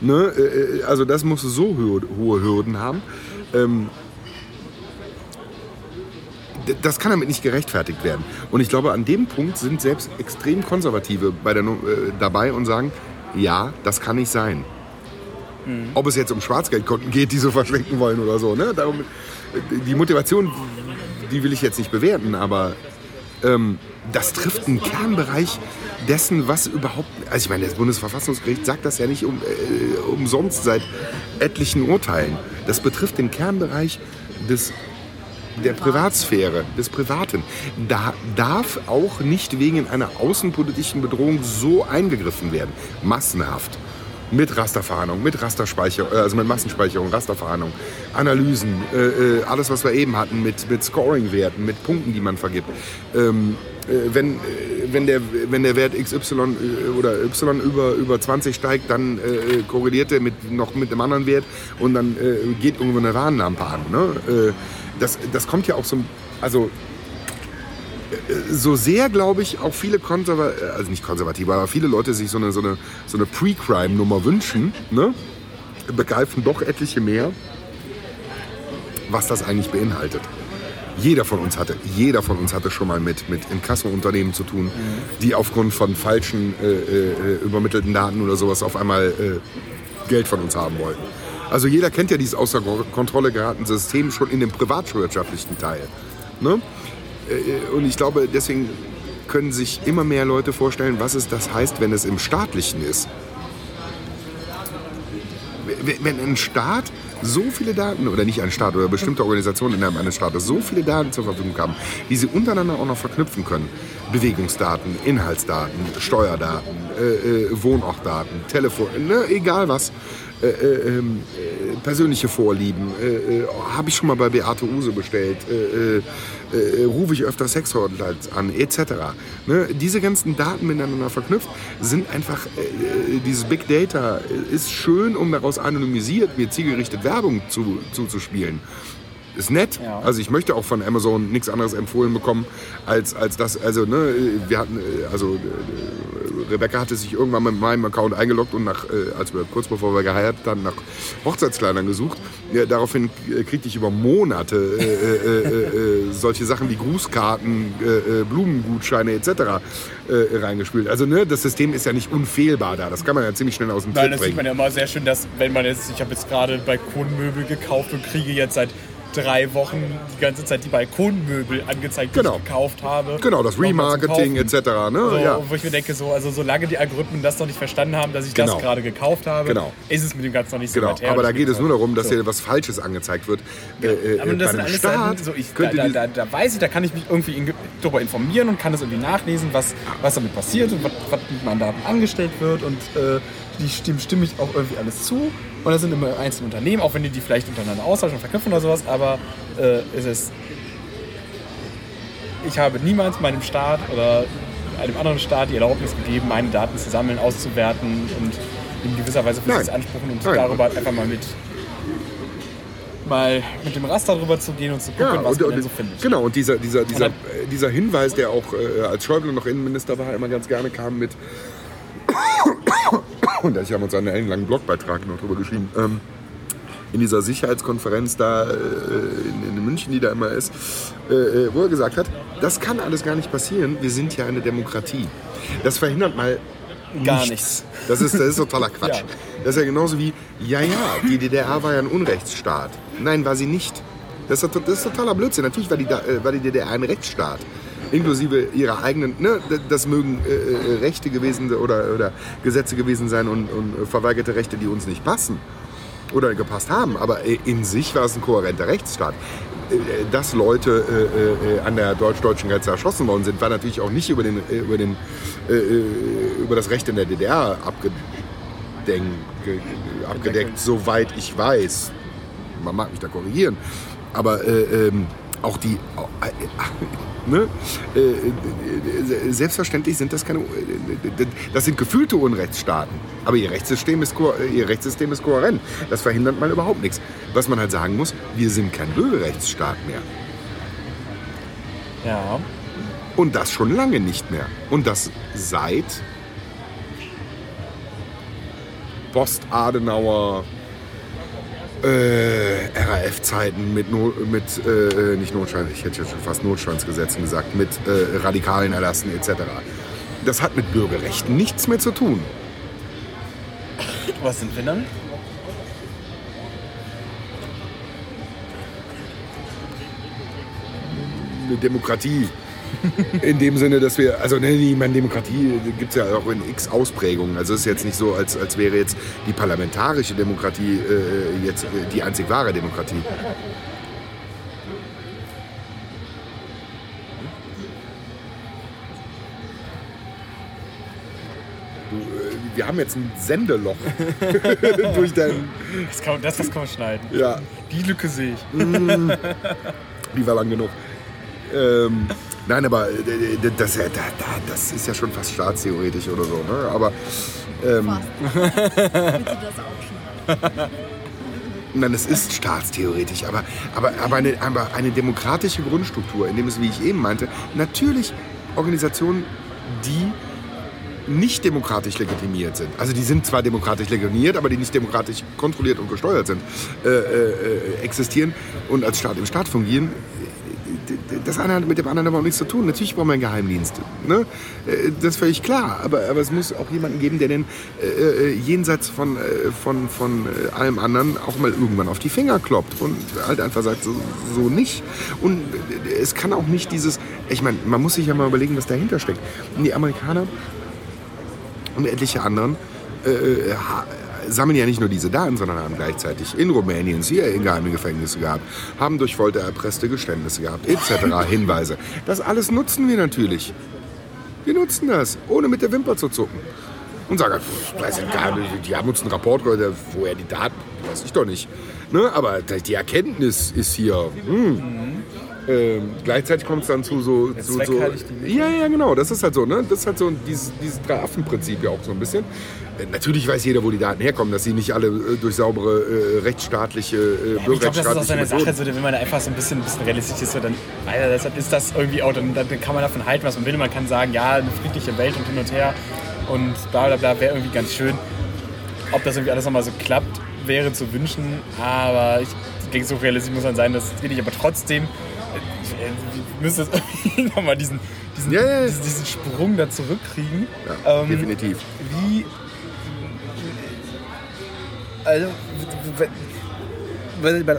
Ne? Äh, äh, Also das muss so hohe, Hürden haben. Ähm, das kann damit nicht gerechtfertigt werden. Und ich glaube, an dem Punkt sind selbst extrem Konservative der, äh, dabei und sagen, ja, das kann nicht sein. Ob es jetzt um Schwarzgeldkonten geht, die so verschwenken wollen oder so. Ne? Darum, die Motivation, die will ich jetzt nicht bewerten, aber ähm, das trifft einen Kernbereich dessen, was überhaupt. Also ich meine, das Bundesverfassungsgericht sagt das ja nicht um, äh, umsonst seit etlichen Urteilen. Das betrifft den Kernbereich des, der Privatsphäre, des Privaten. Da darf auch nicht wegen einer außenpolitischen Bedrohung so eingegriffen werden. Massenhaft. Mit Rasterfahndung, mit Rasterspeicherung, äh, also mit Massenspeicherung, Rasterfahndung, Analysen, äh, äh, alles, was wir eben hatten, mit, mit Scoring-Werten, mit Punkten, die man vergibt. Ähm, äh, wenn, äh, wenn, der, wenn der Wert XY äh, oder Y über, über 20 steigt, dann korreliert er mit, noch mit einem anderen Wert und dann geht irgendwo eine Warnlampe an. Ne? Das, das kommt ja auch so, also so sehr, glaube ich, auch viele Konservative, also nicht Konservative, aber viele Leute sich so eine, so eine, so eine Pre-Crime-Nummer wünschen, ne? begreifen doch etliche mehr, was das eigentlich beinhaltet. Jeder von uns hatte, jeder von uns hatte schon mal mit, mit Inkasso-Unternehmen zu tun, die aufgrund von falschen äh, äh, übermittelten Daten oder sowas auf einmal äh, Geld von uns haben wollten. Also jeder kennt ja dieses außer Kontrolle geratene System schon in dem privatwirtschaftlichen Teil. Ne? Äh, Und ich glaube, deswegen können sich immer mehr Leute vorstellen, was es das heißt, wenn es im Staatlichen ist. Wenn ein Staat so viele Daten, oder nicht ein Staat, oder bestimmte Organisationen innerhalb eines Staates so viele Daten zur Verfügung haben, die sie untereinander auch noch verknüpfen können. Bewegungsdaten, Inhaltsdaten, Steuerdaten, äh, äh, Wohnortdaten, Telefon, ne, egal was. Äh, äh, ähm, äh, persönliche Vorlieben, äh, äh, habe ich schon mal bei Beate Use bestellt, rufe ich öfter Sexhotlines an, etc. Ne? Diese ganzen Daten miteinander verknüpft sind einfach, dieses Big Data ist schön, um daraus anonymisiert mir zielgerichtet Werbung zu, zuzuspielen. Ist nett. Ja. Also ich möchte auch von Amazon nichts anderes empfohlen bekommen, als, als das, also ne, wir hatten, also Rebecca hatte sich irgendwann mit meinem Account eingeloggt und nach, äh, als wir kurz bevor wir geheiratet haben, nach Hochzeitskleidern gesucht. Ja, daraufhin äh, kriegte ich über Monate äh, äh, äh, äh, solche Sachen wie Grußkarten, Blumengutscheine etc. Reingespielt. Also ne, das System ist ja nicht unfehlbar da. Das kann man ja ziemlich schnell aus dem Nein, Tritt das sieht bringen. man ja immer sehr schön, dass wenn man jetzt, ich habe jetzt gerade Balkonmöbel gekauft und kriege jetzt seit drei Wochen die ganze Zeit die Balkonmöbel angezeigt, die Genau. ich gekauft habe. Genau, das Remarketing etc. Ne? So, ja. Wo ich mir denke, so, also solange die Algorithmen das noch nicht verstanden haben, dass ich Genau. das gerade gekauft habe, Genau. ist es mit dem Ganzen noch nicht so Genau, weit her. aber da geht es nur darum, dass so. hier was Falsches angezeigt wird. Äh, äh, Aber äh, das sind alles Staat Sachen, so ich, da, da, die- da, da weiß ich, da kann ich mich irgendwie in- darüber informieren und kann das irgendwie nachlesen, was, was damit passiert und was, was mit meinen Daten angestellt wird und äh, die stimmen, stimme ich auch irgendwie alles zu. Und das sind immer einzelne Unternehmen, auch wenn die die vielleicht untereinander austauschen und verknüpfen oder sowas, aber äh, es ist. Ich habe niemals meinem Staat oder einem anderen Staat die Erlaubnis gegeben, meine Daten zu sammeln, auszuwerten und in gewisser Weise für sich zu anspruchen und Nein. darüber einfach mal mit mal mit dem Raster drüber zu gehen und zu gucken, Ja, was und, man und, so findet. genau, und dieser, dieser, dieser, dann- äh, dieser Hinweis, der auch äh, als Schäuble noch Innenminister war, immer ganz gerne kam mit, und ich habe uns einen ellenlangen Blogbeitrag noch drüber geschrieben, ähm, in dieser Sicherheitskonferenz da äh, in, in München, die da immer ist, äh, äh, wo er gesagt hat, das kann alles gar nicht passieren, wir sind ja eine Demokratie. Das verhindert mal Gar nichts. Das ist, das ist totaler Quatsch. Ja. Das ist ja genauso wie, ja, ja, die DDR war ja ein Unrechtsstaat. Nein, war sie nicht. Das ist, das ist totaler Blödsinn. Natürlich war die, äh, war die DDR ein Rechtsstaat. Inklusive ihrer eigenen, ne, das mögen äh, äh, Rechte gewesen oder, oder Gesetze gewesen sein und, und verweigerte Rechte, die uns nicht passen oder gepasst haben. Aber äh, in sich war es ein kohärenter Rechtsstaat. Äh, Dass Leute äh, äh, an der deutsch-deutschen Grenze erschossen worden sind, war natürlich auch nicht über, den, über, den, äh, über das Recht in der DDR abgedeckt, abgedeckt, soweit ich weiß. Man mag mich da korrigieren. Aber äh, ähm, auch die. Äh, ne? äh, äh, selbstverständlich sind das keine. Äh, das sind gefühlte Unrechtsstaaten. Aber ihr Rechtssystem, ist, ihr Rechtssystem ist kohärent. Das verhindert mal überhaupt nichts. Was man halt sagen muss, wir sind kein Bürgerrechtsstaat mehr. Ja. Und das schon lange nicht mehr. Und das seit Post-Adenauer äh, RAF-Zeiten mit, no mit äh, nicht Notstand, ich hätte jetzt schon fast Notstandsgesetzen gesagt, mit äh, radikalen Erlassen etc. Das hat mit Bürgerrechten nichts mehr zu tun. Was sind wir dann? Eine Demokratie. In dem Sinne, dass wir, also ne, ich meine, Demokratie gibt es ja auch in x Ausprägungen. Also es ist jetzt nicht so, als, als wäre jetzt die parlamentarische Demokratie äh, jetzt äh, die einzig wahre Demokratie. Äh, wir haben jetzt ein Sendeloch durch dein, Das kann, das, das kann man schneiden. ja, Die Lücke sehe ich. Die war lang genug. Ähm, nein, aber äh, das, äh, da, da, das ist ja schon fast staatstheoretisch oder so. Ne? Aber ähm, Bitte das auch schon. nein, es ist staatstheoretisch. Aber, aber, aber, eine, aber eine demokratische Grundstruktur, in dem es, wie ich eben meinte, natürlich Organisationen, die nicht demokratisch legitimiert sind. Also die sind zwar demokratisch legitimiert, aber die nicht demokratisch kontrolliert und gesteuert sind, äh, äh, äh, existieren und als Staat im Staat fungieren. Das eine hat mit dem anderen aber auch nichts zu tun. Natürlich brauchen wir einen Geheimdienst. Ne? Äh, Das ist völlig klar. Aber, aber es muss auch jemanden geben, der den äh, äh, jenseits von, äh, von, von allem anderen auch mal irgendwann auf die Finger kloppt und halt einfach sagt, so, so nicht. Und es kann auch nicht dieses, ich meine, man muss sich ja mal überlegen, was dahinter steckt. Und die Amerikaner und etliche anderen äh, sammeln ja nicht nur diese Daten, sondern haben gleichzeitig in Rumänien CIA in geheime Gefängnisse gehabt, haben durch Folter erpresste Geständnisse gehabt, etc. Hinweise. Das alles nutzen wir natürlich. Wir nutzen das, ohne mit der Wimper zu zucken. Und sagen, pff, weiß ich gar nicht, die haben uns einen Rapport gehört, woher die Daten, weiß ich doch nicht. Ne? Aber die Erkenntnis ist hier. Hm. Ähm, gleichzeitig kommt es dann zu so. Der so, so ja, ja, genau. Das ist halt so, ne? Das ist halt so dieses, dieses Drei-Affen-Prinzip ja auch so ein bisschen. Äh, natürlich weiß jeder, wo die Daten herkommen, dass sie nicht alle äh, durch saubere äh, rechtsstaatliche, äh, Ich glaube, das ist auch so eine Sache, so, wenn man da einfach so ein bisschen, ein bisschen realistisch ist, so, dann Alter, deshalb ist das irgendwie auch, dann, dann kann man davon halten, was man will. Man kann sagen, ja, eine friedliche Welt und hin und her. und bla bla bla wäre irgendwie ganz schön. Ob das irgendwie alles nochmal so klappt, wäre zu wünschen, aber ich denke, so realistisch muss man sein, dass es geht nicht, aber trotzdem äh, müsste es irgendwie nochmal diesen, diesen, Ja, ja, ja. diesen, diesen Sprung da zurückkriegen. Ja, Ähm, definitiv. Wie. Also,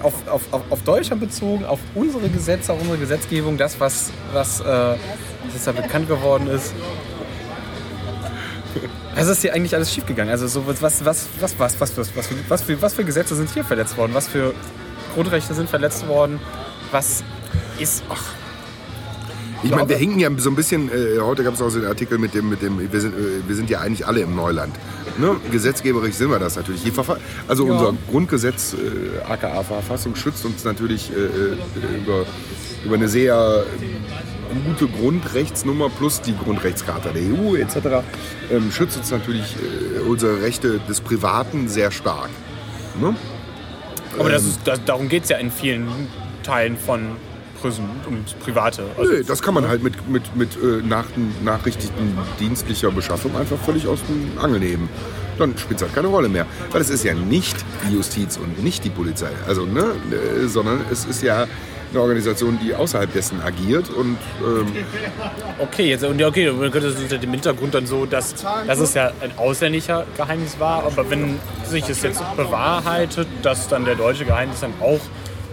auf, auf, auf, Deutschland bezogen, auf unsere Gesetze, auf unsere Gesetzgebung, das, was, was, äh, was jetzt da bekannt geworden ist. Was ist hier eigentlich alles schiefgegangen? Also, so, was, was, was, was, was, was, was, was, für, was, für, was für Gesetze sind hier verletzt worden? Was für Grundrechte sind verletzt worden? Was ist. Ach, Ich meine, wir hinken ja so ein bisschen, äh, heute gab es auch so einen Artikel mit dem, mit dem wir, sind, äh, wir sind ja eigentlich alle im Neuland. Ne? Gesetzgeberisch sind wir das natürlich. Also Ja. unser Grundgesetz, äh, aka Verfassung, schützt uns natürlich äh, äh, über, über eine sehr gute Grundrechtsnummer plus die Grundrechtscharta der EU etc. Ähm, schützt uns natürlich äh, unsere Rechte des Privaten sehr stark. Ne? aber das ist, das, darum geht es ja in vielen Teilen von Prison und Private. Also, Nö, das kann man halt mit, mit, mit äh, nach, dienstlicher Beschaffung einfach völlig aus dem Angel nehmen. Dann spielt es halt keine Rolle mehr. Weil es ist ja nicht die Justiz und nicht die Polizei. Also, ne, äh, sondern es ist ja eine Organisation, die außerhalb dessen agiert und ähm, Okay, jetzt, und ja, okay, dann könnte es unter dem Hintergrund dann so, dass, dass es ja ein ausländischer Geheimnis war, aber wenn sich es jetzt bewahrheitet, dass dann der deutsche Geheimnis dann auch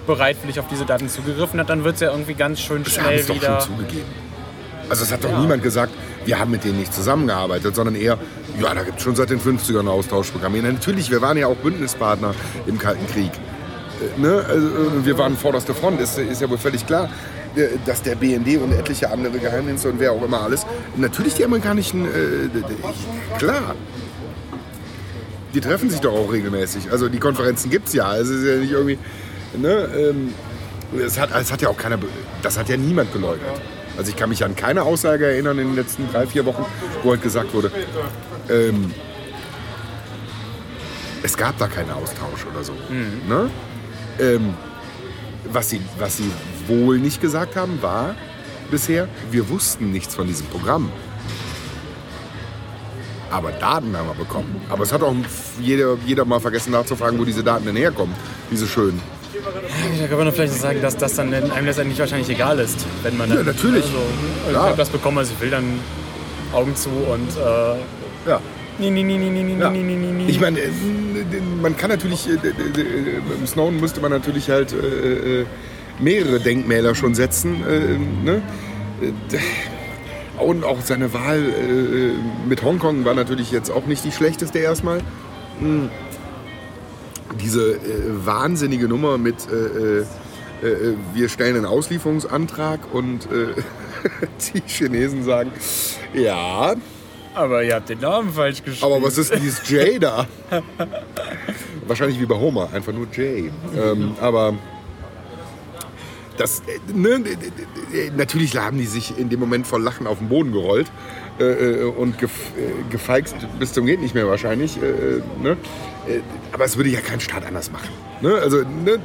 bereitwillig auf diese Daten zugegriffen hat, dann wird es ja irgendwie ganz schön schnell es doch wieder. schon zugegeben. Also es hat doch niemand gesagt, wir haben mit denen nicht zusammengearbeitet, sondern eher, ja, da gibt es schon seit den 50ern Austauschprogramme. Ja, natürlich, wir waren ja auch Bündnispartner im Kalten Krieg. Äh, Ne? Also, wir waren vorderste Front, ist, ist ja wohl völlig klar, äh, dass der BND und etliche andere Geheimdienste und wer auch immer alles, natürlich die amerikanischen, äh, klar, die treffen sich doch auch regelmäßig. Also die Konferenzen gibt es ja, also es ist ja nicht irgendwie, ne? Ähm, es hat, es hat ja auch keiner, das hat ja niemand geleugnet. Also ich kann mich an keine Aussage erinnern in den letzten drei, vier Wochen, wo halt gesagt wurde, ähm, es gab da keinen Austausch oder so. Ne? Ähm, was, sie, was sie wohl nicht gesagt haben, war bisher, wir wussten nichts von diesem Programm. Aber Daten haben wir bekommen. Aber es hat auch jeder, jeder mal vergessen nachzufragen, wo diese Daten denn herkommen. Diese schönen. Da kann man vielleicht sagen, dass das dann einem letztendlich wahrscheinlich egal ist, wenn man dann. Ja, natürlich. Also, also. Ich habe das bekommen, also ich will dann Augen zu und. Äh, Ja. nee, nee, nee, nee, nee, nee, Ja. nee, nee, nee, nee. Ich meine, äh, man kann natürlich, äh, d- im Snowden müsste man natürlich halt äh, äh, mehrere Denkmäler schon setzen. Äh, ne? Äh, Und auch seine Wahl äh, mit Hongkong war natürlich jetzt auch nicht die schlechteste erstmal. Hm. Diese äh, wahnsinnige Nummer mit, äh, äh, äh, wir stellen einen Auslieferungsantrag und äh, die Chinesen sagen, ja, Aber ihr habt den Namen falsch geschrieben. aber was ist denn dieses J da? Wahrscheinlich wie bei Homer, einfach nur J. Ähm, aber das, ne, natürlich haben die sich in dem Moment vor Lachen auf den Boden gerollt äh, äh, und gef, äh, gefeixt bis zum geht nicht mehr wahrscheinlich. Äh, äh, ne? Äh, aber es würde ja kein Staat anders machen. Ne? Also, ne?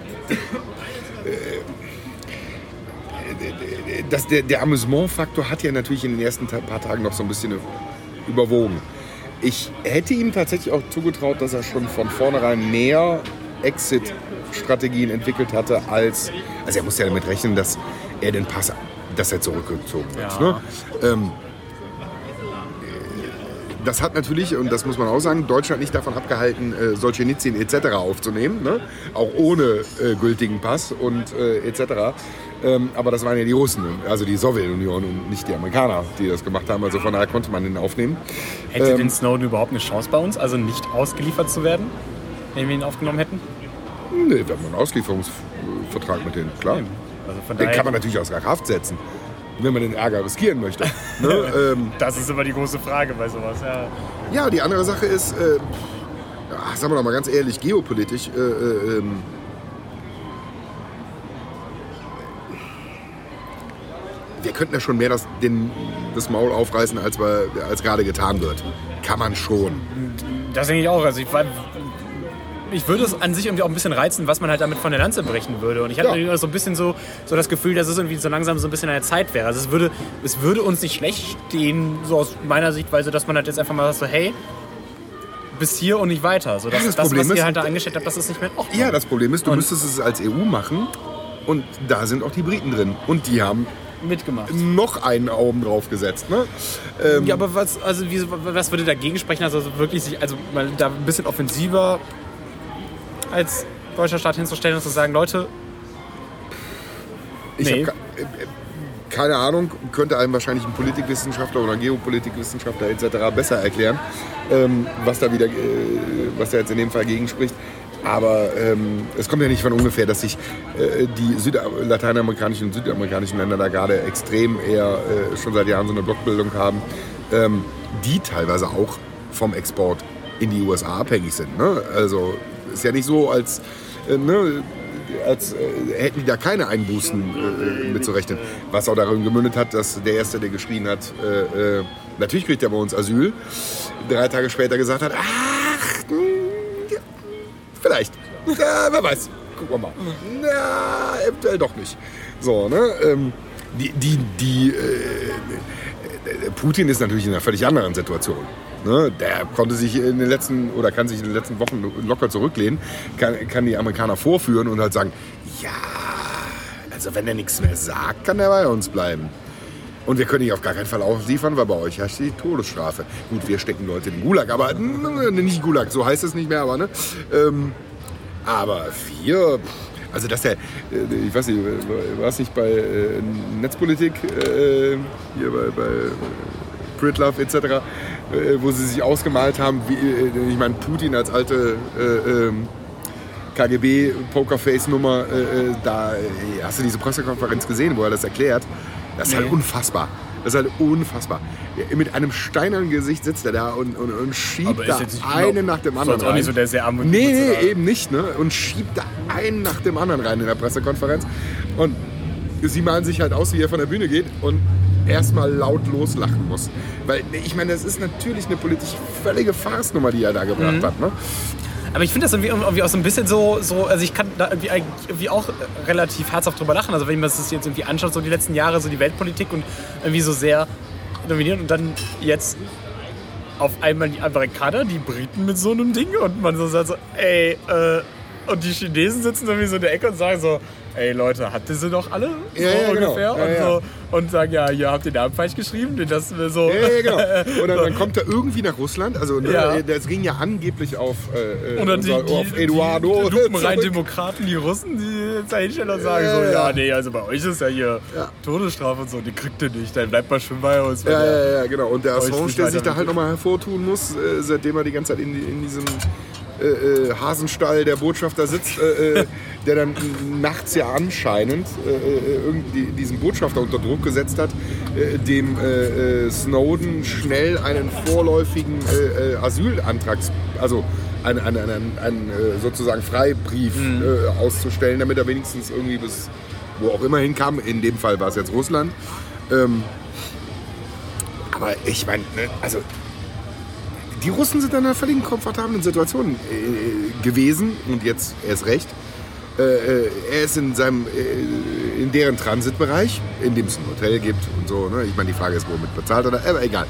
Das, der, der Amüsement-Faktor hat ja natürlich in den ersten paar Tagen noch so ein bisschen überwogen. Ich hätte ihm tatsächlich auch zugetraut, dass er schon von vornherein mehr Exit-Strategien entwickelt hatte, als. Also er muss ja damit rechnen, dass er den Pass, dass er zurückgezogen wird. Ja. Ne? Ähm, das hat natürlich, und das muss man auch sagen, Deutschland nicht davon abgehalten, äh, Solzhenitsyn etc. aufzunehmen, ne? auch ohne äh, gültigen Pass und äh, etc. Ähm, aber das waren ja die Russen, also die Sowjetunion und nicht die Amerikaner, die das gemacht haben. Also von daher konnte man den aufnehmen. Hätte ähm, den Snowden überhaupt eine Chance bei uns, also nicht ausgeliefert zu werden, wenn wir ihn aufgenommen hätten? Nee, wir haben einen Auslieferungsvertrag mit denen, klar. Also Den kann man natürlich außer Kraft setzen, wenn man den Ärger riskieren möchte. ne? ähm, das ist immer die große Frage bei sowas. Ja. ja, die andere Sache ist, äh, ja, sagen wir doch mal ganz ehrlich, geopolitisch, äh, äh, ähm, wir könnten ja schon mehr das, den, das Maul aufreißen, als, wir, als gerade getan wird. Kann man schon. Das denke ich auch. Also ich ich würde es an sich irgendwie auch ein bisschen reizen, was man halt damit von der Lanze brechen würde. Und ich hatte Ja. so ein bisschen so, so das Gefühl, dass es irgendwie so langsam so ein bisschen eine Zeit wäre. Also es würde, es würde uns nicht schlecht stehen, so aus meiner Sichtweise, dass man halt jetzt einfach mal sagt, so, hey, bis hier und nicht weiter. So, dass Ja, das das, Problem was ihr ist- halt da eingestellt habt, das ist nicht mehr in Ordnung. Ja, das Problem ist, du Und- müsstest es als EU machen und da sind auch die Briten drin. Und die haben mitgemacht. noch einen Augen drauf gesetzt. Ne? Ähm, Ja, aber was, also wie, was würde dagegen sprechen? Also wirklich sich, also mal da ein bisschen offensiver als deutscher Staat hinzustellen und zu sagen, Leute, ich nee. habe äh, keine Ahnung, könnte einem wahrscheinlich ein Politikwissenschaftler oder Geopolitikwissenschaftler etc. besser erklären, ähm, was da wieder, äh, was da jetzt in dem Fall gegen spricht. Aber ähm, es kommt ja nicht von ungefähr, dass sich äh, die Süd lateinamerikanischen und südamerikanischen Länder da gerade extrem eher äh, schon seit Jahren so eine Blockbildung haben, ähm, die teilweise auch vom Export in die USA abhängig sind. Ne? Also ist ja nicht so, als, äh, ne, als äh, hätten die da keine Einbußen äh, mitzurechnen. Was auch darin gemündet hat, dass der Erste, der geschrien hat, äh, äh, natürlich kriegt er bei uns Asyl, drei Tage später gesagt hat, ach, mh, ja, vielleicht. Ja, wer weiß. Gucken wir mal. Na, eventuell doch nicht. So, ne? Ähm, die, die, die, äh, äh, Putin ist natürlich in einer völlig anderen Situation. Ne? Der konnte sich in den letzten oder kann sich in den letzten Wochen locker zurücklehnen, kann, kann die Amerikaner vorführen und halt sagen, ja, also wenn er nichts mehr sagt, kann er bei uns bleiben. Und wir können ihn auf gar keinen Fall ausliefern, weil bei euch herrscht die Todesstrafe. Gut, wir stecken Leute in den Gulag, aber nicht Gulag, so heißt es nicht mehr, aber ne? Ähm, aber wir, also dass der, äh, ich weiß nicht, war es nicht bei äh, Netzpolitik, äh, hier bei, bei Pritlove etc., äh, wo sie sich ausgemalt haben, wie, ich meine, Putin als alte äh, ähm, KGB-Pokerface-Nummer, da hast du diese Pressekonferenz gesehen, wo er das erklärt. Das ist halt unfassbar. Das ist halt unfassbar. Mit einem steinernen Gesicht sitzt er da und, und, und schiebt da einen genau- nach dem anderen jetzt auch nicht rein. so der sehr arme Nee, nee, eben nicht. Ne? Und schiebt da einen nach dem anderen rein in der Pressekonferenz. Und sie malen sich halt aus, wie er von der Bühne geht und erstmal laut loslachen muss. Weil, ich meine, das ist natürlich eine politisch völlige Farce-Nummer, die er da gebracht Mhm. hat. Ne? Aber ich finde das irgendwie, irgendwie auch so ein bisschen so, so, also ich kann da irgendwie, irgendwie auch relativ herzhaft drüber lachen. Also wenn man das jetzt irgendwie anschaut, so die letzten Jahre, so die Weltpolitik und irgendwie so sehr dominieren und dann jetzt auf einmal die Amerikaner, die Briten mit so einem Ding und man so sagt so, ey, äh, und die Chinesen sitzen irgendwie so in der Ecke und sagen so, ey Leute, habt ihr sie doch alle? So Ja, ja, genau. ungefähr. Ja, und. So, und sagen, ja, hier habt ihr den Namen falsch geschrieben, das wir so. Ja, ja, genau. Und dann, dann kommt er irgendwie nach Russland. Also, ne, das ging ja angeblich auf, äh, äh, Und dann die, unser- die, auf Eduardo. die lupenreinen zurück. Demokraten, die Russen, die und sagen Ja, so, ja. nee, also bei euch ist ja hier. Todesstrafe und so, die kriegt ihr nicht, dann bleibt mal schön bei uns. Ja, ja, ja, genau. Und der Assange, der sich da halt nochmal hervortun muss, äh, seitdem er die ganze Zeit in, die- in diesem äh, äh, Hasenstall der Botschafter sitzt, äh, äh, der dann nachts ja anscheinend äh, äh, irgendwie diesen Botschafter unter Druck gesetzt hat, dem Snowden schnell einen vorläufigen Asylantrag, also einen, einen, einen, einen sozusagen Freibrief äh, auszustellen, damit er wenigstens irgendwie bis wo auch immer hinkam. In dem Fall war es jetzt Russland. Ähm, aber ich meine, ne, also die Russen sind in einer völlig komfortablen Situation äh, gewesen und jetzt erst recht. Äh, äh, er ist in seinem, äh, in deren Transitbereich, in dem es ein Hotel gibt und so. Ne? Ich meine, die Frage ist, womit bezahlt oder, aber egal.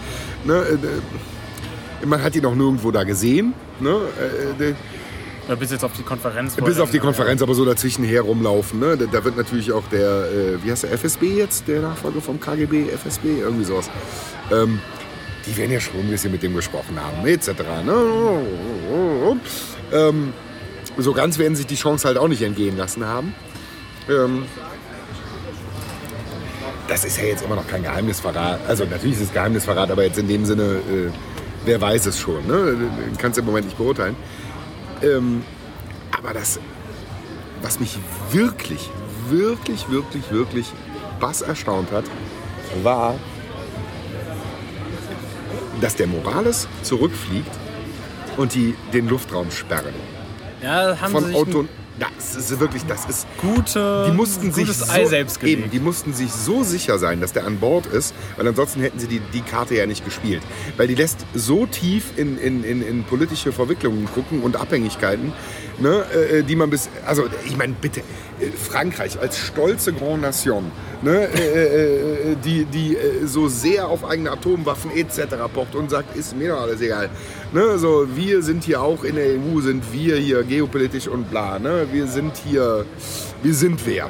Ne? Äh, man hat ihn auch nirgendwo da gesehen. Ne? Äh, Ja, bis jetzt auf die Konferenz. bis auf die Konferenz, aber so dazwischen her rumlaufen. Ne? Da, da wird natürlich auch der, äh, wie heißt der, FSB jetzt, der Nachfolger vom KGB, FSB, irgendwie sowas. Ähm, die werden ja schon ein bisschen mit dem gesprochen haben, etc. Ne? Ähm, so ganz werden sich die Chance halt auch nicht entgehen lassen haben. Ähm, das ist ja jetzt immer noch kein Geheimnisverrat. Also natürlich ist es Geheimnisverrat, aber jetzt in dem Sinne, äh, wer weiß es schon. Ne? Kannst du im Moment nicht beurteilen. Ähm, aber das, was mich wirklich, wirklich, wirklich, wirklich bass erstaunt hat, war, dass der Morales zurückfliegt und die den Luftraum sperren. Ja, haben Von sie sich Auto, Das ist wirklich, das ist Gute, die mussten sich so, Ei selbst gelegt. eben, die mussten sich so sicher sein, dass der an Bord ist, weil ansonsten hätten sie die, die Karte ja nicht gespielt. Weil die lässt so tief in, in, in, in politische Verwicklungen gucken und Abhängigkeiten, ne, äh, die man bis, also ich meine, bitte, äh, Frankreich als stolze Grand Nation, ne, äh, äh, die, die äh, so sehr auf eigene Atomwaffen etc. pocht und sagt, ist mir doch alles egal. Ne, so, wir sind hier auch in der EU, sind wir hier geopolitisch und bla. Ne? Wir sind hier, wir sind wer.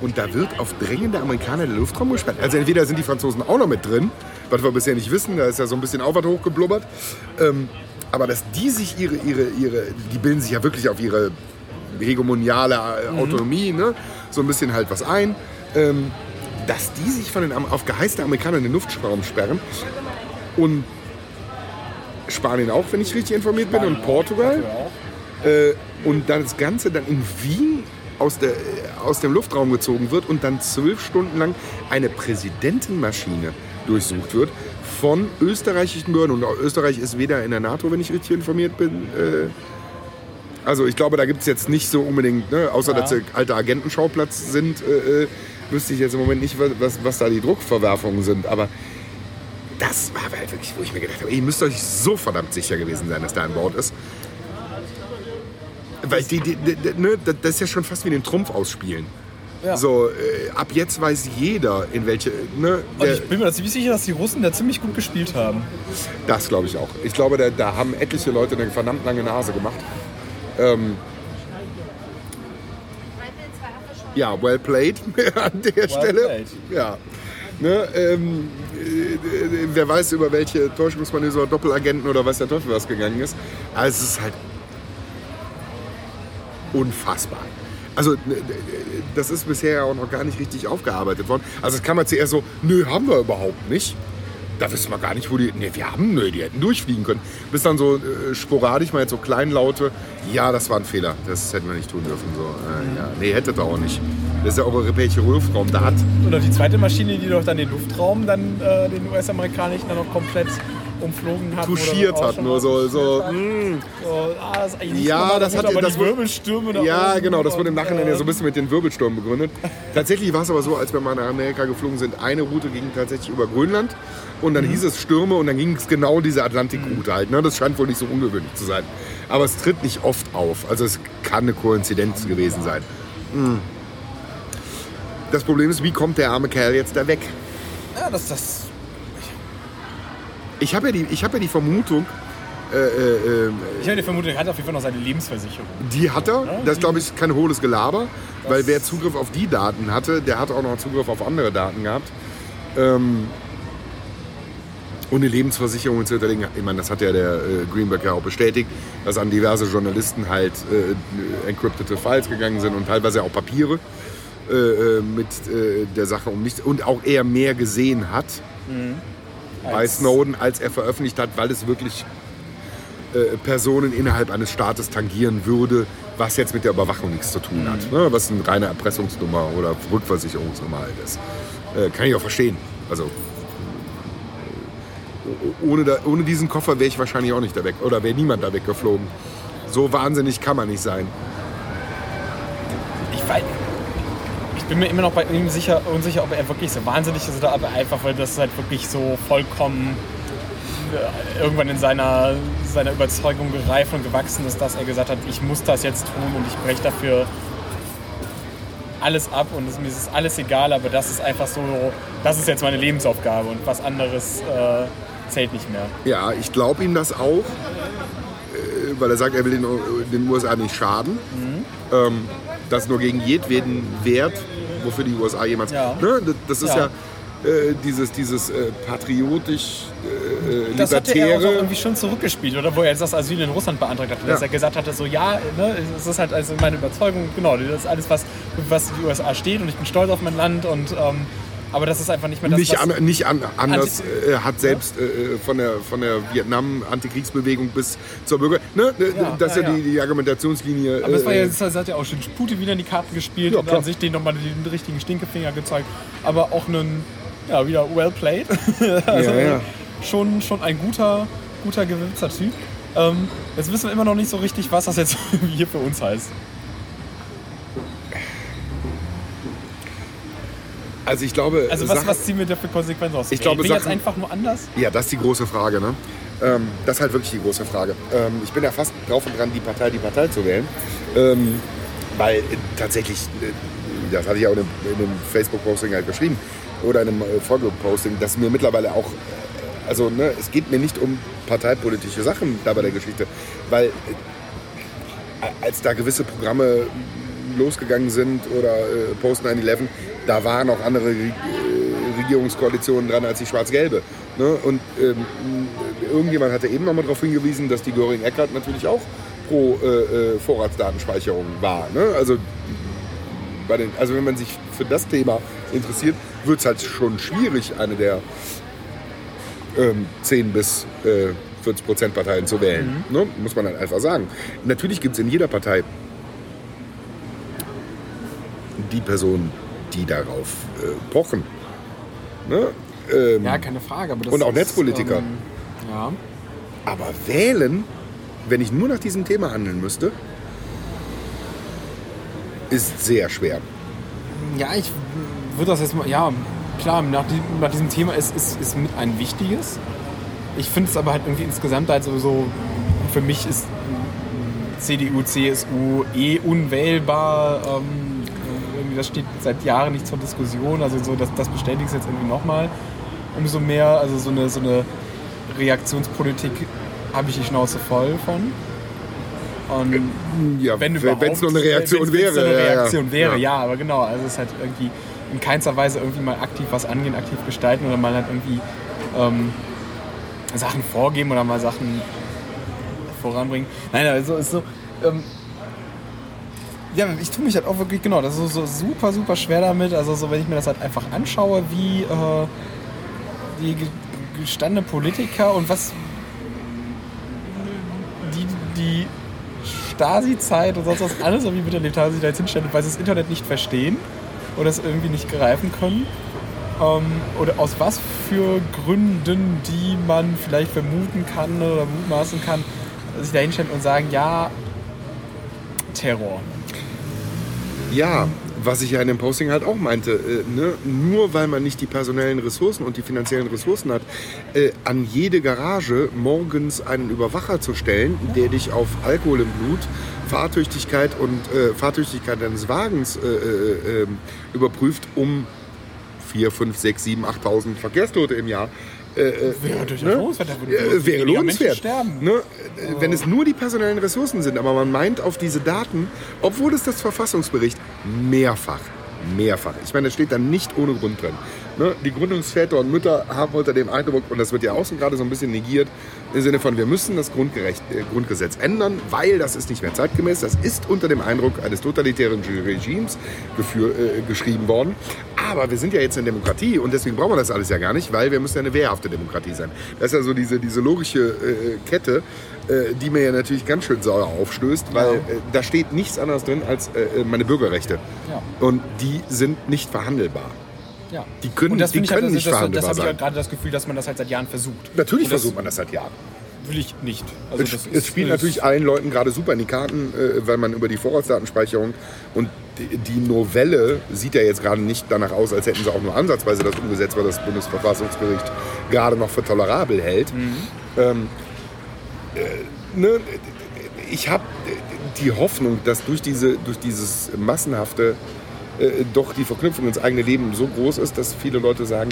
Und da wird auf Drängen der Amerikaner der Luftraum gesperrt. Also entweder sind die Franzosen auch noch mit drin, was wir bisher nicht wissen, da ist ja so ein bisschen Aufwand hochgeblubbert. Ähm, aber dass die sich ihre, ihre, ihre, die bilden sich ja wirklich auf ihre hegemoniale äh, Autonomie, ne? so ein bisschen halt was ein. Ähm, dass die sich von den, auf Geheiß der Amerikaner in den Luftraum sperren und Spanien auch, wenn ich richtig informiert bin, und Portugal. Äh, und dann das Ganze dann in Wien aus, der, aus dem Luftraum gezogen wird und dann zwölf Stunden lang eine Präsidentenmaschine durchsucht wird von österreichischen Behörden. Und auch Österreich ist weder in der NATO, wenn ich richtig informiert bin. Äh, also ich glaube, da gibt es jetzt nicht so unbedingt, ne, außer dass sie alter Agentenschauplatz sind, äh, äh, wüsste ich jetzt im Moment nicht, was, was, da die Druckverwerfungen sind. Aber das war halt wirklich, wo ich mir gedacht habe, ihr müsst euch so verdammt sicher gewesen sein, dass da an Bord ist. Weil die, die, die, ne, das ist ja schon fast wie den Trumpf ausspielen. So, äh, ab jetzt weiß jeder, in welche. Ne, Und der, ich bin mir ziemlich sicher, dass die Russen da ziemlich gut gespielt haben. das glaube ich auch. Ich glaube, da, da haben etliche Leute eine verdammt lange Nase gemacht. Ähm, ja, well played an der Stelle. played. Ja. Ne, ähm, äh, wer weiß, über welche Täuschungsmanöver, Doppelagenten oder weiß der Teufel was gegangen ist. Aber es ist halt unfassbar. Also, ne, das ist bisher ja auch noch gar nicht richtig aufgearbeitet worden. Also, es kam jetzt eher so, nö, haben wir überhaupt nicht. Da wissen wir gar nicht, wo die. Ne, wir haben, nö, die hätten durchfliegen können. Bis dann so äh, sporadisch mal jetzt so kleinlaute, ja, das war ein Fehler. Das hätten wir nicht tun dürfen. So, äh, ja, nee, hättet ihr auch nicht. Das ist ja europäische Luftraum, da hat. Oder die zweite Maschine, die doch dann den Luftraum dann äh, den US-amerikanischen dann noch komplett umflogen hat. touchiert hat, nur so, so, hat. mm, so ah, das ist eigentlich nicht Ja, das hat- aber das die Wirbelstürme da Ja, genau, das wurde im Nachhinein ja so ein äh, bisschen mit den Wirbelstürmen begründet. Tatsächlich war es aber so, als wir mal nach Amerika geflogen sind, eine Route ging tatsächlich über Grönland und Mhm. dann hieß es Stürme und dann ging es genau diese Atlantikroute halt. Ne? Das scheint wohl nicht so ungewöhnlich zu sein. Aber es tritt nicht oft auf. Also es kann eine Koinzidenz gewesen sein. Mm. Das Problem ist, wie kommt der arme Kerl jetzt da weg? Ja, das, das Ich habe ja, die- ich hab ja die Vermutung, äh, äh, äh, Ich habe die Vermutung, er hat auf jeden Fall noch seine Lebensversicherung. Die hat er. Das glaube ich kein hohles Gelaber, weil wer Zugriff auf die Daten hatte, der hat auch noch Zugriff auf andere Daten gehabt. Ähm, und eine Lebensversicherung zu hinterlegen. Ich meine, das hat ja der äh, Greenberg ja auch bestätigt, dass an diverse Journalisten halt äh, encryptete Files gegangen sind und teilweise auch Papiere äh, mit der Sache um nichts und auch eher mehr gesehen hat bei Snowden, als er veröffentlicht hat, weil es wirklich äh, Personen innerhalb eines Staates tangieren würde, was jetzt mit der Überwachung nichts zu tun hat. Ne? Was eine reine Erpressungsnummer oder Rückversicherungsnummer halt ist. Äh, kann ich auch verstehen. Also ohne, da, ohne diesen Koffer wäre ich wahrscheinlich auch nicht da weg. Oder wäre niemand da weggeflogen. So wahnsinnig kann man nicht sein. Ich weiß. Ich bin mir immer noch bei ihm sicher, unsicher, ob er wirklich so wahnsinnig ist oder ob er einfach, weil das halt wirklich so vollkommen äh, irgendwann in seiner, seiner Überzeugung gereift und gewachsen ist, dass er gesagt hat, ich muss das jetzt tun und ich breche dafür alles ab und es, mir ist alles egal, aber das ist einfach so, das ist jetzt meine Lebensaufgabe und was anderes äh, zählt nicht mehr. Ja, ich glaube ihm das auch, äh, weil er sagt, er will den, den USA nicht schaden. Ähm, das nur gegen jedweden Wert, wofür die USA jemals. Ja. Ne? Das, ist ja, Ja. äh, dieses, dieses äh, patriotisch äh, Das hatte er auch irgendwie schon zurückgespielt, oder wo er jetzt das Asyl in Russland beantragt dass Ja. er gesagt hatte, so ja, ne, es ist halt also meine Überzeugung, genau, das ist alles, was, was die USA steht und ich bin stolz auf mein Land und ähm, aber das ist einfach nicht mehr das, nicht, an, nicht an, anders Anti- äh, hat selbst äh, von der, von der Vietnam-Antikriegsbewegung bis zur Bürger. Ne? Ja, das ist ja, ja, die, die Argumentationslinie. aber es war ja, äh, das hat ja auch schon Putin wieder in die Karten gespielt Ja, und an sich den nochmal den richtigen Stinkefinger gezeigt, aber auch einen, ja, wieder well played. also Ja, ja. Schon, schon ein guter, guter gewürzer Typ. Ähm, jetzt wissen wir immer noch nicht so richtig, was das jetzt hier für uns heißt. Also ich glaube, Also was, Sachen- was ziehen wir da für Konsequenzen aus? Ich glaube, Wählen wir jetzt Sachen- einfach nur anders? Ja, das ist die große Frage. Ne? Ähm, das ist halt wirklich die große Frage. Ähm, ich bin ja fast drauf und dran, die Partei, die Partei zu wählen. Ähm, weil äh, tatsächlich, äh, das hatte ich auch in einem, in einem Facebook-Posting halt geschrieben oder in einem äh, Folge-Posting, dass mir mittlerweile auch, äh, also ne, es geht mir nicht um parteipolitische Sachen da bei der Geschichte, weil äh, als da gewisse Programme losgegangen sind oder äh, Post 9-11, da waren auch andere Re äh, Regierungskoalitionen dran als die schwarz-gelbe. Ne? Und ähm, irgendjemand hatte eben noch mal darauf hingewiesen, dass die Göring-Eckert natürlich auch pro äh, äh, Vorratsdatenspeicherung war. Ne? Also, den, also wenn man sich für das Thema interessiert, wird es halt schon schwierig, eine der ähm, 10 bis äh, 40 Prozent Parteien zu wählen. Ne? Muss man halt einfach sagen. Natürlich gibt es in jeder Partei die Personen, die darauf äh, pochen. Ne? Ähm, Ja, keine Frage. Und auch ist, Netzpolitiker. Ähm, ja. aber wählen, wenn ich nur nach diesem Thema handeln müsste, ist sehr schwer. Ja, ich würde das jetzt mal, ja, klar, nach, nach diesem Thema ist, ist, ist mit ein wichtiges. Ich finde es aber halt irgendwie insgesamt halt sowieso, für mich ist CDU, CSU eh unwählbar. Ähm, irgendwie das steht seit Jahren nicht zur Diskussion. Also so, das, das bestätigt es jetzt irgendwie nochmal. Umso mehr, also so eine, so eine Reaktionspolitik habe ich die Schnauze voll von. Und Ja, wenn es nur eine Reaktion wenn's- wäre. wenn's so eine ja, ja. Reaktion wäre, Ja. ja. aber genau. Also es ist halt irgendwie in keinster Weise irgendwie mal aktiv was angehen, aktiv gestalten oder mal halt irgendwie ähm, Sachen vorgeben oder mal Sachen voranbringen. Nein, also es ist so. Ähm, ja, ich tue mich halt auch wirklich, genau, das ist so, super, super schwer damit. Also so, wenn ich mir das halt einfach anschaue, wie äh, die ge- gestandene Politiker und was die, die Stasi-Zeit und sonst was alles irgendwie miterlebt haben, sich da jetzt hinstellen, weil sie das Internet nicht verstehen oder es irgendwie nicht greifen können. Ähm, oder aus was für Gründen, die man vielleicht vermuten kann oder mutmaßen kann, sich da hinstellen und sagen, ja, Terror. Ja, was ich ja in dem Posting halt auch meinte, äh, ne? nur weil man nicht die personellen Ressourcen und die finanziellen Ressourcen hat, äh, an jede Garage morgens einen Überwacher zu stellen, der dich auf Alkohol im Blut, Fahrtüchtigkeit und äh, Fahrtüchtigkeit deines Wagens äh, äh, ähm, überprüft, um 4, 5, 6, 7, 8.000 Verkehrstote im Jahr. Äh, äh, Wäre durchaus ne? lohnenswert, da würde Äh, wäre lohnenswert. Ne? Äh, Wenn es nur die personellen Ressourcen sind, aber man meint auf diese Daten, obwohl es das Verfassungsbericht mehrfach, mehrfach, ich meine, das steht da nicht ohne Grund drin. Ne? Die Gründungsväter und Mütter haben unter dem Eindruck, und das wird ja außen gerade so ein bisschen negiert, im Sinne von, wir müssen das Grundgerecht, äh, Grundgesetz ändern, weil das ist nicht mehr zeitgemäß. Das ist unter dem Eindruck eines totalitären Regimes geführ, äh, geschrieben worden. Aber wir sind ja jetzt eine Demokratie und deswegen brauchen wir das alles ja gar nicht, weil wir müssen ja eine wehrhafte Demokratie sein. Das ist ja so diese, diese logische äh, Kette, äh, die mir ja natürlich ganz schön sauer aufstößt, weil äh, da steht nichts anderes drin als äh, meine Bürgerrechte. Ja. Und die sind nicht verhandelbar. Ja. Die können, Und das die halt, können das, nicht das, das, verhandelbar habe ich halt gerade das Gefühl, dass man das halt seit Jahren versucht. Natürlich das versucht man das seit Jahren. Will ich nicht. Also Es, das es spielt ist- natürlich allen Leuten gerade super in die Karten, äh, weil man über die Vorratsdatenspeicherung und die, die Novelle sieht ja jetzt gerade nicht danach aus, als hätten sie auch nur ansatzweise das umgesetzt, was das Bundesverfassungsgericht gerade noch für tolerabel hält. Ähm, äh, ne, ich habe die Hoffnung, dass durch, diese, durch dieses massenhafte äh, doch die Verknüpfung ins eigene Leben so groß ist, dass viele Leute sagen,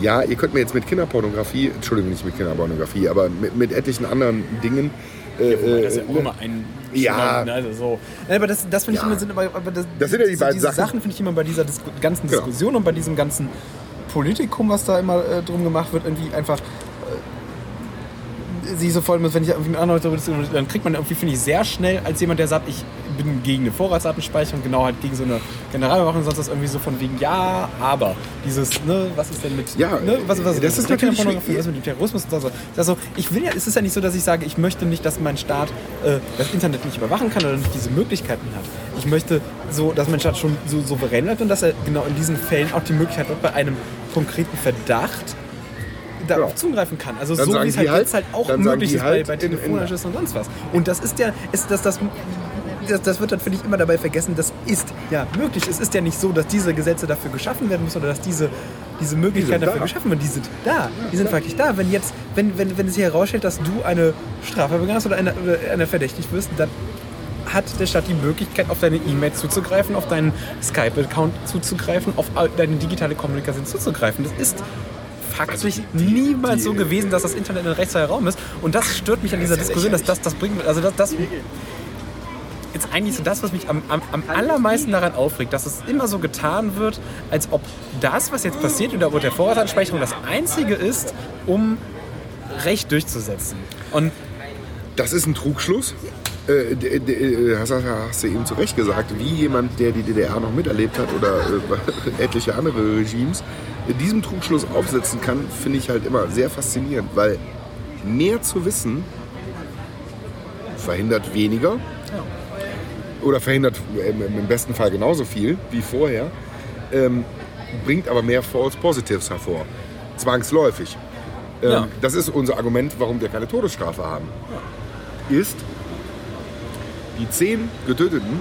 ja, ihr könnt mir jetzt mit Kinderpornografie, Entschuldigung, nicht mit Kinderpornografie, aber mit, mit etlichen anderen Dingen. Äh, Das ist ja äh, auch immer ein. Ja. Also so. Ja, aber das, das finde ich Ja. immer sind aber, aber das, Das sind ja die so beiden diese Sachen. Sachen finde ich immer bei dieser Disku ganzen Genau. Diskussion und bei diesem ganzen Politikum, was da immer äh, drum gemacht wird, irgendwie einfach. Äh, sich so voll mit, wenn ich irgendwie mit anderen Leuten darüber diskutiere, dann kriegt man irgendwie, finde ich, sehr schnell als jemand, der sagt, ich bin gegen eine Vorratsdatenspeicherung, genau halt gegen so eine Generalüberwachung, sonst das irgendwie so von wegen, ja, aber dieses, ne, was ist denn mit, Ja, ne, was, was, das ist mit natürlich Kinderpornografie, schwierig. was mit dem Terrorismus und so. Also ich will ja, es ist ja nicht so, dass ich sage, ich möchte nicht, dass mein Staat äh, das Internet nicht überwachen kann oder nicht diese Möglichkeiten hat. Ich möchte so, dass mein Staat schon so souverän bleibt und dass er genau in diesen Fällen auch die Möglichkeit hat, bei einem konkreten Verdacht darauf Ja. zugreifen kann. Also Dann so wie es halt halt- jetzt halt auch möglich ist halt bei, bei Telefonanschlüssen und sonst was. Und das ist ja, ist das, das, das, das wird dann, finde ich, immer dabei vergessen, das ist ja möglich. Es ist ja nicht so, dass diese Gesetze dafür geschaffen werden müssen oder dass diese, diese Möglichkeiten da. dafür geschaffen werden. Die sind da. Die sind wirklich da. Wenn jetzt, wenn, wenn, wenn es sich herausstellt, dass du eine Strafe begangen hast oder eine, oder eine verdächtigt wirst, dann hat der Staat die Möglichkeit, auf deine E-Mail zuzugreifen, auf deinen Skype-Account zuzugreifen, auf deine digitale Kommunikation zuzugreifen. Das ist faktisch niemals so gewesen, dass das Internet ein rechtsfreier Raum ist. Und das stört mich an dieser Diskussion, dass das, das bringt, also das, das ist eigentlich so das, was mich am, am, am allermeisten daran aufregt, dass es immer so getan wird, als ob das, was jetzt passiert in der Vorratsanspeicherung, das Einzige ist, um Recht durchzusetzen. Und Das ist ein Trugschluss. Äh, äh, hast, hast du eben zu Recht gesagt, wie jemand, der die DDR noch miterlebt hat oder äh, etliche andere Regimes, diesem Trugschluss aufsetzen kann, finde ich halt immer sehr faszinierend, weil mehr zu wissen verhindert weniger oder verhindert im, im besten Fall genauso viel wie vorher, ähm, bringt aber mehr False Positives hervor. Zwangsläufig. Ähm, Ja. Das ist unser Argument, warum wir keine Todesstrafe haben. Ist, die zehn Getöteten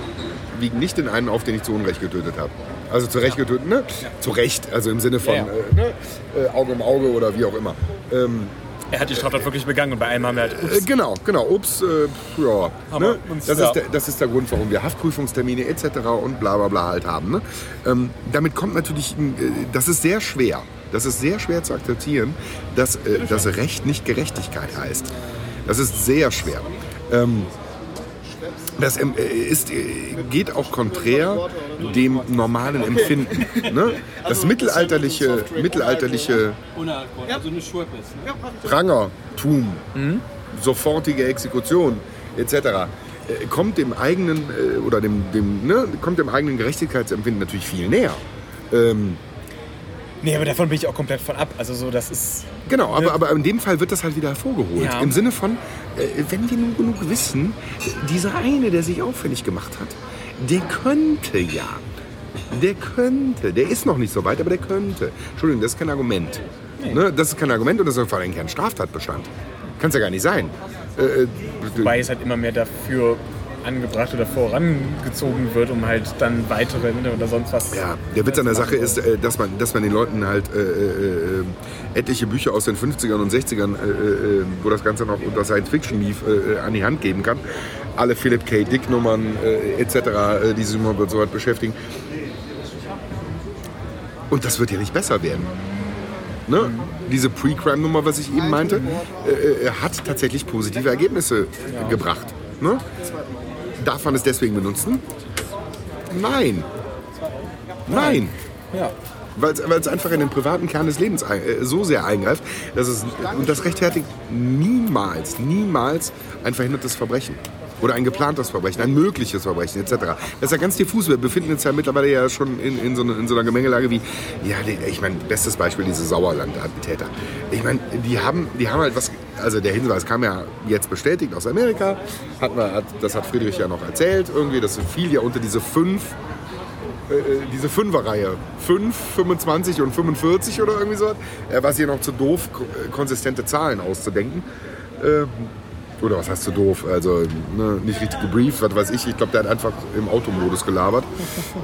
wiegen nicht den einen auf, den ich zu Unrecht getötet habe. Also zu Recht getötet, ne? Zu Recht, also im Sinne von Ja, ja. Äh, ne? äh, Auge um Auge oder wie auch immer. Ähm, er hat die Straftat wirklich begangen und bei einem haben wir halt, äh, genau, genau. Ups, äh, ja. Ne? uns- Das, ja. ist der, das ist der Grund, warum wir Haftprüfungstermine etc. und bla bla bla halt haben. Ne? Ähm, damit kommt natürlich, äh, das ist sehr schwer. Das ist sehr schwer zu akzeptieren, dass äh, das Recht nicht Gerechtigkeit heißt. Das ist sehr schwer. Ähm, das ähm, äh, ist, äh, geht auch konträr dem normalen Empfinden. Ne? Das mittelalterliche, mittelalterliche Prangertum, sofortige Exekution etc. äh, kommt dem eigenen oder dem, dem ne, kommt dem eigenen Gerechtigkeitsempfinden natürlich viel näher. Ähm, nee, aber davon bin ich auch komplett von ab. Also so, das ist, Genau, aber, aber in dem Fall wird das halt wieder hervorgeholt. Ja. Im Sinne von, äh, wenn wir nun genug wissen, dieser eine, der sich auffällig gemacht hat, der könnte ja. Der könnte. Der ist noch nicht so weit, aber der könnte. Entschuldigung, das ist kein Argument. Ne? Das ist kein Argument und das ist vor allem kein Straftatbestand. Kann es ja gar nicht sein. Äh, äh, wobei es halt immer mehr dafür angebracht oder vorangezogen wird, um halt dann weitere oder sonst was. Ja, der Witz an der Sache ist, äh, dass man, dass man den Leuten halt äh, äh, äh, etliche Bücher aus den 50ern und 60ern, äh, äh, wo das Ganze noch unter Science Fiction lief, äh, an die Hand geben kann. Alle Philip K. Dick Nummern äh, etc., äh, die sich immer mit so was beschäftigen. Und das wird ja nicht besser werden. Ne? Diese Pre-Crime-Nummer, was ich eben meinte, äh, äh, hat tatsächlich positive Ergebnisse gebracht. Ne? Darf man es deswegen benutzen? Nein. Nein. Ja. Weil es einfach in den privaten Kern des Lebens ein, äh, so sehr eingreift, dass es, und das rechtfertigt niemals, niemals ein verhindertes Verbrechen. Oder ein geplantes Verbrechen, ein mögliches Verbrechen etc. Das ist ja ganz diffus. Wir befinden uns ja mittlerweile ja schon in, in, so, eine, in so einer Gemengelage wie, ja, ich meine, bestes Beispiel diese Sauerland-Attentäter. Ich meine, die haben, die haben halt was, also der Hinweis kam ja jetzt bestätigt aus Amerika, hat man, hat, das hat Friedrich ja noch erzählt, irgendwie, das fiel ja unter diese fünf äh, diese Fünferreihe. 5, 25 und 45 oder irgendwie so. Er war hier noch zu doof, ko- äh, konsistente Zahlen auszudenken. Oder was heißt zu doof? Also ne, nicht richtig gebrieft, was weiß ich. Ich glaube, der hat einfach im Automodus gelabert.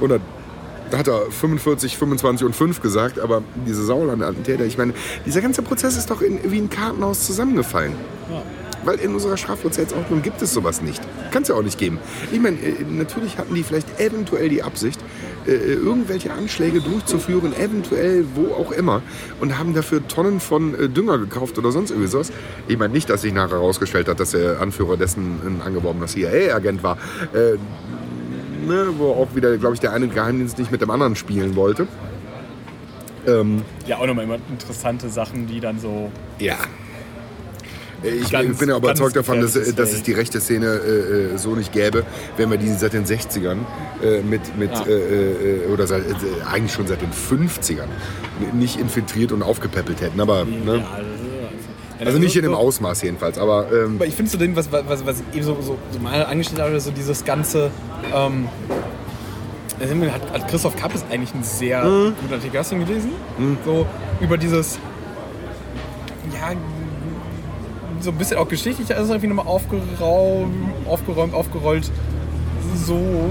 Und dann hat er 45, 25 und 5 gesagt, aber diese Sauerland-Attentäter, ich meine, dieser ganze Prozess ist doch in, wie ein Kartenhaus zusammengefallen. Weil in unserer Strafprozessordnung gibt es sowas nicht. Kann es ja auch nicht geben. Ich meine, äh, natürlich hatten die vielleicht eventuell die Absicht, äh, irgendwelche Anschläge durchzuführen, eventuell wo auch immer, und haben dafür Tonnen von äh, Dünger gekauft oder sonst irgendwie sowas. Ich meine nicht, dass sich nachher herausgestellt hat, dass der Anführer dessen ein angeworbener CIA-Agent war. Äh, ne, wo auch wieder, glaube ich, der eine Geheimdienst nicht mit dem anderen spielen wollte. Ähm, Ja, auch nochmal immer interessante Sachen, die dann so. ja. Ich Ganz- bin ja überzeugt davon, dass, dass es die rechte Szene äh, äh, so nicht gäbe, wenn wir die seit den 60ern äh, mit, mit Ja. äh, äh, oder seit, äh, eigentlich schon seit den 50ern nicht infiltriert und aufgepäppelt hätten. Aber, ne? Also nicht in dem Ausmaß jedenfalls, aber ähm, Aber ich finde so dem, was, was, was ich eben so, so, so mal angestellt habe, so dieses ganze. Ähm, hat, hat Christoph Kappes eigentlich einen sehr Mhm. guten Artikel. Hast du ihn gelesen? So über dieses. ja, so ein bisschen auch geschichtlich alles irgendwie nochmal aufgeräumt, aufgeräumt, aufgerollt, so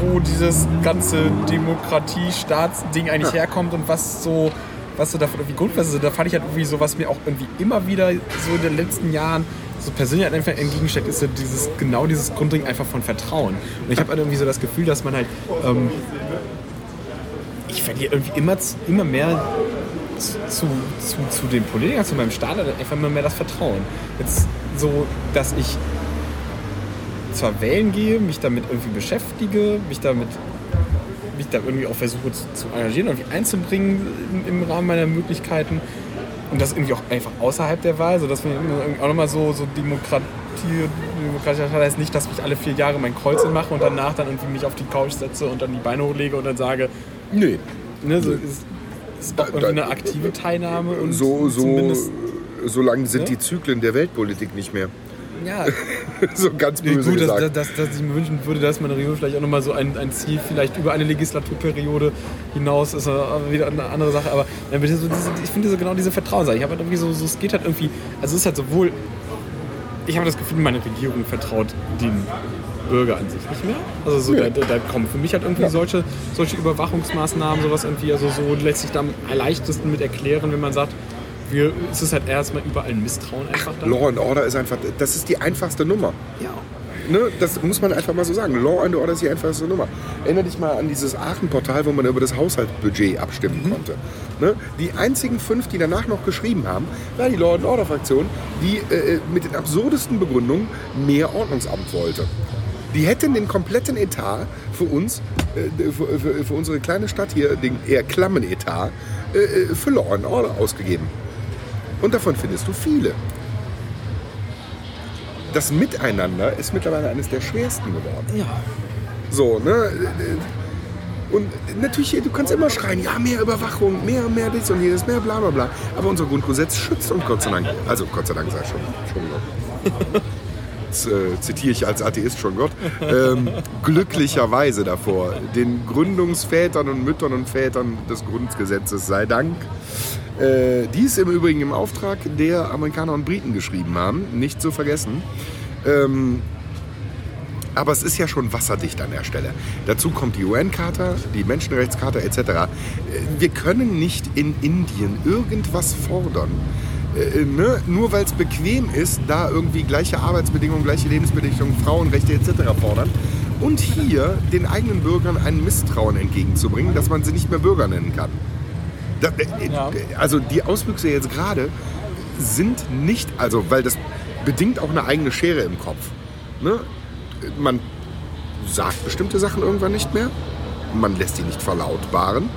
wo dieses ganze Demokratie-Staatsding eigentlich herkommt und was so, was so davon irgendwie Grundfeste sind. Da fand ich halt irgendwie so, was mir auch irgendwie immer wieder so in den letzten Jahren so persönlich halt einfach entgegensteckt, ist so dieses, genau dieses Grundding einfach von Vertrauen. Und ich habe halt irgendwie so das Gefühl, dass man halt, ähm, ich verliere irgendwie immer, immer mehr zu, zu, zu, den Politikern, zu meinem Staat, einfach immer mehr das Vertrauen. Jetzt so, dass ich zwar wählen gehe, mich damit irgendwie beschäftige, mich damit mich da irgendwie auch versuche zu, zu engagieren, irgendwie einzubringen im, im Rahmen meiner Möglichkeiten und das irgendwie auch einfach außerhalb der Wahl, sodass wir auch nochmal so, so Demokratie, demokratischer Staat heißt nicht, dass ich alle vier Jahre mein Kreuz mache und danach dann irgendwie mich auf die Couch setze und dann die Beine hochlege und dann sage, Nee. ne, so ist, ist auch irgendwie eine aktive Teilnahme und So, so, so lang sind Ne? die Zyklen der Weltpolitik nicht mehr. ja, so ganz Nee, böse gut, dass, gesagt. dass, dass, dass ich mir wünschen würde, dass meine Regierung vielleicht auch nochmal so ein, ein Ziel vielleicht über eine Legislaturperiode hinaus ist, aber wieder eine andere Sache. Aber so diese, ich finde so genau diese Vertrauenssache. Ich habe halt irgendwie so, so, es geht halt irgendwie, also es ist halt sowohl, ich habe das Gefühl, meine Regierung vertraut den Bürger an sich nicht mehr. Also so, da, da, da kommen für mich halt irgendwie solche, solche Überwachungsmaßnahmen, sowas irgendwie, also so lässt sich da am leichtesten mit erklären, wenn man sagt, wir, es ist halt erstmal überall ein Misstrauen einfach da. Law and Order ist einfach, das ist die einfachste Nummer. Ja. Ne, das muss man einfach mal so sagen. Law and Order ist die einfachste Nummer. Erinnere dich mal an dieses Aachen-Portal, wo man über das Haushaltsbudget abstimmen konnte. Ne? Die einzigen fünf, die danach noch geschrieben haben, war die Law and Order-Fraktion, die äh, mit den absurdesten Begründungen mehr Ordnungsamt wollte. Die hätten den kompletten Etat für uns, äh, für, für, für unsere kleine Stadt hier, den eher klammen Etat, äh, äh, für Law and Order ausgegeben. Und davon findest du viele. Das Miteinander ist mittlerweile eines der schwersten geworden. Ja. So, ne? Und natürlich, du kannst immer schreien, ja, mehr Überwachung, mehr, mehr dies und jenes, mehr bla bla bla. Aber unser Grundgesetz schützt uns Gott sei Dank. Also Gott sei Dank sei schon, schon äh, zitiere ich als Atheist schon Gott. Ähm, glücklicherweise davor, den Gründungsvätern und Müttern und Vätern des Grundgesetzes sei Dank. Äh, dies im Übrigen im Auftrag der Amerikaner und Briten geschrieben haben, nicht zu vergessen. Ähm, aber es ist ja schon wasserdicht an der Stelle. Dazu kommt die UN-Charta, die Menschenrechtscharta etc. Äh, Wir können nicht in Indien irgendwas fordern. Äh, ne? Nur weil es bequem ist, da irgendwie gleiche Arbeitsbedingungen, gleiche Lebensbedingungen, Frauenrechte etc. fordern. Und hier den eigenen Bürgern ein Misstrauen entgegenzubringen, dass man sie nicht mehr Bürger nennen kann. Da, äh, Ja. Also die Auswüchse jetzt gerade sind nicht, also weil das bedingt auch eine eigene Schere im Kopf. Ne? Man sagt bestimmte Sachen irgendwann nicht mehr, man lässt sie nicht verlautbaren,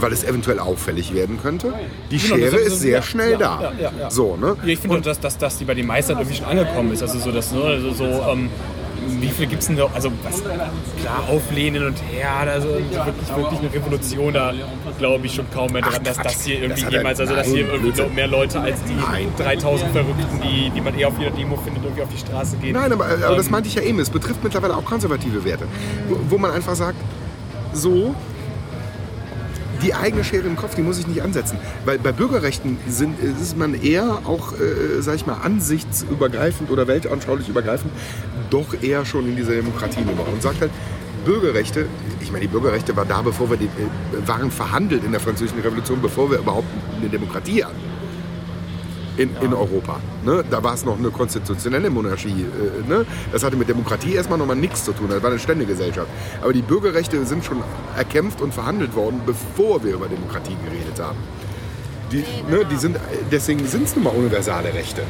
weil es eventuell auffällig werden könnte. Die Genau, Schere das ist- ist sehr ja, schnell ja, da. ja. So, ne? Ich finde, dass, dass, dass die bei den meisten irgendwie schon angekommen ist. Also so, dass, ne, also so ähm, wie viel gibt es denn da? Also was, klar, auflehnen und her, also wirklich, wirklich eine Revolution, da glaube ich schon kaum mehr dran, dass das hier irgendwie Das jemals, also dass hier irgendwie Blödsinn. mehr Leute als die Nein. 3000 Verrückten, die, die man eher auf jeder Demo findet, irgendwie auf die Straße gehen. Nein, aber, aber das Ähm, meinte ich ja eben. Es betrifft mittlerweile auch konservative Werte. Wo, wo man einfach sagt, so, die eigene Schere im Kopf, die muss ich nicht ansetzen. Weil bei Bürgerrechten sind, ist man eher auch, äh, sag ich mal, ansichtsübergreifend oder weltanschaulich übergreifend, doch eher schon in dieser Demokratienummer. Und sagt halt, Bürgerrechte, ich meine, die Bürgerrechte waren da, bevor wir die, äh, waren verhandelt in der Französischen Revolution, bevor wir überhaupt eine Demokratie hatten in, in Europa. Ne? Da war es noch eine konstitutionelle Monarchie. Äh, ne? Das hatte mit Demokratie erstmal nochmal nichts zu tun. Das war eine Ständegesellschaft. Aber die Bürgerrechte sind schon erkämpft und verhandelt worden, bevor wir über Demokratie geredet haben. Die, ne, die sind, deswegen sind es nun mal universale Rechte.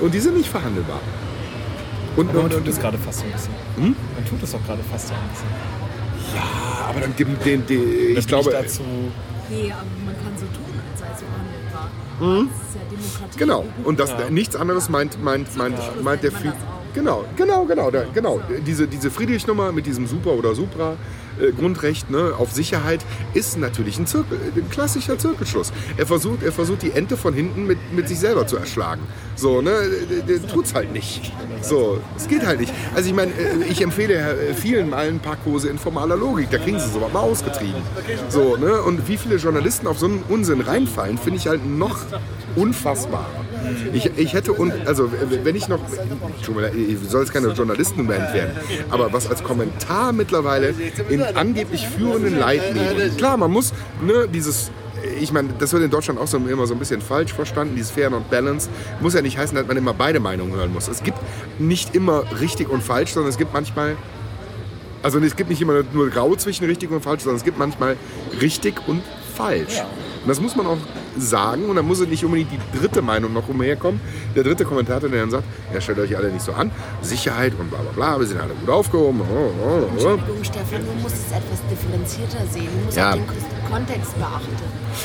Und die sind nicht verhandelbar. Und, Aber man tut es gerade fast so ein bisschen. Hm? Man tut es doch gerade fast so ein bisschen. ja, aber dann gibt den, den, Das ich glaube, dazu. Nee, aber man kann so tun, als sei es verhandelbar. Ja Demokratie. genau. Und das, Ja. nichts anderes meint, meint, meint, meint der auch. Genau, genau, genau, genau. Diese, diese Friedrich-Nummer mit diesem Super oder Supra. Äh, Grundrecht ne, auf Sicherheit ist natürlich ein, Zirkel, ein klassischer Zirkelschluss. Er versucht, er versucht die Ente von hinten mit, mit sich selber zu erschlagen. So, ne, tut's halt nicht. So, es geht halt nicht. Also ich meine, äh, ich empfehle äh, vielen mal ein paar Kurse in formaler Logik. Da kriegen sie sowas mal ausgetrieben. So, ne, und wie viele Journalisten auf so einen Unsinn reinfallen, finde ich halt noch unfassbar. Ich, ich hätte, und, also wenn ich noch, ich soll jetzt keine Journalistenband werden, aber was als Kommentar mittlerweile in angeblich führenden Leitmedien, klar, man muss ne, dieses ich meine, das wird in Deutschland auch so immer so ein bisschen falsch verstanden, dieses Fair und Balanced. Muss ja nicht heißen, dass man immer beide Meinungen hören muss. Es gibt nicht immer richtig und falsch, sondern es gibt manchmal, also es gibt nicht immer nur grau zwischen richtig und falsch, sondern es gibt manchmal richtig und falsch. Und das muss man auch sagen und dann muss nicht unbedingt die dritte Meinung noch umherkommen. Der dritte Kommentator, der dann sagt, ja, stellt euch alle nicht so an, Sicherheit und bla bla bla, wir sind alle gut aufgehoben. Oh, oh, oh. Entschuldigung, Stefan, du musst es etwas differenzierter sehen. Du musst Ja. den Kontext beachten.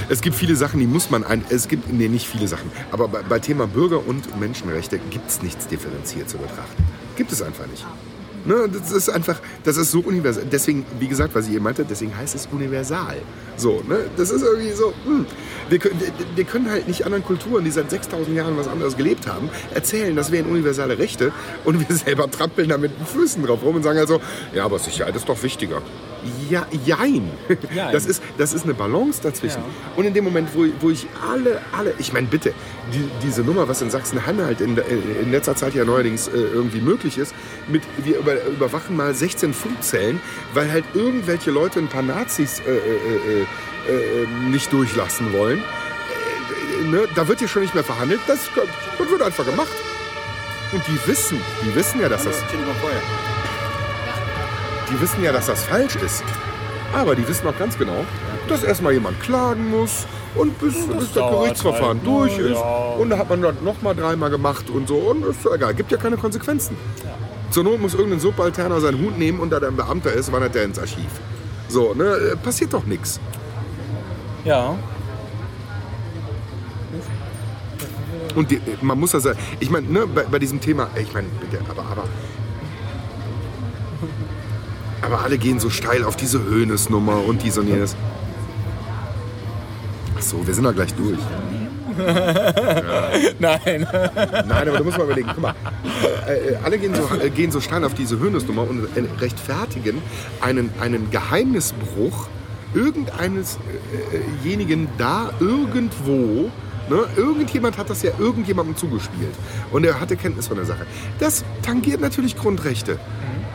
Es gibt viele Sachen, die muss man ein. Es gibt, nee, nicht viele Sachen. Aber bei, bei Thema Bürger- und Menschenrechte gibt es nichts differenziert zu betrachten. Gibt es einfach nicht. Ne, das ist einfach, das ist so universal. Deswegen, wie gesagt, was ich eben meinte, deswegen heißt es universal. So, ne? Das ist irgendwie so, hm. wir, können, wir- können halt nicht anderen Kulturen, die seit 6000 Jahren was anderes gelebt haben, erzählen, das wären universale Rechte und wir selber trampeln da mit den Füßen drauf rum und sagen also, ja, aber Sicherheit ist doch wichtiger. Ja, jein. Jein. Das ist, das ist eine Balance dazwischen. Und in dem Moment, wo, wo ich alle, alle, ich meine, bitte, die, diese Nummer, was in Sachsen-Anhalt in, in letzter Zeit ja neuerdings äh, irgendwie möglich ist, mit wir über, überwachen mal 16 Funkzellen, weil halt irgendwelche Leute ein paar Nazis äh, äh, äh, äh, nicht durchlassen wollen. Äh, ne? Da wird ja schon nicht mehr verhandelt, das, das wird einfach gemacht. Und die wissen, die wissen ja, dass das die wissen ja, dass das falsch ist. Aber die wissen auch ganz genau, dass erstmal jemand klagen muss und bis, bis das Gerichtsverfahren halt, durch ne? ist. Ja. Und da hat man das nochmal dreimal gemacht und so. Und ist egal, gibt ja keine Konsequenzen. Zur Not muss irgendein Subalterner seinen Hut nehmen und da der ein Beamter ist, wandert der ins Archiv. So, ne, äh, passiert doch nichts. Ja. Und die, man muss das sagen, ich meine, ne, bei, bei diesem Thema, ich meine, bitte, aber, aber. Aber alle gehen so steil auf diese Höhnesnummer und dies und jenes. Ach so, wir sind da gleich durch. Nein. Nein, aber du musst mal überlegen, guck mal, äh, äh, alle gehen so, äh, gehen so steil auf diese Höhnesnummer und äh, rechtfertigen einen, einen Geheimnisbruch irgendeinesjenigen da irgendwo. Ne? Irgendjemand hat das ja irgendjemandem zugespielt und er hatte Kenntnis von der Sache. Das tangiert natürlich Grundrechte.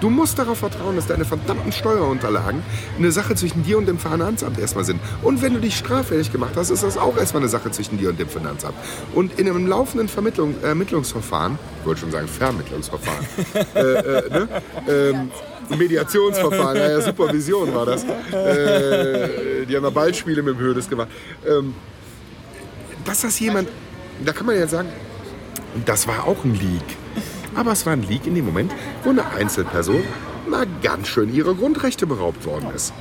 Du musst darauf vertrauen, dass deine verdammten Steuerunterlagen eine Sache zwischen dir und dem Finanzamt erstmal sind. Und wenn du dich straffällig gemacht hast, ist das auch erstmal eine Sache zwischen dir und dem Finanzamt. Und in einem laufenden Vermittlung, Ermittlungsverfahren, ich wollte schon sagen Vermittlungsverfahren, äh, äh, ne? ähm, Mediationsverfahren, ja, ja, Supervision war das. Äh, die haben ja Ballspiele mit dem Hödes gemacht. Ähm, dass das jemand, da kann man ja sagen, das war auch ein Leak. Aber es war ein Leak in dem Moment, wo eine Einzelperson mal ganz schön ihrer Grundrechte beraubt worden ist.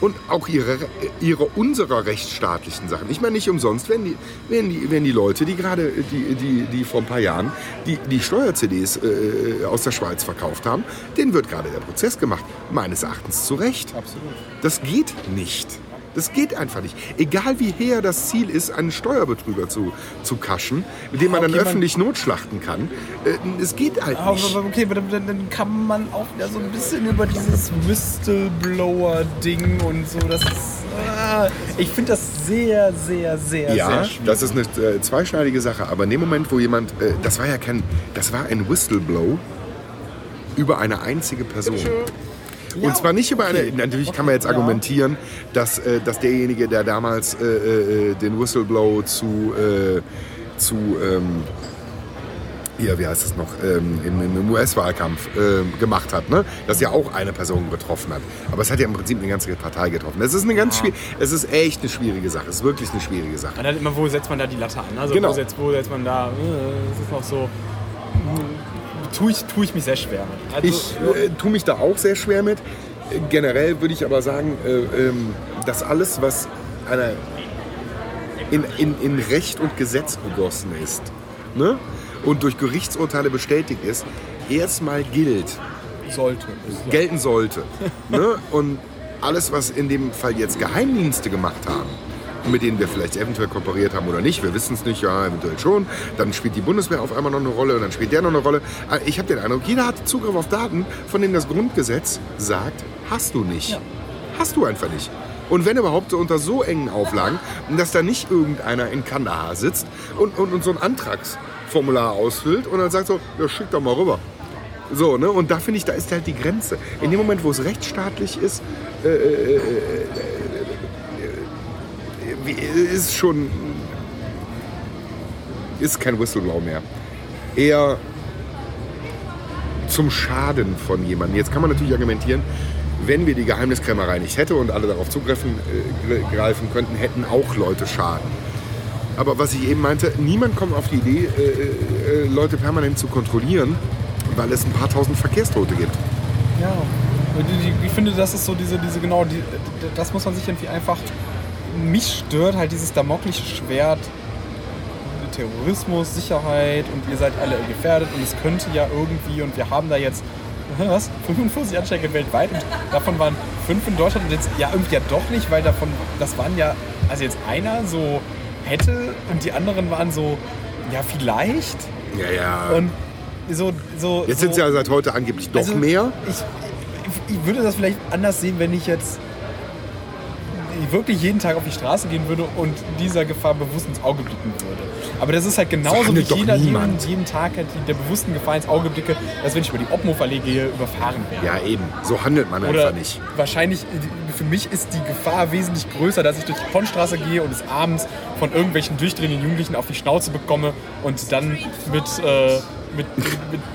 Und auch ihre, ihre unserer rechtsstaatlichen Sachen. Ich meine, nicht umsonst werden die, werden die, werden die Leute, die gerade, die, die, die vor ein paar Jahren die, die Steuer-CDs äh, aus der Schweiz verkauft haben, denen wird gerade der Prozess gemacht. Meines Erachtens zu Recht. Absolut. Das geht nicht. Das geht einfach nicht. Egal wie her das Ziel ist, einen Steuerbetrüger zu, zu kaschen, mit dem man dann jemand- öffentlich notschlachten kann, äh, es geht halt Aber nicht. okay, aber dann, dann kann man auch wieder so ein bisschen über dieses Whistleblower-Ding und so. Das ist. Ah, ich finde das sehr, sehr, sehr, Ja, sehr schwierig. das ist eine äh, zweischneidige Sache. Aber in dem Moment, wo jemand, äh, das war ja kein, das war ein Whistleblow über eine einzige Person. Und zwar nicht über eine, natürlich kann man jetzt argumentieren, dass, äh, dass derjenige, der damals äh, äh, den Whistleblow zu, äh, zu ähm, hier, wie heißt es noch, ähm, im, US-Wahlkampf äh, gemacht hat, ne? dass ja auch eine Person getroffen hat. Aber es hat ja im Prinzip eine ganze Partei getroffen. Es ist eine ganz schwierige, es ist echt eine schwierige Sache. Es ist wirklich eine schwierige Sache. Und dann immer, wo setzt man da die Latte an? Also Genau. wo, setzt, wo setzt man da? äh, Es ist noch so. äh, Tue ich, tue ich mich sehr schwer mit. Also, Ich äh, tue mich da auch sehr schwer mit. Generell würde ich aber sagen, äh, ähm, dass alles, was einer in, in, in Recht und Gesetz gegossen ist ne? und durch Gerichtsurteile bestätigt ist, erstmal gilt, Sollte. gelten sollte. ne? Und alles, was in dem Fall jetzt Geheimdienste gemacht haben, mit denen wir vielleicht eventuell kooperiert haben oder nicht, wir wissen es nicht, ja, eventuell schon, dann spielt die Bundeswehr auf einmal noch eine Rolle und dann spielt der noch eine Rolle. Aber Ich habe den Eindruck, jeder hat Zugriff auf Daten, von denen das Grundgesetz sagt, hast du nicht. Hast du einfach nicht. Und wenn überhaupt so unter so engen Auflagen, dass da nicht irgendeiner in Kandahar sitzt und, und, und so ein Antragsformular ausfüllt und dann sagt so, ja, schick doch mal rüber. So, ne? Und da finde ich, da ist halt die Grenze. In dem Moment, wo es rechtsstaatlich ist, äh, äh, äh, äh, ist schon. ist kein Whistleblower mehr. Eher zum Schaden von jemandem. Jetzt kann man natürlich argumentieren, wenn wir die Geheimniskrämerei nicht hätte und alle darauf zugreifen äh, greifen könnten, hätten auch Leute Schaden. Aber was ich eben meinte, niemand kommt auf die Idee, äh, äh, Leute permanent zu kontrollieren, weil es ein paar tausend Verkehrstote gibt. Ja. Ich finde, das ist so diese, diese genau, die, das muss man sich irgendwie einfach. Mich stört halt dieses damoklische Schwert. Terrorismus, Sicherheit und ihr seid alle gefährdet und es könnte ja irgendwie und wir haben da jetzt was? 45 Ansteige weltweit und davon waren fünf in Deutschland und jetzt ja irgendwie ja doch nicht, weil davon, das waren ja, also jetzt einer so hätte und die anderen waren so, ja vielleicht Ja, ja. und so, so Jetzt sind es ja seit heute angeblich doch also, mehr. Ich, ich würde das vielleicht anders sehen, wenn ich jetzt wirklich jeden Tag auf die Straße gehen würde und dieser Gefahr bewusst ins Auge blicken würde. Aber das ist halt genauso wie jeder jeden, jeden Tag halt der bewussten Gefahr ins Auge blicke, dass wenn ich über die Obmhof-Allee gehe, überfahren werde. Ja, eben. So handelt man Oder einfach nicht. wahrscheinlich, äh, für mich ist die Gefahr wesentlich größer, dass ich durch die Ponnstraße gehe und es abends von irgendwelchen durchdrehenden Jugendlichen auf die Schnauze bekomme und dann mit, äh, mit, mit,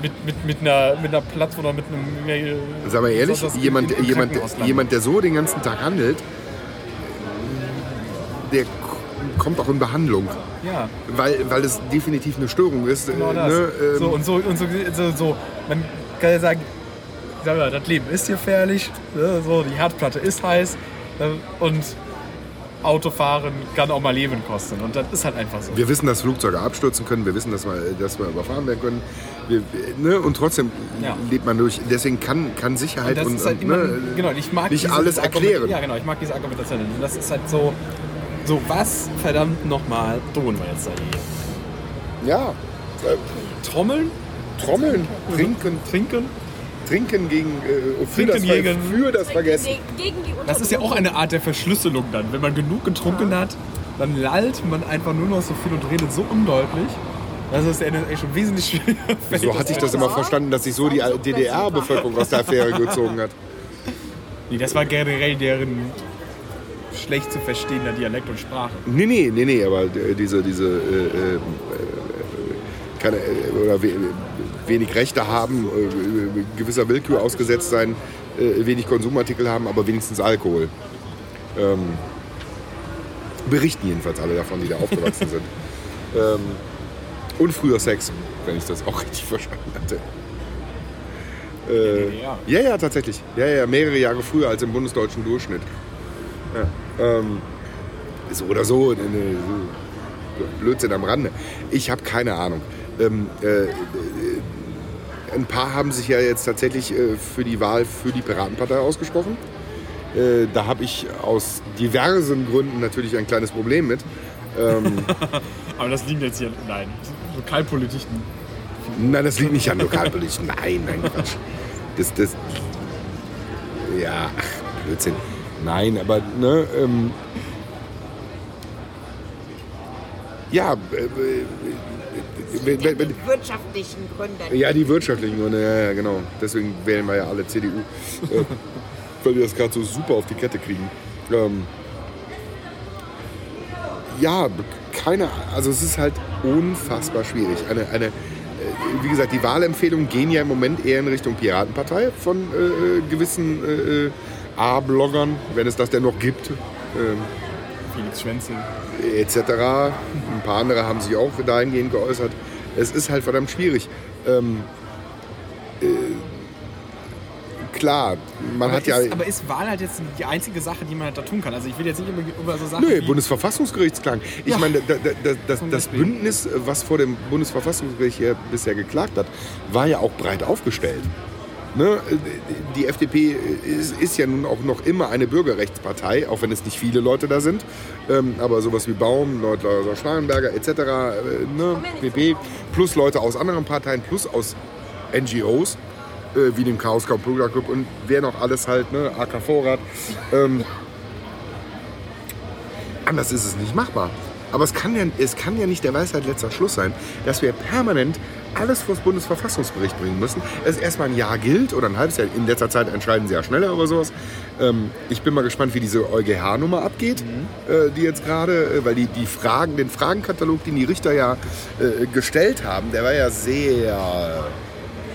mit, mit, mit, einer, mit einer Platz oder mit einem... äh, Sag mal ehrlich, jemand, jemand, jemand, der so den ganzen Tag handelt, der kommt auch in Behandlung. Ja, Weil, weil es definitiv eine Störung ist. genau äh, das. Ne? Ähm, so, und so, und so, so, so, man kann ja sagen, sag mal, das Leben ist gefährlich, ne, so, die Herdplatte ist heiß ne, und Autofahren kann auch mal Leben kosten. Und das ist halt einfach so. Wir wissen, dass Flugzeuge abstürzen können, wir wissen, dass wir, dass wir überfahren werden können. Wir, ne? Und trotzdem Ja. lebt man durch. Deswegen kann, kann Sicherheit und, ist halt und, immer, ne, genau, ich mag nicht alles erklären. Ja, genau, ich mag diese Argumentation. Und das ist halt so, so was verdammt nochmal tun wir jetzt da hier? Ja, äh, Trommeln, Trommeln, trinken, trinken. trinken gegen äh, für, Trinken das, gegen- für das Vergessen. Gegen die Das ist ja auch eine Art der Verschlüsselung dann. Wenn man genug getrunken hat, dann lallt man einfach nur noch so viel und redet so undeutlich. Das ist ja echt schon wesentlich schwieriger. So hatte ich das immer verstanden, dass sich so die DDR-Bevölkerung aus der Affäre gezogen hat. Nee, das war generell deren schlecht zu verstehender Dialekt und Sprache. Nee, nee, nee, nee, aber äh, diese, diese äh, äh, äh, keine, äh, oder we, wenig Rechte haben, äh, gewisser Willkür ausgesetzt sein, wenig Konsumartikel haben, aber wenigstens Alkohol. Ähm, berichten jedenfalls alle davon, die da aufgewachsen sind. Ähm, und früher Sex, wenn ich das auch richtig verstanden hatte. Äh, ja, ja, tatsächlich. Ja, ja, mehrere Jahre früher als im bundesdeutschen Durchschnitt. Ja, ähm, so oder so, ne, ne, so Blödsinn am Rande. Ich habe keine Ahnung. Ähm, äh, äh, ein paar haben sich ja jetzt tatsächlich äh, für die Wahl für die Piratenpartei ausgesprochen. Äh, da habe ich aus diversen Gründen natürlich ein kleines Problem mit. Aber das liegt jetzt hier, nein, Lokalpolitik. Nein, das liegt nicht an Lokalpolitik. Nein, nein, Quatsch. Das, das, ja, ach, Blödsinn. Nein, aber, ne, ähm, ja, äh, äh, wenn, wenn, wenn, wirtschaftlichen Gründen. ja, die wirtschaftlichen Gründe, ja, ja, genau. Deswegen wählen wir ja alle CDU. äh, weil wir das gerade so super auf die Kette kriegen. Ähm, ja, keine Also es ist halt unfassbar schwierig. Eine, eine, äh, wie gesagt, die Wahlempfehlungen gehen ja im Moment eher in Richtung Piratenpartei von äh, äh, gewissen äh, äh, A-Bloggern, wenn es das denn noch gibt. Ähm, Felix Schwenzel. etc. Ein paar andere haben sich auch dahingehend geäußert. Es ist halt verdammt schwierig. Ähm, äh, klar, man Aber hat ja. ist, aber ist Wahl halt jetzt die einzige Sache, die man halt da tun kann? Also ich will jetzt nicht über, über so Sachen Nö, wie... Bundesverfassungsgerichtsklang. Ich Ja. meine, da, da, da, das. Bündnis, was vor dem Bundesverfassungsgericht hier bisher geklagt hat, war ja auch breit aufgestellt. Ne? Die FDP ist, ist ja nun auch noch immer eine Bürgerrechtspartei, auch wenn es nicht viele Leute da sind. Ähm, aber sowas wie Baum, Leute aus Schnarrenberger etc., äh, ne? PP, plus Leute aus anderen Parteien, plus aus NGOs, äh, wie dem Chaos Computer Club und wer noch alles halt, ne? AK Vorrat. Ähm, anders ist es nicht machbar. Aber es kann, ja, es kann ja nicht der Weisheit letzter Schluss sein, dass wir permanent alles vor das Bundesverfassungsgericht bringen müssen. Es erstmal ein Jahr gilt oder ein halbes Jahr. In letzter Zeit entscheiden sie ja schneller über sowas. Ähm, ich bin mal gespannt, wie diese EuGH-Nummer abgeht, äh, die jetzt gerade, äh, weil die, die Fragen, den Fragenkatalog, den die Richter ja äh, gestellt haben, der war ja sehr,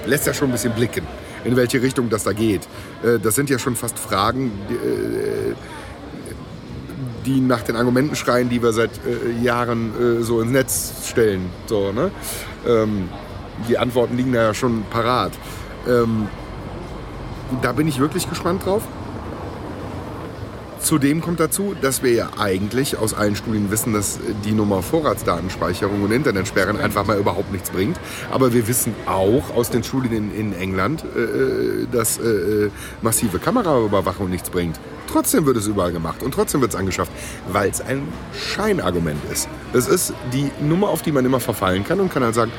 lässt ja schon ein bisschen blicken, in welche Richtung das da geht. Äh, das sind ja schon fast Fragen, die, äh, die nach den Argumenten schreien, die wir seit äh, Jahren äh, so ins Netz stellen. So, ne? ähm, die Antworten liegen da ja schon parat. Ähm, da bin ich wirklich gespannt drauf. Zudem kommt dazu, dass wir ja eigentlich aus allen Studien wissen, dass die Nummer Vorratsdatenspeicherung und Internetsperren einfach mal überhaupt nichts bringt. Aber wir wissen auch aus den Studien in, England, äh, dass äh, massive Kameraüberwachung nichts bringt. Trotzdem wird es überall gemacht und trotzdem wird es angeschafft, weil es ein Scheinargument ist. Es ist die Nummer, auf die man immer verfallen kann und kann halt sagen,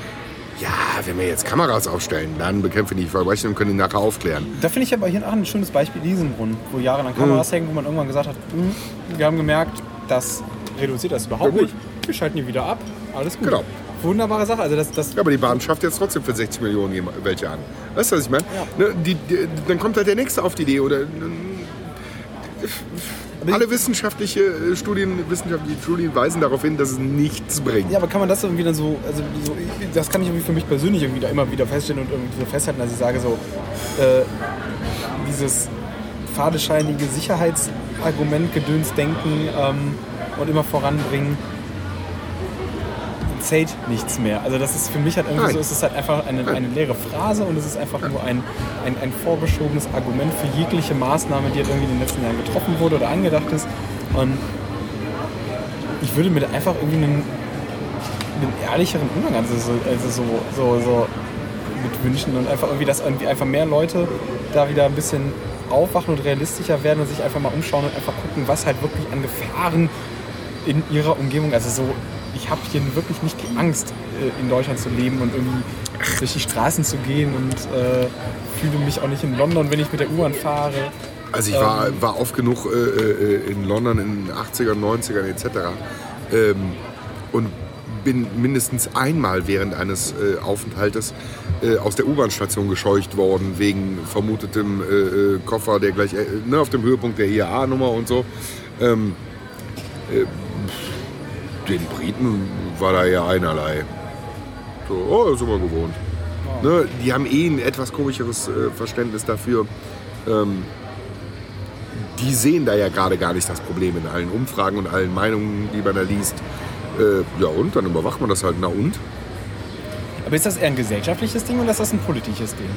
ja, wenn wir jetzt Kameras aufstellen, dann bekämpfen die Verbrechen und können die nachher aufklären. Da finde ich aber hier auch ein schönes Beispiel Riesenbrunn, wo jahrelang Kameras hängen, wo man irgendwann gesagt hat, "Hm, wir haben gemerkt, das reduziert das überhaupt Ja, nicht. Wir schalten die wieder ab. Alles gut. Genau. Wunderbare Sache. Also das, das Ja, aber die Bahn schafft jetzt trotzdem für 60 Millionen welche an. Weißt du, was ich meine? Ne, die, die, dann kommt halt der Nächste auf die Idee. Oder, alle wissenschaftliche äh, Studien, wissenschaftliche Studien weisen darauf hin, dass es nichts bringt. Ja, aber kann man das irgendwie dann so, also so, ich- das kann ich irgendwie für mich persönlich irgendwie da immer wieder feststellen und irgendwie so festhalten, dass ich sage so, äh, dieses fadescheinige Sicherheitsargument, Gedönsdenken ähm, und immer voranbringen, zählt nichts mehr. Also das ist für mich halt irgendwie Nein. so, es ist halt einfach eine, eine leere Phrase und es ist einfach nur ein, ein, ein vorgeschobenes Argument für jegliche Maßnahme, die halt irgendwie in den letzten Jahren getroffen wurde oder angedacht ist. Und ich würde mir da einfach irgendwie einen, einen ehrlicheren Umgang also so, also so, so, so mit wünschen und einfach irgendwie, dass irgendwie einfach mehr Leute da wieder ein bisschen aufwachen und realistischer werden und sich einfach mal umschauen und einfach gucken, was halt wirklich an Gefahren in ihrer Umgebung, also so, ich habe hier wirklich nicht die Angst, äh, in Deutschland zu leben und irgendwie durch die Straßen zu gehen und äh, fühle mich auch nicht in London, wenn ich mit der U-Bahn fahre. Also ich war, war oft genug äh, äh, in London in den 80ern, 90ern etc. Ähm, und bin mindestens einmal während eines äh, Aufenthaltes äh, aus der U-Bahn-Station gescheucht worden wegen vermutetem äh, äh, Koffer, der gleich ne, auf dem Höhepunkt der IAA-Nummer und so. Ähm, äh, den Briten war da ja einerlei. So, oh, das sind wir gewohnt. Ne, die haben eh ein etwas komischeres äh, Verständnis dafür. Ähm, die sehen da ja gerade gar nicht das Problem in allen Umfragen und allen Meinungen, die man da liest. Äh, ja und, dann überwacht man das halt, na und? Aber ist das eher ein gesellschaftliches Ding oder ist das ein politisches Ding?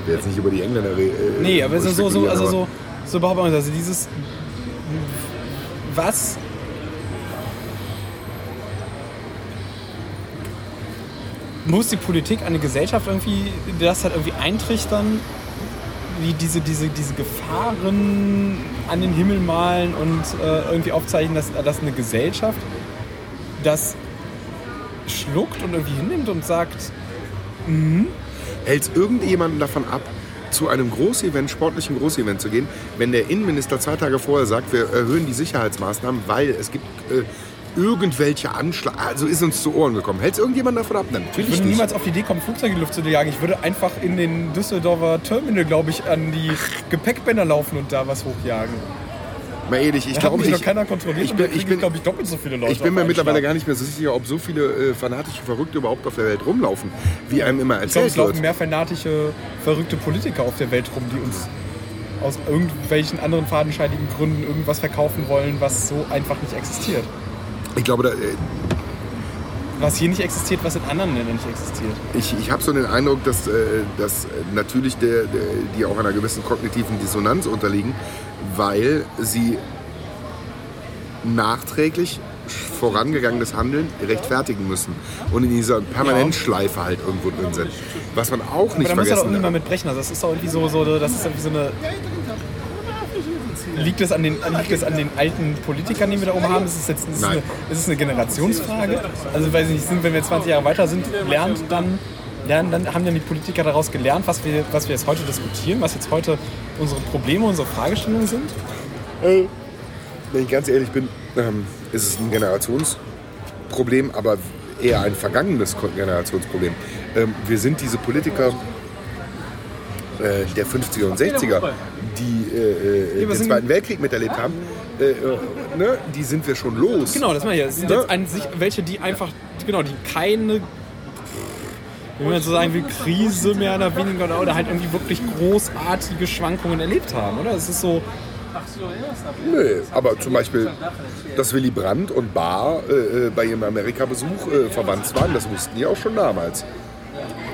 Ich will jetzt nicht über die Engländer reden. Äh, Nee, aber so, so, so, spekulieren, also so, so behauptet man. Also dieses, was muss die Politik die Gesellschaft irgendwie das halt irgendwie eintrichtern, wie diese, diese, diese Gefahren an den Himmel malen und äh, irgendwie aufzeichnen, dass, dass eine Gesellschaft das schluckt und irgendwie hinnimmt und sagt, Hält irgendjemanden davon ab, zu einem Großevent, sportlichen Großevent zu gehen, wenn der Innenminister zwei Tage vorher sagt, wir erhöhen die Sicherheitsmaßnahmen, weil es gibt äh, irgendwelche Anschläge, also ist uns zu Ohren gekommen. Hält irgendjemand davon ab? Nein, Ich Natürlich würde niemals auf die Idee kommen, Flugzeuge in die Luft zu jagen. Ich würde einfach in den Düsseldorfer Terminal, glaube ich, an die Gepäckbänder laufen und da was hochjagen. Mal ehrlich, ich hat glaube, ich, keiner kontrolliert ich bin, ich bin, glaube ich, doppelt so viele Leute ich bin mir mittlerweile Schlag. gar nicht mehr so sicher, ob so viele äh, fanatische Verrückte überhaupt auf der Welt rumlaufen, wie einem immer Ich glaube, erzählt es laufen wird. mehr fanatische, verrückte Politiker auf der Welt rum, die uns aus irgendwelchen anderen fadenscheinigen Gründen irgendwas verkaufen wollen, was so einfach nicht existiert. Ich glaube, da, äh, was hier nicht existiert, was in anderen Ländern nicht existiert. Ich, ich habe so den Eindruck, dass, äh, dass natürlich der, der, die auch einer gewissen kognitiven Dissonanz unterliegen, weil sie nachträglich vorangegangenes Handeln rechtfertigen müssen und in dieser Permanentschleife halt irgendwo drin sind. Was man auch nicht Aber da muss ja doch vergessen irgendwie mal darf. mit brechen. Also das ist doch irgendwie so, so das ist irgendwie so eine. Liegt es, an den, liegt es an den alten Politikern, die wir da oben haben? Ist es jetzt ist es eine, ist es eine Generationsfrage? Also weiß ich nicht, sind, wenn wir 20 Jahre weiter sind, lernt dann, lernen, dann haben dann die Politiker daraus gelernt, was wir, was wir jetzt heute diskutieren, was jetzt heute unsere Probleme, unsere Fragestellungen sind? Wenn ich ganz ehrlich bin, ähm, ist es ein Generationsproblem, aber eher ein vergangenes Generationsproblem. Ähm, wir sind diese Politiker äh, der 50er und 60er, die äh, äh, den Zweiten Weltkrieg miterlebt haben, äh, äh, ne? die sind wir schon los. Genau, das meine ich. ja. Es sind Ne? jetzt sich welche, die einfach, genau, die keine, wenn man so sagen will, Krise mehr oder weniger oder, halt irgendwie wirklich großartige Schwankungen erlebt haben, oder? Es ist so, Nö, aber zum Beispiel, dass Willy Brandt und Barr äh, äh, bei ihrem Amerika-Besuch äh, verwandt waren, das wussten die auch schon damals.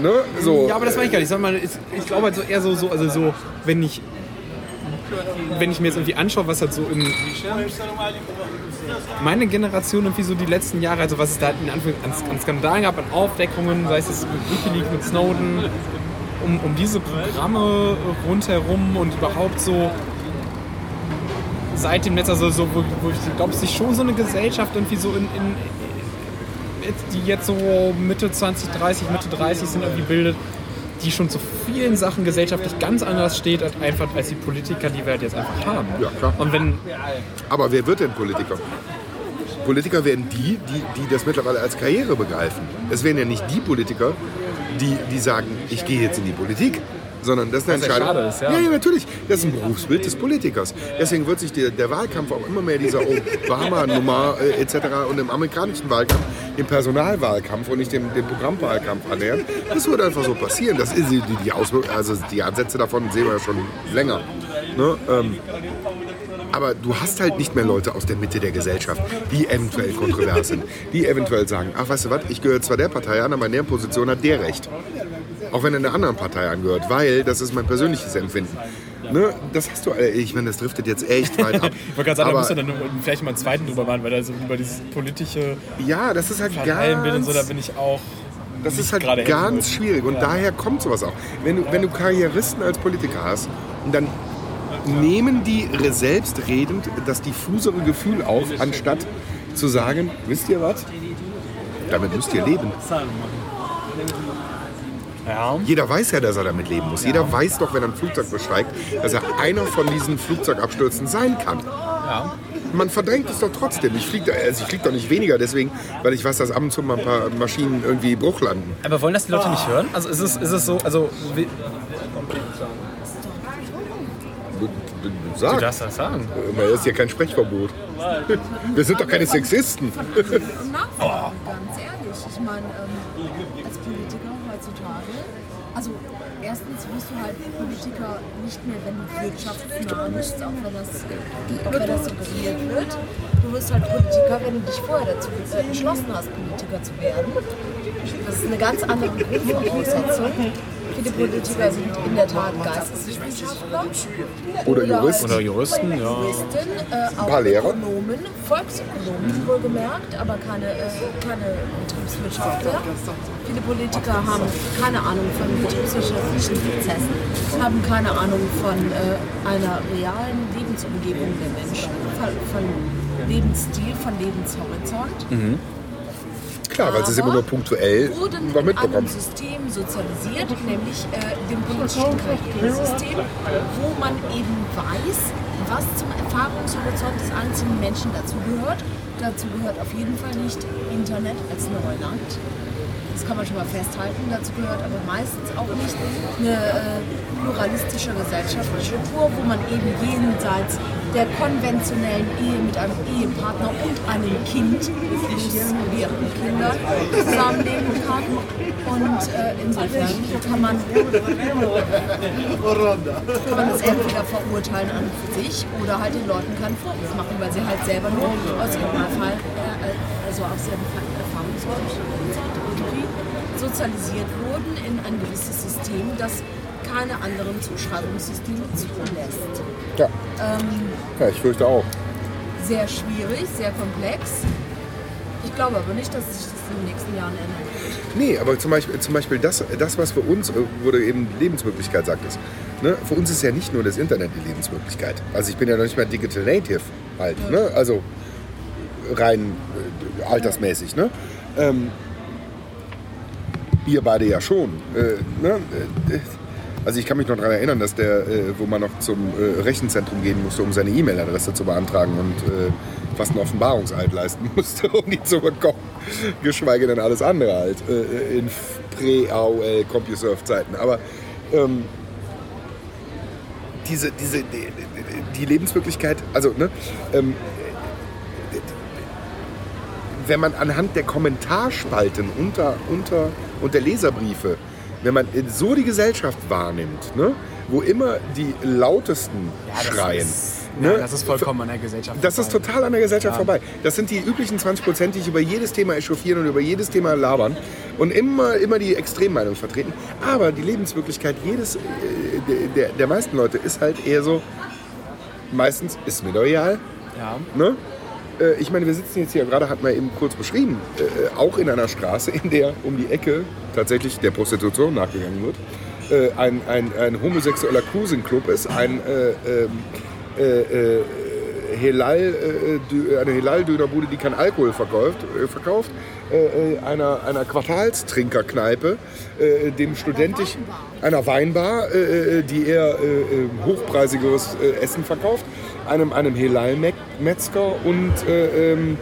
Ne? So, ja, aber das meine ich gar nicht. Sag mal, ich, ich glaube halt so eher so, so, also so, wenn ich, wenn ich mir jetzt irgendwie anschaue, was halt so in meine Generation irgendwie so die letzten Jahre, also was es da in Anführungszeichen an, an Skandalen gab, an Aufdeckungen, sei es mit Wikileaks, mit Snowden, um, um diese Programme rundherum und überhaupt so seit dem Netz, also so, wo, wo ich glaube, sich schon so eine Gesellschaft irgendwie so in, in die jetzt so Mitte 20, 30, Mitte 30 sind irgendwie bildet, die schon zu vielen Sachen gesellschaftlich ganz anders steht als einfach als die Politiker, die wir halt jetzt einfach haben. Ja, klar. Und wenn Aber wer wird denn Politiker? Politiker werden die, die, die das mittlerweile als Karriere begreifen. Es werden ja nicht die Politiker, die, die sagen, ich gehe jetzt in die Politik, sondern das ist eine Entscheidung. schade ist, ja. ja, ja, natürlich. Das ist ein Berufsbild des Politikers. Deswegen wird sich der, der Wahlkampf auch immer mehr dieser Obama-Nummer äh, etc. und im amerikanischen Wahlkampf, dem Personalwahlkampf und nicht dem, dem Programmwahlkampf annähern. Das wird einfach so passieren. Das ist die, die, Auswirk also die Ansätze davon sehen wir ja schon länger. Ne? Ähm, aber du hast halt nicht mehr Leute aus der Mitte der Gesellschaft, die eventuell kontrovers sind, die eventuell sagen, ach weißt du was, ich gehöre zwar der Partei an, aber in der Position hat der recht. Auch wenn er einer anderen Partei angehört, weil das ist mein persönliches Empfinden. Ne? Das hast du, ich meine, das driftet jetzt echt weit ab. ich wollte gerade sagen, da aber, müsste dann vielleicht mal einen zweiten drüber machen, weil da so über dieses politische ja, das ist halt und so, da ganz, bin ich auch. das ist halt gerade ganz schwierig und daher kommt sowas auch. Wenn du, wenn du Karrieristen als Politiker hast, dann nehmen die selbstredend das diffusere Gefühl auf, anstatt zu sagen, wisst ihr was? Damit müsst ihr leben. Ja. Jeder weiß ja, dass er damit leben muss. Jeder weiß doch, wenn er ein Flugzeug besteigt, dass er einer von diesen Flugzeugabstürzen sein kann. Ja. Man verdrängt es doch trotzdem. Ich fliege also flieg doch nicht weniger deswegen, weil ich weiß, dass ab und zu mal ein paar Maschinen irgendwie Bruch landen. Aber wollen das die Leute nicht hören? Also ist es, ist es so, also wie, Sag, du darfst das sagen. das ist ja kein Sprechverbot. Wir sind doch keine Sexisten. nachvollziehen, ganz ehrlich. Ich meine, ähm, also erstens wirst du halt Politiker nicht mehr, wenn du wirtschaftsnah bist, auch wenn das, auch wenn das suggeriert wird. Du wirst halt Politiker, wenn du dich vorher dazu entschlossen hast, Politiker zu werden. Das ist eine ganz andere Grundvoraussetzung. Viele Politiker sind in der Tat Geisteswissenschaftler Oder Juristen. Oder Juristen, ja. Juristin, äh, auch paar Lehrer. Ökonomen, Volksökonomen wohlgemerkt, aber keine, äh, keine Betriebswirtschaftler. Viele Politiker haben keine Ahnung von betriebswirtschaftlichen Prozessen, haben keine Ahnung von äh, einer realen Lebensumgebung der Menschen, von, von Lebensstil, von Lebenshorizont. Klar, weil sie es immer nur punktuell noch in mitbekommen. einem System sozialisiert, nämlich äh, dem politischen Karrieresystem, wo man eben weiß, was zum Erfahrungshorizont des einzelnen Menschen dazugehört. Dazu gehört auf jeden Fall nicht Internet als Neuland. Das kann man schon mal festhalten. Dazu gehört aber meistens auch nicht eine äh, pluralistische gesellschaftliche Struktur, wo man eben jenseits der konventionellen Ehe mit einem Ehepartner und einem Kind, mehreren Kindern, zusammenleben kann. Und äh, insofern kann man, kann man das entweder verurteilen an sich oder halt den Leuten keinen Vorwurf machen, weil sie halt selber nur aus ihrem Fall, äh, also aus ihrem irgendwie sozialisiert wurden in ein gewisses System, das keine anderen Zuschreibungssysteme zulässt. Ja. ja, ich fürchte auch. Sehr schwierig, sehr komplex. Ich glaube aber nicht, dass sich das in den nächsten Jahren ändern wird. Nee, aber zum Beispiel, zum Beispiel das, das, was für uns, du eben Lebensmöglichkeit sagtest, ne? für uns ist ja nicht nur das Internet die Lebensmöglichkeit. Also ich bin ja noch nicht mal Digital Native halt, ne? also rein äh, altersmäßig. Ne? Ähm, ihr beide ja schon. Äh, ne? Äh, Also ich kann mich noch daran erinnern, dass der, äh, wo man noch zum äh, Rechenzentrum gehen musste, um seine E-Mail-Adresse zu beantragen und äh, fast einen Offenbarungseid leisten musste, um die zu bekommen. Geschweige denn alles andere halt äh, in Prä-AOL CompuServe-Zeiten. Aber ähm, diese, diese, die, die Lebenswirklichkeit, also ne, ähm, wenn man anhand der Kommentarspalten unter, unter, und der Leserbriefe, wenn man so die Gesellschaft wahrnimmt, ne, wo immer die lautesten schreien. Ist, ne, das ist vollkommen an der Gesellschaft. das ist vorbei. total an der Gesellschaft Ja. vorbei. Das sind die üblichen 20 Prozent, die sich über jedes Thema echauffieren und über jedes Thema labern und immer, immer die Extremmeinung vertreten. Aber die Lebenswirklichkeit jedes, äh, der, der meisten Leute ist halt eher so, meistens ist mir doch egal. Ja. Ne? Äh, Ich meine, wir sitzen jetzt hier, gerade hatten wir eben kurz beschrieben, äh, auch in einer Straße, in der um die Ecke tatsächlich der Prostitution nachgegangen wird. Äh, ein, ein, ein homosexueller Cruising-Club ist, ein äh, ähm, äh, äh, Helal, äh, Dü- eine Helal-Dönerbude, die kein Alkohol verkauft, äh, verkauft äh, äh, einer, einer Quartalstrinkerkneipe, äh, dem studentisch, einer Weinbar, äh, äh, die eher äh, äh, hochpreisigeres äh, Essen verkauft, einem, einem Helal-Metzger und äh, ähm,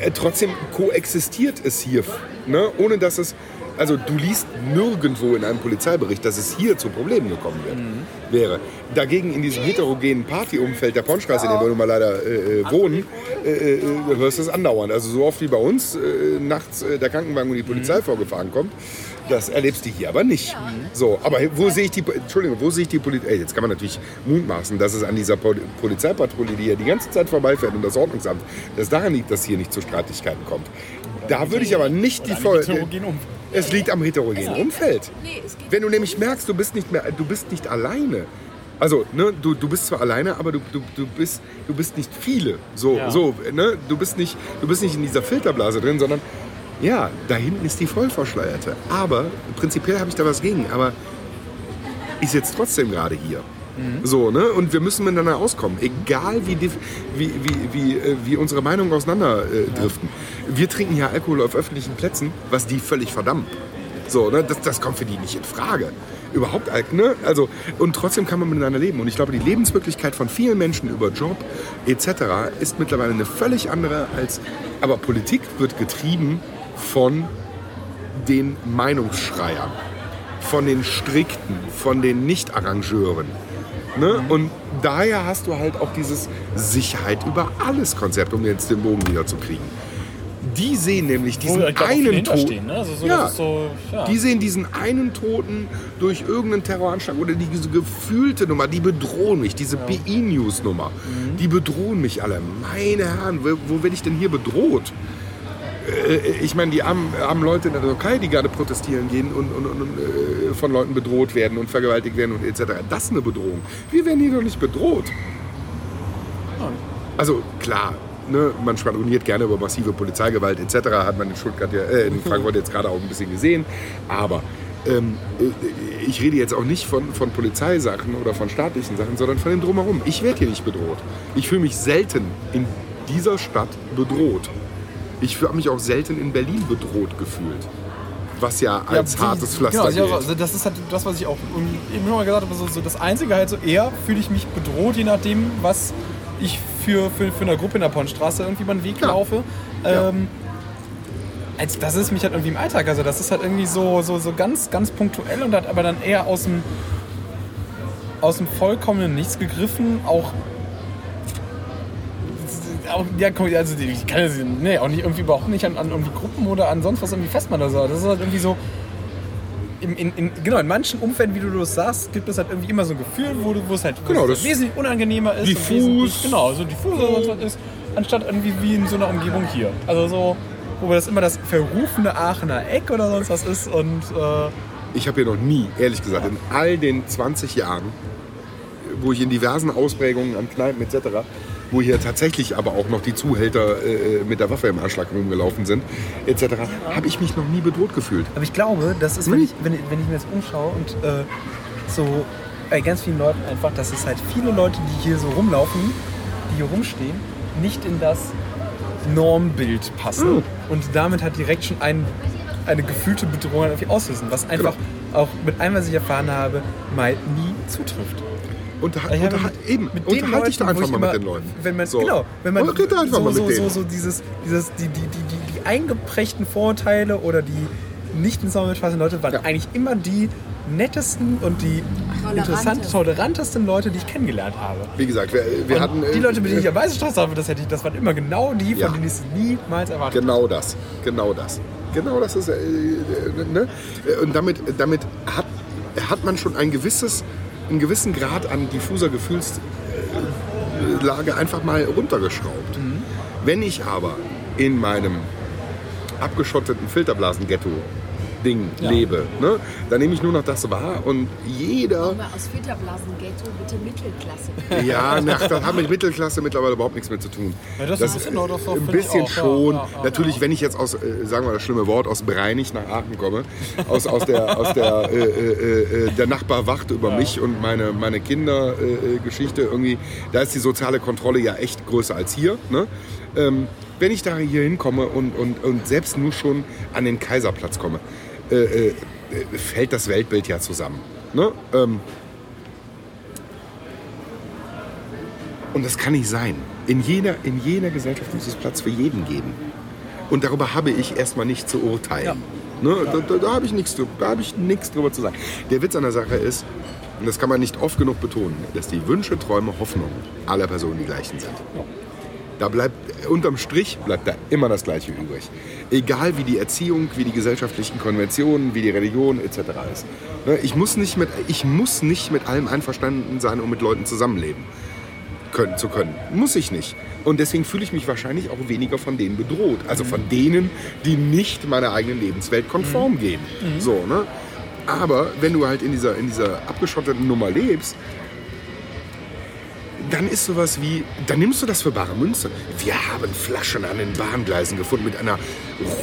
äh, trotzdem koexistiert es hier, ne? ohne dass es, also du liest nirgendwo in einem Polizeibericht, dass es hier zu Problemen gekommen wird, wäre. Dagegen in diesem heterogenen Partyumfeld der Pornstraße, in dem wir nun mal leider äh, äh, wohnen, äh, äh, hörst du es andauernd. Also so oft wie bei uns äh, nachts äh, der Krankenwagen und die Polizei vorgefahren kommt, das erlebst du hier aber nicht. So, aber wo sehe ich die, Entschuldigung, wo sehe ich die Polizei? Jetzt kann man natürlich mutmaßen, dass es an dieser Pol Polizeipatrouille, die hier die ganze Zeit vorbeifährt und das Ordnungsamt, dass daran liegt, dass hier nicht zu Streitigkeiten kommt. Da würde ich aber nicht die voll. Es liegt am heterogenen Umfeld. Nee, Wenn du nämlich merkst, du bist nicht mehr, du bist nicht alleine. Also, ne, du, du bist zwar alleine, aber du, du, du, bist, du bist nicht viele. So, Ja. so, ne? Du bist, nicht, du bist nicht in dieser Filterblase drin, sondern ja, da hinten ist die Vollverschleierte. Aber prinzipiell habe ich da was gegen. Aber ich sitze trotzdem gerade hier. So, ne? Und wir müssen miteinander auskommen. Egal wie, wie, wie, wie, äh, wie unsere Meinungen auseinander äh, driften. Wir trinken hier Alkohol auf öffentlichen Plätzen, was die völlig verdammt. So, ne? Das, das kommt für die nicht in Frage. Überhaupt, ne? Also, und trotzdem kann man miteinander leben. Und ich glaube, die Lebenswirklichkeit von vielen Menschen über Job etc. ist mittlerweile eine völlig andere als. Aber Politik wird getrieben von den Meinungsschreiern, von den Strikten, von den Nicht-Arrangeuren. Ne? Und daher hast du halt auch dieses Sicherheit über alles Konzept, um jetzt den Bogen wieder zu kriegen. Die sehen nämlich diesen glaub, viele einen Toten. ne? Also so, ja, so, ja. Die sehen diesen einen Toten durch irgendeinen Terroranschlag oder diese gefühlte Nummer, die bedrohen mich, diese BI-News-Nummer, Mhm. die bedrohen mich alle. Meine Herren, wo, wo werde ich denn hier bedroht? Äh, Ich meine, die armen, armen Leute in der Türkei, die gerade protestieren gehen und, und, und äh, von Leuten bedroht werden und vergewaltigt werden und etc. Das ist eine Bedrohung. Wir werden hier doch nicht bedroht. Also klar, ne, man schwadroniert gerne über massive Polizeigewalt etc. Hat man in Stuttgart ja, äh, in Frankfurt jetzt gerade auch ein bisschen gesehen. Aber ähm, äh, ich rede jetzt auch nicht von, von Polizeisachen oder von staatlichen Sachen, sondern von dem drumherum. Ich werde hier nicht bedroht. Ich fühle mich selten in dieser Stadt bedroht. Ich habe mich auch selten in Berlin bedroht gefühlt. Was ja als die- hartes Pflaster genau, also das ist halt das, was ich auch eben schon mal gesagt habe. So, so das Einzige halt so eher fühle ich mich bedroht, je nachdem, was ich für, für, für eine Gruppe in der Ponnstraße irgendwie meinen Weg Ja. laufe. Ja. Ähm, als das ist mich halt irgendwie im Alltag. Also das ist halt irgendwie so, so, so ganz, ganz punktuell und hat aber dann eher aus dem, aus dem vollkommenen Nichts gegriffen, auch auch, ja, komm, also ich kann das nee, auch nicht irgendwie überhaupt nicht an, an irgendwie Gruppen oder an sonst was irgendwie festmachen oder so. Das ist halt irgendwie so. In, in, in, genau, in manchen Umfelden, wie du das sagst, gibt es halt irgendwie immer so ein Gefühl, wo, du, wo es halt Genau, das- wesentlich unangenehmer ist. diffus. Genau, so diffus oder sonst was ist. anstatt irgendwie wie in so einer Umgebung hier. Also so, wo das immer das verrufene Aachener Eck oder sonst was ist und äh, Ich habe hier noch nie, ehrlich gesagt, in all den 20 Jahren, wo ich in diversen Ausprägungen an Kneipen etc., wo hier tatsächlich aber auch noch die Zuhälter äh, mit der Waffe im Anschlag rumgelaufen sind, etc., habe ich mich noch nie bedroht gefühlt. Aber ich glaube, das ist, wenn ich, wenn, wenn ich mir das umschaue und äh, so bei ganz vielen Leuten einfach, dass es halt viele Leute, die hier so rumlaufen, die hier rumstehen, nicht in das Normbild passen und damit halt direkt schon ein, eine gefühlte Bedrohung irgendwie auslösen, was einfach auch mit allem, was ich erfahren habe, mal nie zutrifft. Unter, Ich habe unterhalt, eben, mit unterhalte Leuten, wo einfach ich mal immer- mit den Leuten. Wenn man, So. Genau, wenn man Und red einfach so, mal mit so, denen. so, so dieses, dieses, die, die, die, die, die eingeprägten Vorurteile oder die nicht ins Norm fassenden Leute waren Ja. eigentlich immer die nettesten und die interessant, tolerantesten Leute, die ich kennengelernt habe. Wie gesagt, wir, wir und hatten... die äh, Leute, mit denen ich am meisten Stress habe, das, hätte ich, das waren immer genau die, von Ja. denen ich es niemals erwartet Genau das, genau das. Genau das ist, äh, äh, ne? Und damit, damit hat, hat man schon ein gewisses, einen gewissen Grad an diffuser Gefühlslage einfach mal runtergeschraubt. Wenn ich aber in meinem abgeschotteten Filterblasen-Ghetto Ding lebe, ne? dann nehme ich nur noch das wahr und jeder Mal aus Filterblasen-Ghetto bitte Mittelklasse. ja, na, das hat mit Mittelklasse mittlerweile überhaupt nichts mehr zu tun. Ja, das ist genau das, äh, ein bisschen ich auch, ja, schon. ja, ja, Natürlich, wenn ich jetzt aus, äh, sagen wir das schlimme Wort, aus Breinig nach Aachen komme, aus, aus der, aus der, äh, äh, äh, der Nachbar wacht über mich und meine, meine Kindergeschichte äh, äh, Geschichte irgendwie, da ist die soziale Kontrolle ja echt größer als hier. Ne? Ähm, wenn ich da hier hinkomme und, und, und selbst nur schon an den Kaiserplatz komme, äh, äh, fällt das Weltbild ja zusammen. Ne? Ähm, Und das kann nicht sein. In jeder, in jeder Gesellschaft muss es Platz für jeden geben. Und darüber habe ich erstmal nicht zu urteilen. Ne? Da, da, da habe ich nichts drü- da habe ich nichts drüber zu sagen. Der Witz an der Sache ist, und das kann man nicht oft genug betonen, dass die Wünsche, Träume, Hoffnungen aller Personen die gleichen sind. Da bleibt, unterm Strich bleibt da immer das Gleiche übrig. Egal wie die Erziehung, wie die gesellschaftlichen Konventionen, wie die Religion etc. ist. Ne, Ich muss nicht mit, ich muss nicht mit allem einverstanden sein, um mit Leuten zusammenleben können, zu können. Muss ich nicht. Und deswegen fühle ich mich wahrscheinlich auch weniger von denen bedroht. Also von denen, die nicht meiner eigenen Lebenswelt konform gehen. So, ne? Aber wenn du halt in dieser, in dieser abgeschotteten Nummer lebst, dann ist sowas wie, dann nimmst du das für bare Münze. Wir haben Flaschen an den Bahngleisen gefunden mit einer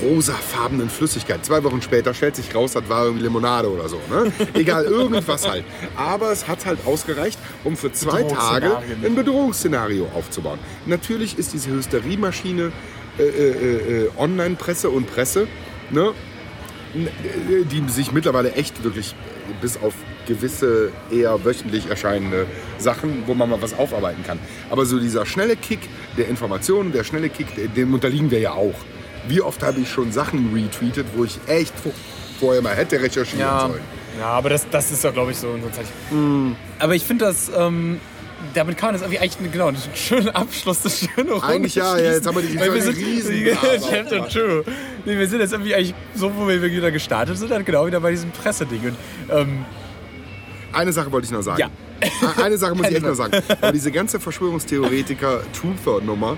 rosafarbenen Flüssigkeit. Zwei Wochen später stellt sich raus, das war irgendwie Limonade oder so. Ne? Egal, irgendwas halt. Aber es hat halt ausgereicht, um für zwei Tage ein Bedrohungsszenario aufzubauen. Natürlich ist diese Hysteriemaschine äh, äh, äh, Online-Presse und Presse, ne? die sich mittlerweile echt wirklich bis auf gewisse eher wöchentlich erscheinende Sachen, wo man mal was aufarbeiten kann. Aber so dieser schnelle Kick der Informationen, der schnelle Kick, dem unterliegen wir ja auch. Wie oft habe ich schon Sachen retweetet, wo ich echt vorher mal hätte recherchieren Ja, sollen. ja aber das, das ist ja, glaube ich, so unser Zeichen. Aber ich finde das, ähm, damit kann man das irgendwie eigentlich genau, einen schönen Abschluss, eine schöne Runde Eigentlich ja, ja, jetzt haben wir die- wir sind, riesen- Chapter True. Nee, wir sind jetzt irgendwie eigentlich so, wo wir wieder gestartet sind, dann genau wieder bei diesem Presseding. Und, ähm, Eine Sache wollte ich noch sagen. Ja. Eine Sache muss ich echt noch sagen. Aber diese ganze Verschwörungstheoretiker-Truther-Nummer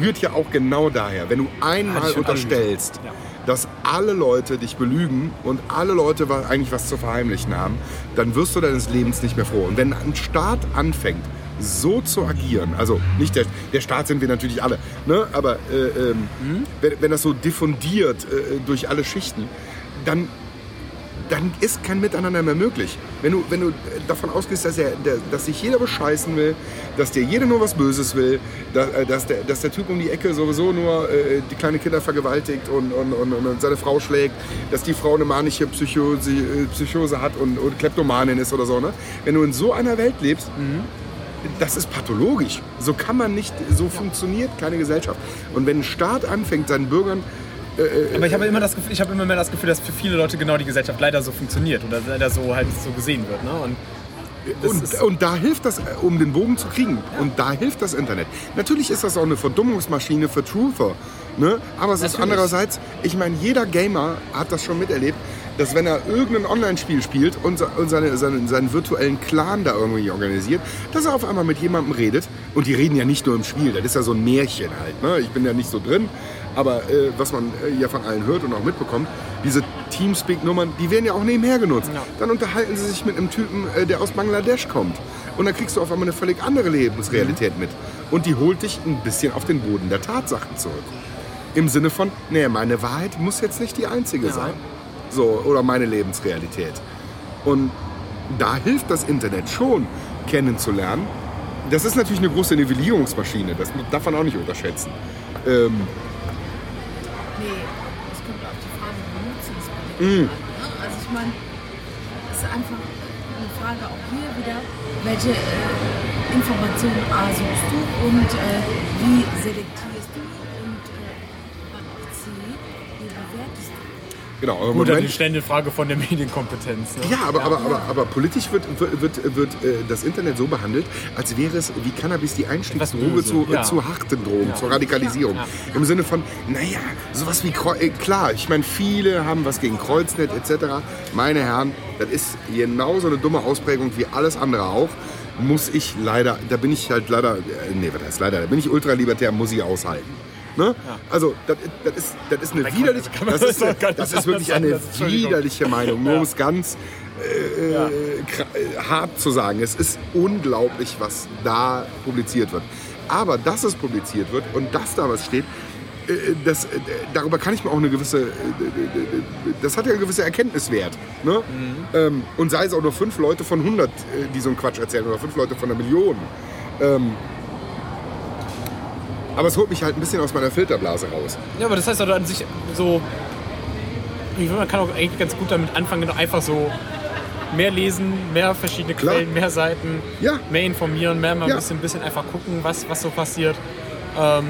rührt ja auch genau daher. Wenn du einmal unterstellst, Ja. dass alle Leute dich belügen und alle Leute eigentlich was zu verheimlichen haben, dann wirst du deines Lebens nicht mehr froh. Und wenn ein Staat anfängt, so zu agieren, also nicht der, der Staat sind wir natürlich alle, ne? aber äh, ähm, wenn, wenn das so diffundiert äh, durch alle Schichten, dann dann ist kein Miteinander mehr möglich. Wenn du, wenn du davon ausgehst, dass, er, der, dass sich jeder bescheißen will, dass dir jeder nur was Böses will, dass, äh, dass, der, dass der Typ um die Ecke sowieso nur äh, die kleine Kinder vergewaltigt und, und, und, und seine Frau schlägt, dass die Frau eine manische Psychose, äh, Psychose hat und, und Kleptomanin ist oder so. Ne? Wenn du in so einer Welt lebst, das ist pathologisch. So kann man nicht, so funktioniert keine Gesellschaft. Und wenn ein Staat anfängt, seinen Bürgern aber ich habe immer das Gefühl, ich habe immer mehr das Gefühl, dass für viele Leute genau die Gesellschaft leider so funktioniert oder leider so halt so gesehen wird. Ne? Und Und, und da hilft das, äh, um den Bogen zu kriegen. Und da hilft das Internet. Natürlich ist das auch eine Verdummungsmaschine für Truther. Ne? Aber es ist andererseits, ich meine, jeder Gamer hat das schon miterlebt. dass wenn er irgendein Online-Spiel spielt und, und seine, seine, seinen virtuellen Clan da irgendwie organisiert, dass er auf einmal mit jemandem redet. Und die reden ja nicht nur im Spiel, das ist ja so ein Märchen halt. Ne? Ich bin ja nicht so drin, aber äh, was man äh, ja von allen hört und auch mitbekommt, diese Teamspeak-Nummern, die werden ja auch nebenher genutzt. Dann unterhalten sie sich mit einem Typen, äh, der aus Bangladesch kommt. Und dann kriegst du auf einmal eine völlig andere Lebensrealität mit. Und die holt dich ein bisschen auf den Boden der Tatsachen zurück. Im Sinne von, nee, meine Wahrheit muss jetzt nicht die einzige sein. So, oder meine Lebensrealität. Und da hilft das Internet schon, kennenzulernen. Das ist natürlich eine große Nivellierungsmaschine, das darf man auch nicht unterschätzen. Ähm, Nee, es kommt auf die Frage, wie nutzt du es bei Mm. Also ich meine, es ist einfach eine Frage auch hier wieder, welche äh, Informationen A suchst du und äh, wie selektierst genau, aber Gut, dann die Moment, ständige Frage von der Medienkompetenz. Ne? ja, aber, aber, aber, aber politisch wird, wird, wird, wird äh, das Internet so behandelt, als wäre es wie Cannabis die Einstiegsdroge zu, ja. zu harten Drogen, zur Radikalisierung. Im Sinne von, naja, sowas wie Kreu äh, klar, ich meine, viele haben was gegen Kreuznet etc. Meine Herren, das ist genauso eine dumme Ausprägung wie alles andere auch. Muss ich leider, da bin ich halt leider, äh, nee, was heißt leider, da bin ich ultralibertär, muss ich aushalten. Ne? Also, das, das, ist, das ist eine widerliche, das ist, das ist wirklich eine widerliche Meinung, nur um es ganz äh, kra- äh, hart zu sagen. Es ist unglaublich, was da publiziert wird. Aber dass es publiziert wird und dass da was steht, äh, das, äh, darüber kann ich mir auch eine gewisse, das hat ja einen gewissen Erkenntniswert. Ne? Ähm, und sei es auch nur fünf Leute von 100, äh, die so einen Quatsch erzählen oder fünf Leute von einer Million. Aber es holt mich halt ein bisschen aus meiner Filterblase raus. Ja, aber das heißt also an sich so. Ich finde, man kann auch eigentlich ganz gut damit anfangen, einfach so mehr lesen, mehr verschiedene Klar. Quellen, mehr Seiten, Ja. mehr informieren, mehr mal Ja. ein bisschen, bisschen einfach gucken, was, was so passiert. Ähm,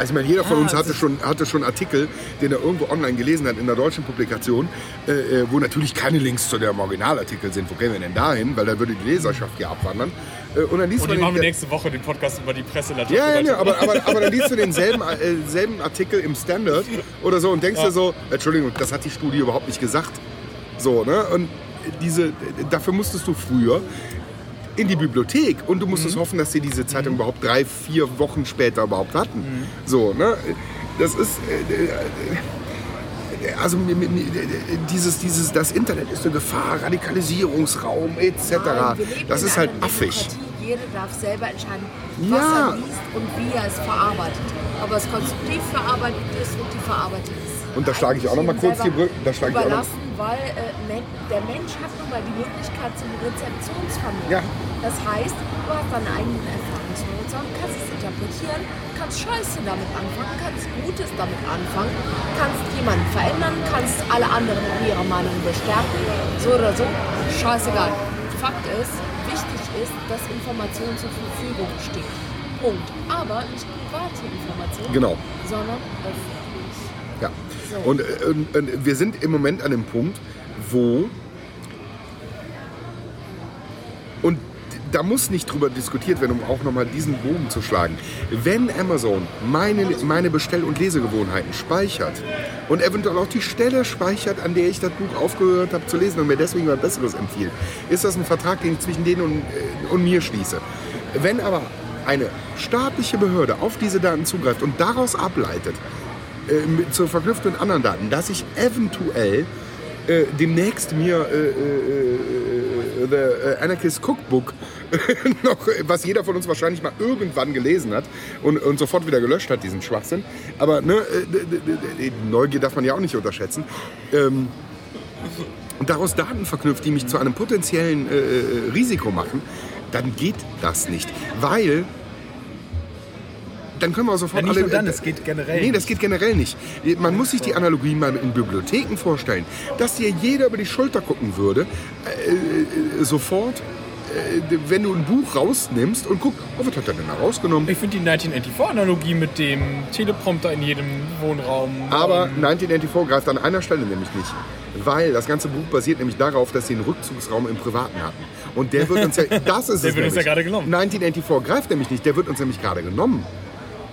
Also ich meine, jeder von Ja, uns hatte ist- schon, hatte schon Artikel, den er irgendwo online gelesen hat in der deutschen Publikation, äh, äh, wo natürlich keine Links zu dem Originalartikel sind. Wo gehen wir denn dahin? Weil da würde die Leserschaft ja abwandern. Äh, und dann liest und man die machen wir den, nächste Woche den Podcast über die Presselandschaft. ja, ja, ja, aber, aber, aber dann liest du denselben äh, selben Artikel im Standard oder so und denkst dir so, Entschuldigung, das hat die Studie überhaupt nicht gesagt. So, ne? Und diese, dafür musstest du früher in die Bibliothek und du musstest hoffen, dass sie diese Zeitung überhaupt drei, vier Wochen später überhaupt hatten. So, ne? Das ist. Äh, äh, also dieses, dieses, das Internet ist eine Gefahr, Radikalisierungsraum etc. Das ist halt affig. Jeder darf selber entscheiden, was Ja. er liest und wie er es verarbeitet. Ob es konstruktiv verarbeitet ist und die Verarbeitung ist. Und da schlage ich auch noch mal jedem kurz die Brücke- da schlage ich auch noch- Überlassen, weil äh, der Mensch hat nun mal die Möglichkeit zum Rezeptionsvermögen. Ja. Das heißt, du hast deinen eigenen Erfahrungshorizont, kannst es interpretieren, kannst Scheiße damit anfangen, kannst Gutes damit anfangen, kannst jemanden verändern, kannst alle anderen in ihrer Meinung bestärken, so oder so, scheißegal. Fakt ist, ist, dass Information zur Verfügung steht. Punkt. Aber nicht private Information, Genau. sondern öffentlich. Ja. So. Und, äh, und, und wir sind im Moment an dem Punkt, wo. Und da muss nicht drüber diskutiert werden, um auch nochmal diesen Bogen zu schlagen. Wenn Amazon meine, meine Bestell- und Lesegewohnheiten speichert und eventuell auch die Stelle speichert, an der ich das Buch aufgehört habe zu lesen und mir deswegen was Besseres empfiehlt, ist das ein Vertrag, den ich zwischen denen und, äh, und mir schließe. Wenn aber eine staatliche Behörde auf diese Daten zugreift und daraus ableitet, äh, zur Verknüpfung mit anderen Daten, dass ich eventuell äh, demnächst mir äh, äh, äh, The Anarchist Cookbook noch, was jeder von uns wahrscheinlich mal irgendwann gelesen hat und, und sofort wieder gelöscht hat, diesen Schwachsinn. Aber ne, äh, Neugier darf man ja auch nicht unterschätzen. Ähm, und daraus Daten verknüpft, die mich zu einem potenziellen äh, äh, Risiko machen, dann geht das nicht. Weil dann können wir sofort Ja, nicht alle. nur dann, es geht generell Nee, das geht generell nicht. Man muss sich die Analogie mal in Bibliotheken vorstellen, dass dir jeder über die Schulter gucken würde, äh, äh, sofort, äh, wenn du ein Buch rausnimmst und guckst, oh, was hat er denn da rausgenommen? Ich finde die 1984-Analogie mit dem Teleprompter in jedem Wohnraum. Aber ähm, 1984 greift an einer Stelle nämlich nicht. Weil das ganze Buch basiert nämlich darauf, dass sie einen Rückzugsraum im Privaten hatten. Und der wird uns ja, das ist Der es wird uns ja nämlich. gerade genommen. 1984 greift nämlich nicht, der wird uns nämlich gerade genommen.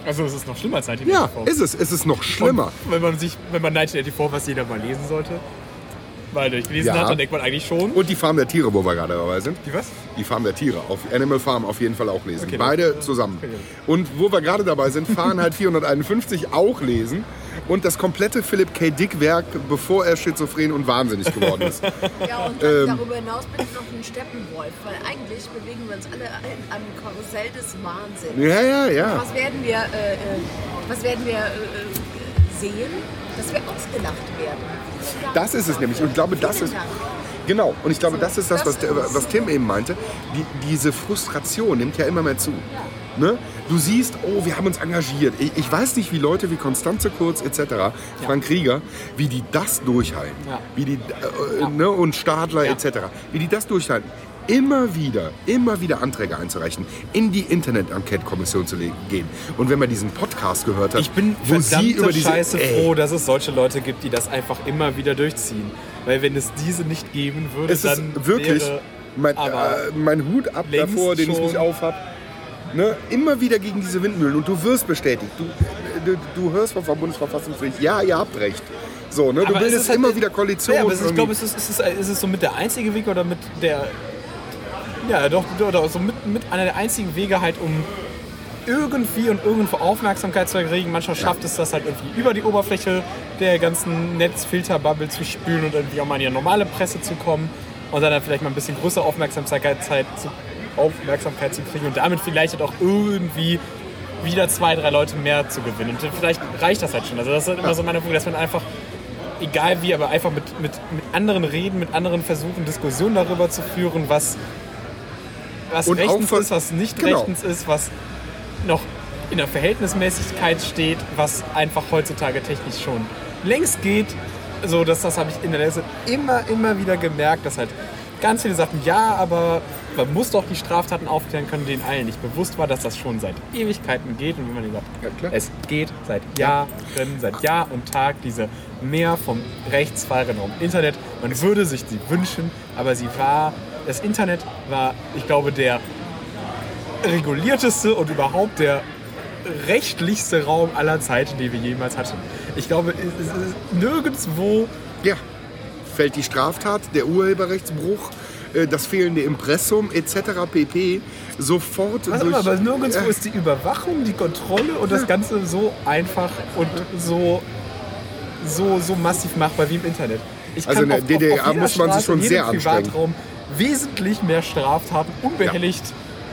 also es ist noch schlimmer als Ja, 1984. ist es. Es ist noch schlimmer. Und wenn man sich, wenn man 1984, was jeder mal lesen sollte. Mal durchgelesen Ja. hat, dann denkt man eigentlich schon. Und die Farm der Tiere, wo wir gerade dabei sind. Die was? Die Farm der Tiere auf Animal Farm auf jeden Fall auch lesen. Okay, Beide zusammen. Und wo wir gerade dabei sind, Fahrenheit 451 auch lesen. Und das komplette Philipp K. Dick Werk, bevor er schizophren und wahnsinnig geworden ist. Ja, und dann darüber hinaus bin ich noch ein Steppenwolf, weil eigentlich bewegen wir uns alle am Karussell des Wahnsinns. Ja, ja, ja. Was werden wir, äh, äh, was werden wir äh, äh, sehen? Dass wir ausgelacht werden. Das ist es nämlich. Und ich glaube, das ist. Genau, und ich glaube, das ist das, was, was Tim eben meinte. Die, diese Frustration nimmt ja immer mehr zu. Ne? Du siehst, oh, wir haben uns engagiert. Ich, ich weiß nicht, wie Leute wie Konstanze Kurz etc., Frank Krieger, wie die das durchhalten. Ja. Wie die, äh, ne, und Stadler Ja. etc., wie die das durchhalten. Immer wieder, immer wieder Anträge einzureichen, in die Internet-Enquete-Kommission zu gehen. Und wenn man diesen Podcast gehört hat, Ich bin wo sie über diese Scheiße Ey, froh, dass es solche Leute gibt, die das einfach immer wieder durchziehen. Weil wenn es diese nicht geben würde, Es ist dann wirklich wäre mein, äh, mein Hut ab davor, den ich nicht aufhab. Ne? Immer wieder gegen diese Windmühlen und du wirst bestätigt. Du, du, du hörst vom Bundesverfassungsgericht, ja, ihr habt recht. So, ne? Du Aber es bildest ist halt- immer wieder Koalitionen. Ja, aber ist, ich glaube, es ist, es, ist, es ist so mit der einzige Weg oder mit der. Ja, doch, doch, doch so mit, mit einer der einzigen Wege halt, um irgendwie und irgendwo Aufmerksamkeit zu erregen. Manchmal schafft es das halt irgendwie über die Oberfläche der ganzen Netzfilterbubble zu spülen und irgendwie auch mal in die normale Presse zu kommen und dann, dann vielleicht mal ein bisschen größere Aufmerksamkeit zu, Aufmerksamkeit zu kriegen und damit vielleicht halt auch irgendwie wieder zwei, drei Leute mehr zu gewinnen. Und vielleicht reicht das halt schon. Also das ist halt immer so meine Punkt, dass man einfach egal wie, aber einfach mit, mit, mit anderen reden, mit anderen versuchen, Diskussionen darüber zu führen, was, was Und rechtens ist, was nicht genau. rechtens ist, was noch in der Verhältnismäßigkeit steht, was einfach heutzutage technisch schon längst geht. So, dass das habe ich in der letzten immer, immer wieder gemerkt, dass halt ganz viele sagten, ja, aber man muss doch die Straftaten aufklären können, denen allen nicht bewusst war, dass das schon seit Ewigkeiten geht. Und wenn man sagt, Ja, es geht seit Jahren, seit Jahr und Tag diese mehr vom rechtsfreien Raum Internet. Man würde sich sie wünschen, aber sie war, das Internet war, ich glaube, der regulierteste und überhaupt der rechtlichste Raum aller Zeiten, die wir jemals hatten. Ich glaube, es ist nirgendwo Ja, fällt die Straftat, der Urheberrechtsbruch, äh, das fehlende Impressum etc. pp. sofort Was durch... aber nirgendwo Ja. ist die Überwachung, die Kontrolle und das Ganze so einfach und so, so, so massiv machbar wie im Internet. Ich Also in der DDR muss man sich schon sehr anstrengen. Privatraum wesentlich mehr Straftaten unbehelligt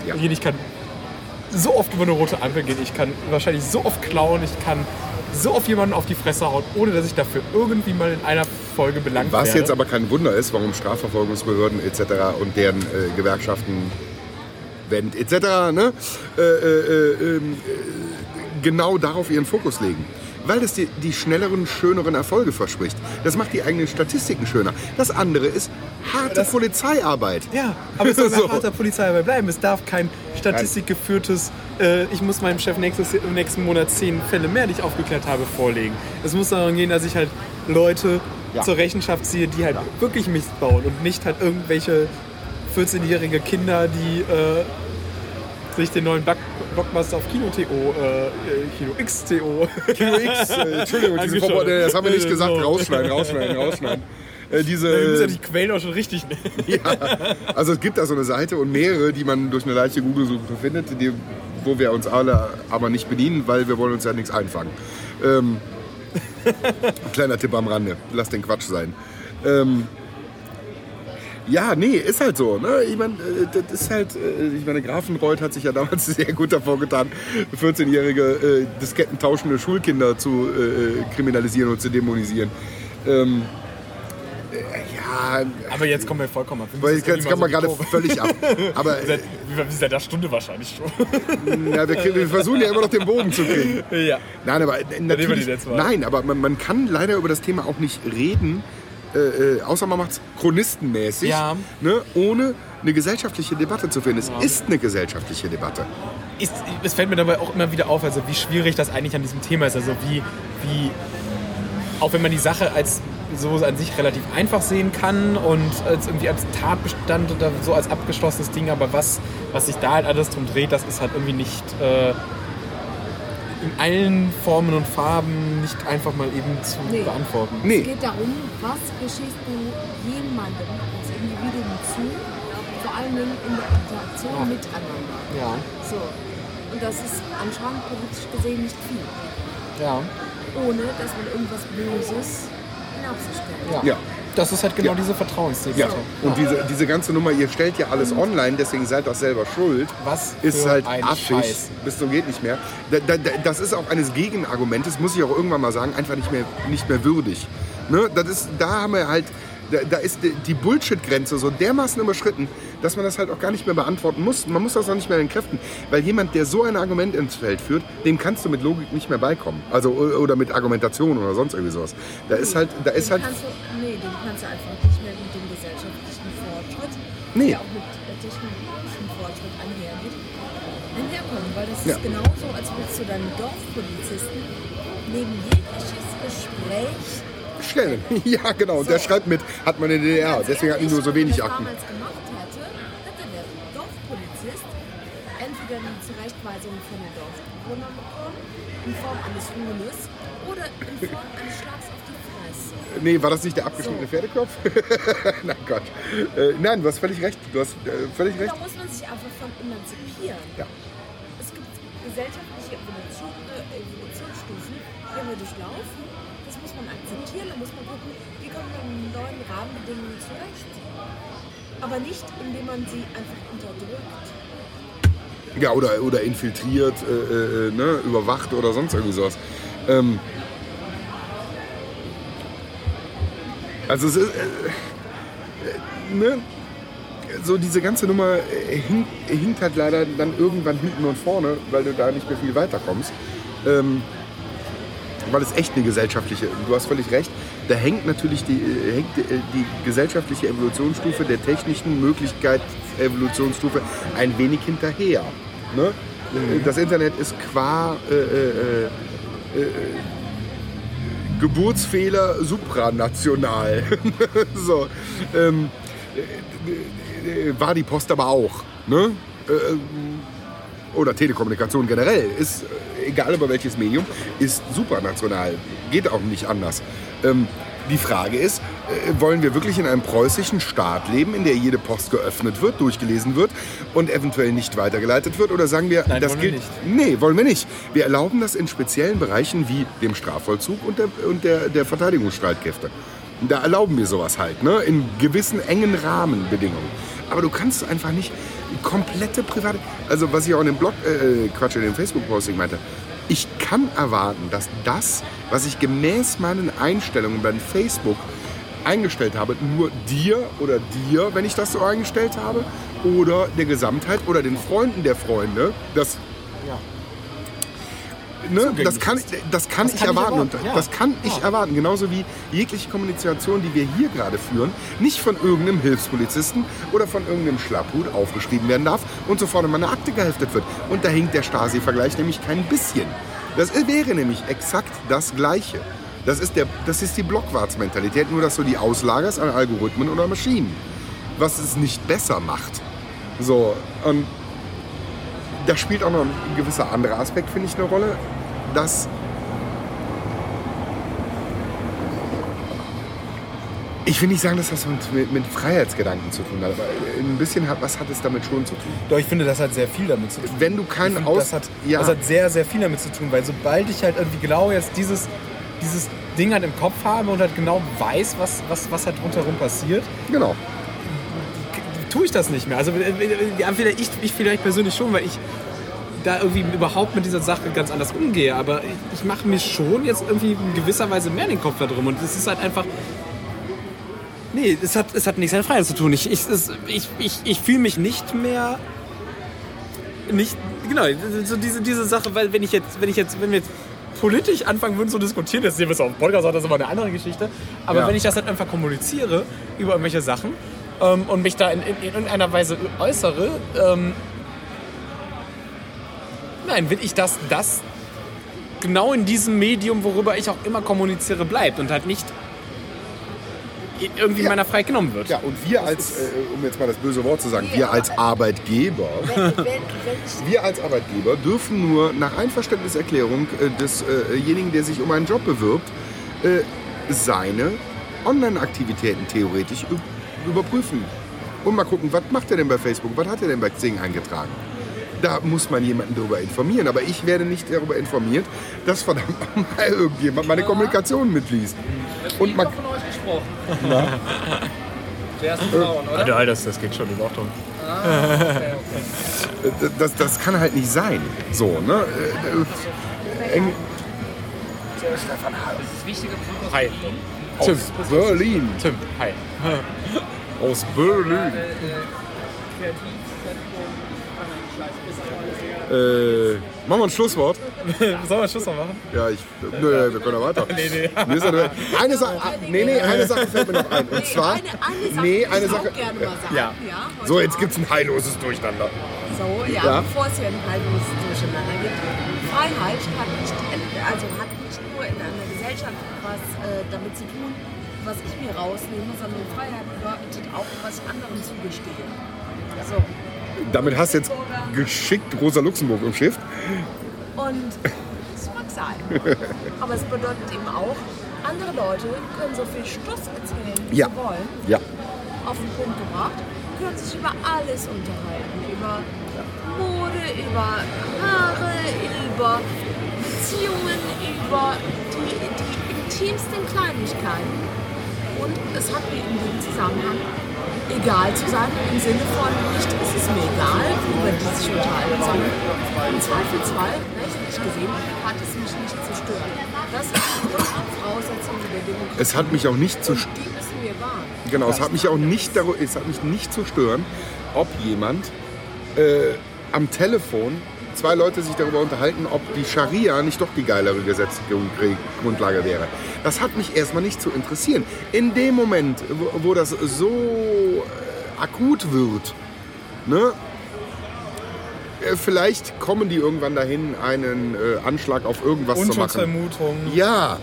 Ja. gehen. Ich kann so oft über eine rote Ampel gehen, ich kann wahrscheinlich so oft klauen, ich kann so oft jemanden auf die Fresse hauen, ohne dass ich dafür irgendwie mal in einer Folge belangt Was werde. jetzt aber kein Wunder ist, warum Strafverfolgungsbehörden etc. und deren äh, Gewerkschaften, Wendt etc. Ne, äh, äh, äh, ähm, äh, genau darauf ihren Fokus legen. Weil es die, die schnelleren, schöneren Erfolge verspricht. Das macht die eigenen Statistiken schöner. Das andere ist harte Polizeiarbeit. Ja, aber es soll So. so. harter Polizeiarbeit bleiben. Es darf kein statistikgeführtes, äh, ich muss meinem Chef nächstes, im nächsten Monat zehn Fälle mehr, die ich aufgeklärt habe, vorlegen. Es muss darum gehen, dass ich halt Leute Ja. zur Rechenschaft ziehe, die halt wirklich Mist bauen und nicht halt irgendwelche 14-jährige Kinder, die äh, sich den neuen Block Blockbuster auf Kino.to, äh, äh, Kino XTO. Kino X, äh, Entschuldigung, diese das haben wir nicht Äh, gesagt. Rausschneiden, rausschneiden, rausschneiden. Äh, diese, Du musst ja die Quellen auch schon richtig nennen. Ja, also es gibt da so eine Seite und mehrere, die man durch eine leichte Google-Suche findet, die, wo wir uns alle aber nicht bedienen, weil wir wollen uns ja nichts einfangen. Ähm, kleiner Tipp am Rande, lass den Quatsch sein. Ähm, ja, nee, ist halt so. Ne? Ich meine, äh, das ist halt, äh, ich meine, Grafenreuth hat sich ja damals sehr gut davor getan, 14-jährige äh, diskettentauschende Schulkinder zu äh, kriminalisieren und zu dämonisieren. Ähm, äh, ja, Aber jetzt kommen wir vollkommen ab. Weil jetzt kann man irgendwie gerade so völlig ab. Aber Kurve- Wie seit der Stunde wahrscheinlich schon. ja, wir, kriegen, wir versuchen ja immer noch den Bogen zu kriegen. ja. Nein, aber natürlich, nein, aber man, man kann leider über das Thema auch nicht reden, äh, äh, außer man macht es chronistenmäßig, Ja. ne, ohne eine gesellschaftliche Debatte zu finden. Es ist eine gesellschaftliche Debatte. ist, es fällt mir dabei auch immer wieder auf, also wie schwierig das eigentlich an diesem Thema ist. Also wie, wie auch wenn man die Sache als so an sich relativ einfach sehen kann und als irgendwie als Tatbestand oder so als abgeschlossenes Ding, aber was, was sich da halt alles drum dreht, das ist halt irgendwie nicht. Äh, in allen Formen und Farben nicht einfach mal eben zu Nee. beantworten. Es Nee, geht darum, was geschießt du jemandem als Individuum zu, vor allen Dingen in der Interaktion miteinander. Ja, So. Und das ist anscheinend politisch gesehen nicht viel. ja, Ohne, dass man irgendwas Böses stellt. ja. Das ist halt genau Ja. diese Vertrauensdefizite. Ja, und diese, diese ganze Nummer, ihr stellt ja alles online, deswegen seid doch selber schuld. Was ist für halt ein affig, Scheiß. bis zum geht nicht mehr. Da, da, da, das ist auch eines Gegenargumentes, muss ich auch irgendwann mal sagen, einfach nicht mehr, nicht mehr würdig. Ne? Das ist, da haben wir halt, da, da ist die, Bullshit-Grenze so dermaßen überschritten, dass man das halt auch gar nicht mehr beantworten muss. Man muss das auch nicht mehr entkräften, weil jemand, der so ein Argument ins Feld führt, dem kannst du mit Logik nicht mehr beikommen. Also oder mit Argumentation oder sonst irgendwie sowas. Da ist halt, da ist halt, kannst du, nee, den kannst du einfach nicht mehr mit dem gesellschaftlichen Fortschritt, Nee. der auch mit technologischem Fortschritt einhergeht, einherkommen. Weil das Ja. ist genauso, als würdest du deinen Dorfpolizisten neben jegliches Gespräch stellen. Ja, genau. Und der So. schreibt mit, hat man in der DDR. Ganz Deswegen hatten die nur so wenig wenn Akten. Damals gemacht hätte, hätte der Dorfpolizist entweder eine Zurechtweisung von den Dorfbewohnern bekommen, in Form eines Huhnes oder in Form eines Schlags auf die Fresse. Nee, war das nicht der abgeschnittene So. Pferdekopf? nein, Gott. Äh, nein, du hast völlig recht. Du hast äh, völlig recht. Da muss man sich einfach von emanzipieren. Ja. Es gibt gesellschaftliche äh, Evolutionsstufen, die wir durchlaufen. Akzeptieren. Da muss man gucken, wie kommen wir mit neuen Rahmenbedingungen zurecht. Aber nicht, indem man sie einfach unterdrückt. Ja, oder, oder infiltriert, äh, äh, ne, überwacht oder sonst irgendwie sowas. Ähm, also es ist, äh, äh, ne, so diese ganze Nummer äh, hinkt, hinkt halt leider dann irgendwann hinten und vorne, weil du da nicht mehr viel weiterkommst. Ähm, weil es echt eine gesellschaftliche, du hast völlig recht, da hängt natürlich die, äh, hängt äh, die gesellschaftliche Evolutionsstufe der technischen Möglichkeit Evolutionsstufe ein wenig hinterher. Ne? Das Internet ist qua äh, äh, äh, Geburtsfehler supranational. so, ähm, äh, äh, war die Post aber auch. Ne? Äh, oder Telekommunikation generell, ist äh, egal über welches Medium, ist supranational. Geht auch nicht anders. Ähm, die Frage ist, äh, wollen wir wirklich in einem preußischen Staat leben, in der jede Post geöffnet wird, durchgelesen wird und eventuell nicht weitergeleitet wird? Oder sagen wir, Nein, das gilt. nicht. Nee, wollen wir nicht. Wir erlauben das in speziellen Bereichen wie dem Strafvollzug und der, und der, der Verteidigungsstreitkräfte. Da erlauben wir sowas halt, ne? in gewissen engen Rahmenbedingungen. Aber du kannst einfach nicht komplette private. Also, was ich auch in dem Blog, äh, Quatsch, in dem Facebook-Posting meinte. Ich kann erwarten, dass das, was ich gemäß meinen Einstellungen bei Facebook eingestellt habe, nur dir oder dir, wenn ich das so eingestellt habe, oder der Gesamtheit oder den Freunden der Freunde, das Ne, das kann, das kann Das ich kann erwarten. erwarten, ja. Das kann ich Ja. erwarten. Genauso wie jegliche Kommunikation, die wir hier gerade führen, nicht von irgendeinem Hilfspolizisten oder von irgendeinem Schlapphut aufgeschrieben werden darf und sofort in meine Akte geheftet wird. Und da hinkt der Stasi-Vergleich nämlich kein bisschen. Das wäre nämlich exakt das Gleiche. Das ist, der, das ist die Blockwarts-Mentalität, nur dass du die auslagerst an Algorithmen oder Maschinen. Was es nicht besser macht. So, und da spielt auch noch ein gewisser anderer Aspekt, finde ich, eine Rolle, dass ich will nicht sagen, dass das mit, mit, Freiheitsgedanken zu tun hat, aber ein bisschen hat, was hat es damit schon zu tun. Doch, ich finde, das hat sehr viel damit zu tun. Wenn du keinen finde, Aus... das, hat, ja, das hat sehr, sehr viel damit zu tun, weil sobald ich halt irgendwie genau jetzt dieses, dieses Ding halt im Kopf habe und halt genau weiß, was, was, was halt rundherum passiert, genau. Tue ich das nicht mehr. Also äh, ja, vielleicht ich, ich vielleicht persönlich schon, weil ich da irgendwie überhaupt mit dieser Sache ganz anders umgehe. Aber ich, ich mache mir schon jetzt irgendwie in gewisser Weise mehr den Kopf da drum. Und es ist halt einfach. Nee, es hat, es hat nichts mit Freiheit zu tun. Ich, ich, es- ich, ich, ich fühle mich nicht mehr. Nicht. Genau, so diese, diese Sache, weil wenn ich jetzt, wenn ich jetzt, wenn wir jetzt politisch anfangen würden zu diskutieren, das sehen wir es auf dem Podcast, das ist aber eine andere Geschichte. Aber Ja. wenn ich das halt einfach kommuniziere über irgendwelche Sachen ähm, und mich da in, in, in irgendeiner Weise äußere, ähm, nein, will ich, dass das genau in diesem Medium, worüber ich auch immer kommuniziere, bleibt und halt nicht irgendwie Ja. meiner Freiheit genommen wird. Ja, und wir als, äh, um jetzt mal das böse Wort zu sagen, wir als Arbeitgeber, wir als Arbeitgeber dürfen nur nach Einverständniserklärung äh, desjenigen, der sich um einen Job bewirbt, äh, seine Online-Aktivitäten theoretisch überprüfen. Und mal gucken, was macht er denn bei Facebook, was hat er denn bei Xing eingetragen. Da muss man jemanden darüber informieren. Aber ich werde nicht darüber informiert, dass verdammt mal irgendjemand meine Kommunikation mitliest. Und man, von euch gesprochen. Der ersten Frauen, oder? Alter, das, das geht schon in Ordnung. Äh, das, das kann halt nicht sein. So, ne? Äh, äh, eng- Das wichtige Punkt Hi. Tim. Aus Berlin. Tim, hi. Aus Berlin. Äh, machen wir ein Schlusswort? Sollen wir Schluss noch machen? Ja, ich. Nö, wir können ja weiter. nee, nee. Mir ist ja, eine Sache, nee, nee, eine Sache fällt mir noch ein. Und zwar. eine, eine Sache nee, würde eine ich gerne mal sagen. Ja. So, jetzt Abend. gibt's ein heilloses Durcheinander. So, ja, Ja. bevor es hier ein halbes Durcheinander gibt. Freiheit hat nicht, also hat Gesellschaft was äh, damit zu tun, was ich mir rausnehme, sondern Freiheit bedeutet auch, was ich anderen zugestehe. So. Damit hast du jetzt geschickt Rosa Luxemburg im Schiff. Und das mag sein. Aber es bedeutet eben auch, andere Leute können so viel Stuss erzählen, wie Ja. sie wollen. Ja. auf den Punkt gebracht, können sich über alles unterhalten. Über Mode, über Haare, über Beziehungen, über die, die intimsten Kleinigkeiten. Und es hat mir in dem Zusammenhang egal zu sein, im Sinne von nicht, es ist mir egal, worüber die sich unterhalten, sondern im Zweifelsfall, rechtlich gesehen, hat es mich nicht zu stören. Das ist die Grundvoraussetzung der Demokratie. Es hat mich auch nicht zu wahren. Genau, es hat mich auch nicht, es hat mich nicht zu stören, ob jemand äh, am Telefon zwei Leute sich darüber unterhalten, ob die Scharia nicht doch die geilere Gesetzesgrundlage wäre. Das hat mich erstmal nicht zu interessieren. In dem Moment, wo, wo das so äh, akut wird, ne, äh, vielleicht kommen die irgendwann dahin, einen äh, Anschlag auf irgendwas zu machen. Unschuldsvermutung. Ja,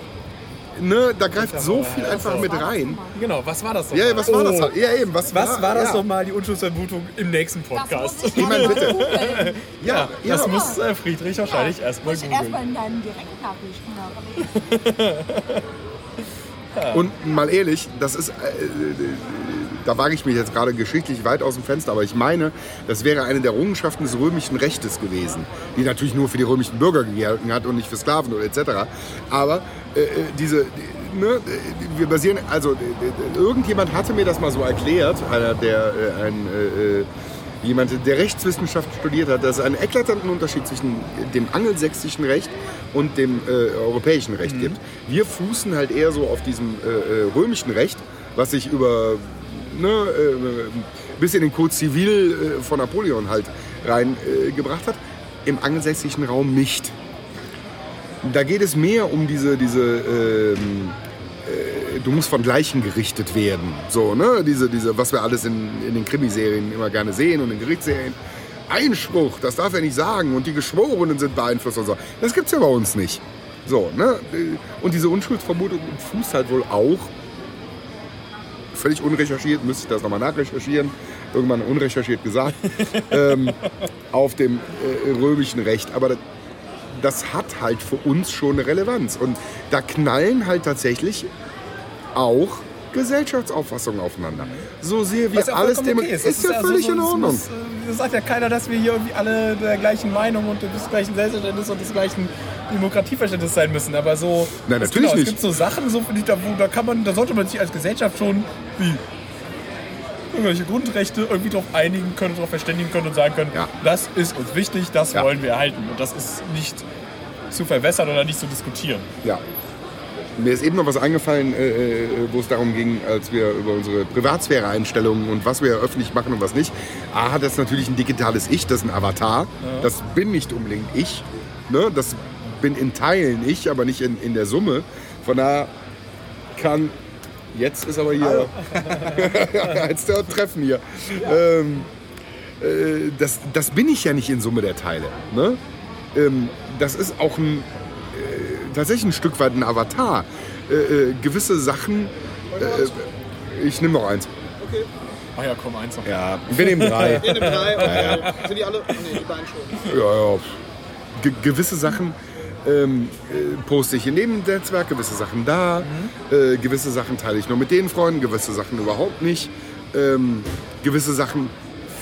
ne, da greift so viel einfach mit rein. Genau, was war das Ja, ja, was war das? Oh. halt? Ja, eben, was, Was war das ja. nochmal, die Unschuldsvermutung im nächsten Das muss Podcast? ich mal bitte. Ja, ja. Das muss äh, Friedrich wahrscheinlich erstmal Muss ich erstmal googeln. in deinen Direktnachrichten nachlesen. Und mal ehrlich, das ist, äh, äh, da wage ich mich jetzt gerade geschichtlich weit aus dem Fenster, aber ich meine, das wäre eine der Errungenschaften des römischen Rechtes gewesen, die natürlich nur für die römischen Bürger gegolten hat und nicht für Sklaven oder etc. Aber äh, äh, diese, die- ne, äh, wir basieren, also äh, irgendjemand hatte mir das mal so erklärt, einer der, äh, ein, äh, jemand, der Rechtswissenschaft studiert hat, dass es einen eklatanten Unterschied zwischen dem angelsächsischen Recht und dem äh, europäischen Recht gibt. Wir fußen halt eher so auf diesem äh, römischen Recht, was sich über ne, äh, bis in den Code Civil äh, von Napoleon halt reingebracht äh, hat. Im angelsächsischen Raum nicht. Da geht es mehr um diese, diese ähm, äh, du musst von Gleichen gerichtet werden. So, ne? Diese, diese, was wir alles in, in den Krimiserien immer gerne sehen und in Gerichtsserien. Einspruch, das darf er nicht sagen und die Geschworenen sind beeinflusst und so. Das gibt's ja bei uns nicht. So, ne? Und diese Unschuldsvermutung fußt halt wohl auch, völlig unrecherchiert, müsste ich das nochmal nachrecherchieren, irgendwann unrecherchiert gesagt, ähm, auf dem äh, römischen Recht. Aber das, das hat halt für uns schon eine Relevanz. Und da knallen halt tatsächlich auch Gesellschaftsauffassungen aufeinander. So sehr wir ja alles dem okay ist, Das ja also völlig so- in Ordnung. Muss, äh, das sagt ja keiner, dass wir hier irgendwie alle der gleichen Meinung und des gleichen Selbstverständnisses und des gleichen Demokratieverständnisses sein müssen. Aber so. Nein, es- natürlich genau, nicht. Es gibt so Sachen, so, finde ich, da, wo, da kann man, da sollte man sich als Gesellschaft schon wie irgendwelche Grundrechte irgendwie darauf einigen können, darauf verständigen können und sagen können, Ja. das ist uns wichtig, das Ja. wollen wir erhalten. Und das ist nicht zu verwässern oder nicht zu diskutieren. Ja. Mir ist eben noch was eingefallen, äh, äh, wo es darum ging, als wir über unsere Privatsphäre-Einstellungen und was wir öffentlich machen und was nicht. A hat das natürlich ein digitales Ich, das ist ein Avatar. Das bin nicht unbedingt ich. Ne? Das bin in Teilen ich, aber nicht in, in der Summe. Von daher kann. Jetzt ist aber hier. jetzt der Treffen hier. Ähm, äh, das, das bin ich ja nicht in Summe der Teile. Ne? Ähm, das ist auch ein tatsächlich ein Stück weit ein Avatar. Äh, äh, gewisse Sachen äh, Ich nehme noch eins. Ach ja, komm, eins noch. Ja, wir nehmen drei. Wir nehmen drei, okay. Sind die alle? Nee, die beiden schon. Ja, ja. Ge gewisse Sachen ähm, äh, poste ich in dem Netzwerk, gewisse Sachen da, äh, gewisse Sachen teile ich nur mit den Freunden, gewisse Sachen überhaupt nicht. Ähm, gewisse Sachen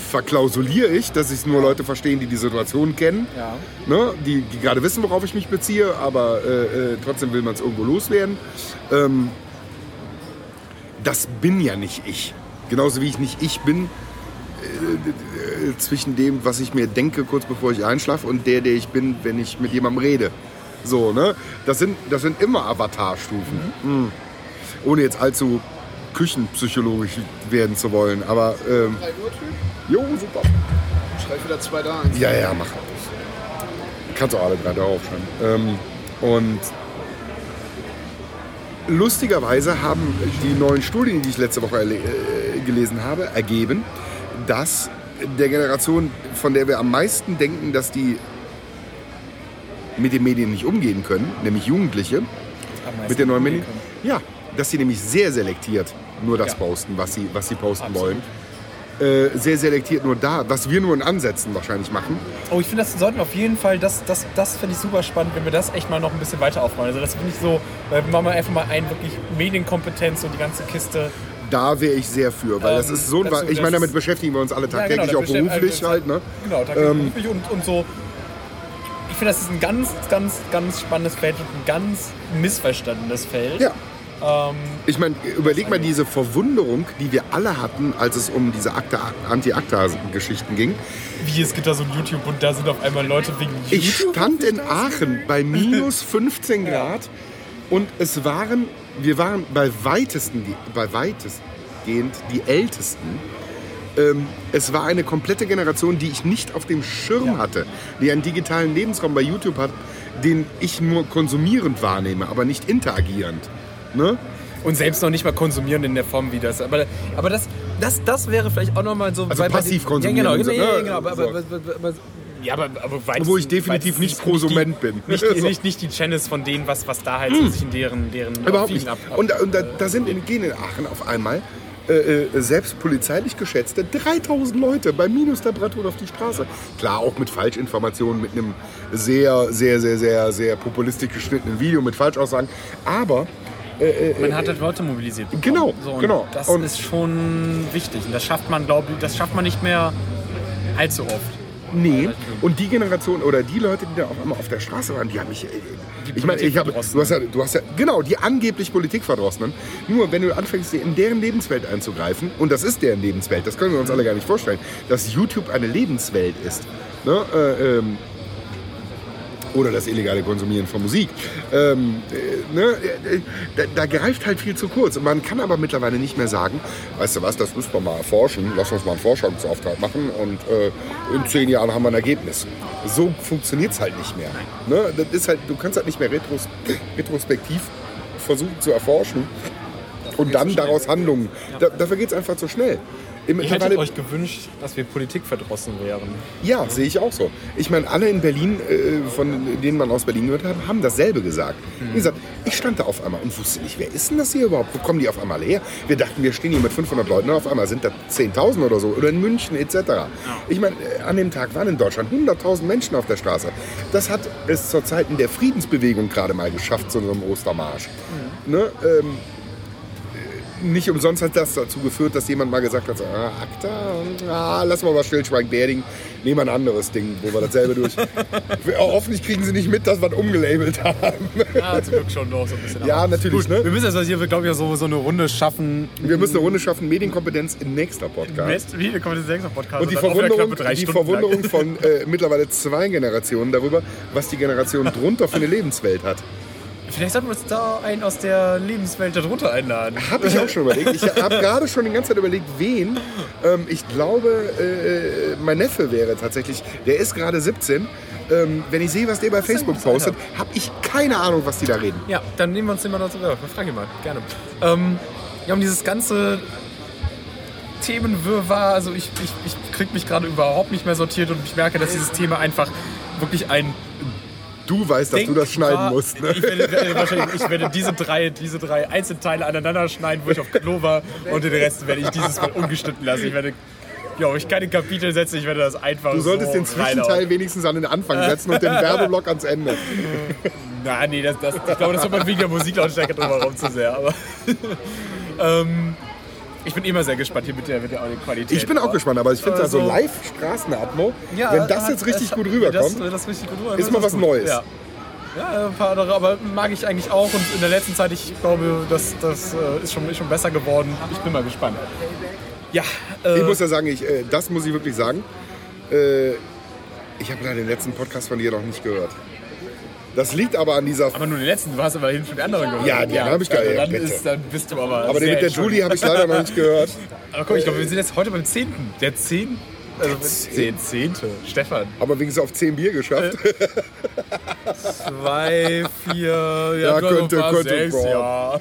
verklausuliere ich, dass es nur Leute verstehen, die die Situation kennen, Ja. ne? die, die gerade wissen, worauf ich mich beziehe, aber äh, äh, trotzdem will man es irgendwo loswerden. Ähm, das bin ja nicht ich. Genauso wie ich nicht ich bin, äh, äh, zwischen dem, was ich mir denke, kurz bevor ich einschlafe, und der, der ich bin, wenn ich mit jemandem rede. So, ne? Das sind, das sind immer Avatarstufen. Mhm. Ohne jetzt allzu küchenpsychologisch werden zu wollen. Aber, ähm, 3 Uhr Typ? jo, super. Schreib wieder zwei da eins. Ja, ja, mach. Kannst du alle drei da aufschreiben. Ähm, und lustigerweise haben die neuen Studien, die ich letzte Woche äh, gelesen habe, ergeben, dass der Generation, von der wir am meisten denken, dass die mit den Medien nicht umgehen können, nämlich Jugendliche, mit den neuen Medien, ja, dass sie nämlich sehr selektiert nur das Ja. posten, was sie, was sie posten Absolut. wollen. Äh, sehr selektiert nur da, was wir nur in Ansätzen wahrscheinlich machen. Oh, ich finde, das sollten wir auf jeden Fall, das, das, das finde ich super spannend, wenn wir das echt mal noch ein bisschen weiter aufbauen. Also das finde ich so, weil wir machen einfach mal ein wirklich Medienkompetenz und die ganze Kiste. Da wäre ich sehr für, weil das Ähm, ist so ein, ich meine, das- damit beschäftigen wir uns alle Ja, tagtäglich, genau, auch beruflich uns- halt. Ne? Genau, Ähm, ähm, und, und so. Ich finde, das ist ein ganz, ganz, ganz spannendes Feld und ein ganz missverstandenes Feld. Ja. Ähm, Ich meine, überleg mal diese Verwunderung, die wir alle hatten, als es um diese Akta- Anti-Akta-Geschichten ging. wie, es gibt da so ein YouTube und da sind auf einmal Leute wegen Ich YouTube. stand in Aachen bei minus 15 Grad und es waren, wir waren bei weitesten, bei weitestgehend die Ältesten. Ähm, es war eine komplette Generation, die ich nicht auf dem Schirm hatte, die einen digitalen Lebensraum bei YouTube hat, den ich nur konsumierend wahrnehme, aber nicht interagierend. Ne? Und selbst noch nicht mal konsumieren in der Form wie das. Aber, aber das, das, das wäre vielleicht auch nochmal so. Also passiv den- konsumieren Ja, genau, so, ja, ne? genau. Aber, ja, aber, aber weit, Wo ich definitiv nicht Prosument bin. Nicht, die, nicht, nicht die Channels von denen, was, was da halt so sich in deren, deren Überhaupt nicht. ab, ab, Und, und da, da sind in, gehen in Aachen auf einmal äh, äh, selbst polizeilich geschätzte 3000 Leute bei Minustemperaturen auf die Straße. Klar, auch mit Falschinformationen, mit einem sehr, sehr, sehr, sehr, sehr populistisch geschnittenen Video mit Falschaussagen. Aber Man hat halt Leute mobilisiert. bekommen. Genau, so, und genau. Das Und- ist schon wichtig. Und das schafft man, glaube ich, das schafft man nicht mehr allzu oft. Nee, und die Generation oder die Leute, die da auf einmal auf der Straße waren, die haben mich. äh, Ich meine, ich habe, du hast ja, du hast ja, genau, die angeblich Politikverdrossenen. Nur wenn du anfängst, in deren Lebenswelt einzugreifen, und das ist deren Lebenswelt, das können wir uns alle gar nicht vorstellen, dass YouTube eine Lebenswelt ist. Ne? Äh, ähm, oder das illegale Konsumieren von Musik. Ähm, äh, ne, äh, da, da greift halt viel zu kurz. Und man kann aber mittlerweile nicht mehr sagen, weißt du was, das müssen wir mal erforschen, lass uns mal einen Forschungsauftrag machen und äh, in zehn Jahren haben wir ein Ergebnis. So funktioniert es halt nicht mehr. Ne? Das ist halt, du kannst halt nicht mehr retros retrospektiv versuchen zu erforschen und dann daraus Handlungen. Da, dafür geht es einfach zu schnell. Im- Ich hätte mittlerweile- euch gewünscht, dass wir Politik verdrossen wären. ja, sehe ich auch so. Ich meine, alle in Berlin, äh, von denen man aus Berlin gehört hat, haben dasselbe gesagt. Wie gesagt, ich stand da auf einmal und wusste nicht, wer ist denn das hier überhaupt? Wo kommen die auf einmal her? Wir dachten, wir stehen hier mit 500 Leuten und auf einmal sind da 10.000 oder so. Oder in München etc. Ich meine, äh, an dem Tag waren in Deutschland 100.000 Menschen auf der Straße. Das hat es zur Zeit in der Friedensbewegung gerade mal geschafft, zu so einem Ostermarsch. Ne? Ähm, nicht umsonst hat das dazu geführt, dass jemand mal gesagt hat, so, ah, ACTA, ah, lass mal was stillschweigen, Berding, nehmen wir ein anderes Ding, wo wir dasselbe durch... Hoffentlich kriegen sie nicht mit, dass wir umgelabelt haben. Ja, zum Glück schon doch so ein bisschen. Ja, aber natürlich, Gut, ne? Wir müssen jetzt also hier, glaube ich, so, so eine Runde schaffen. Wir müssen eine Runde schaffen, Medienkompetenz im nächsten Podcast. Best, wie kommt das nächste Podcast? Und die wieder Verwunderung, die. Verwunderung von äh, mittlerweile zwei Generationen darüber, was die Generation drunter für eine Lebenswelt hat. Vielleicht sollten wir uns da einen aus der Lebenswelt darunter einladen. Habe ich auch schon überlegt. Ich habe gerade schon die ganze Zeit überlegt, wen. Ähm, ich glaube, äh, mein Neffe wäre tatsächlich, der ist gerade 17. Ähm, wenn ich sehe, was der bei Facebook gutes Alter. postet, habe ich keine Ahnung, was die da reden. Ja, dann nehmen wir uns den mal dazu. Ja, frag ihn mal, gerne. Ähm, ja, um dieses ganze Themenwirrwarr, also ich, ich, ich krieg mich gerade überhaupt nicht mehr sortiert und ich merke, dass dieses Thema einfach wirklich ein du weißt, dass du das schneiden musst. Ne? Ich werde, wahrscheinlich, ich werde diese drei, diese drei Einzelteile aneinander schneiden, wo ich auf Klo war und den Rest werde ich dieses Mal ungeschnitten lassen. Ich werde, ja, ich keine Kapitel setzen, ich werde das einfach Du solltest so den Zwischenteil wenigstens an den Anfang setzen und den Werbeblock ans Ende. Na, nee, das, das, ich glaube, das wird man wegen der Musiklautstärke drumherum zu sehr. Aber ähm, ich bin immer sehr gespannt hier mit der, mit der Audioqualität. Ich bin auch gespannt, aber ich finde da so Also- Live-Straßenatmo, Ja, wenn das jetzt richtig gut rüberkommt. ist mal was gut. Neues. Ja. Ja, ein paar andere, aber mag ich eigentlich auch und in der letzten Zeit, ich glaube, das, das äh, ist, schon, ist schon besser geworden. Ich bin mal gespannt. Ja, äh, Ich muss ja sagen, ich, äh, das muss ich wirklich sagen. Äh, ich habe leider den letzten Podcast von dir noch nicht gehört. Das liegt aber an dieser. aber nur den letzten, du hast aber hin für die anderen gehört. Ja, den hab ich gehört, also dann, ist, dann bist du aber. aber den mit der Julie habe ich leider noch nicht gehört. Aber guck, ich glaube, wir sind jetzt heute beim 10. Der 10. Also der 10. Stefan. Aber wenigstens auf 10 Bier geschafft. Zwei, vier, ja, Ja, könnte- könnte, sechs, ja.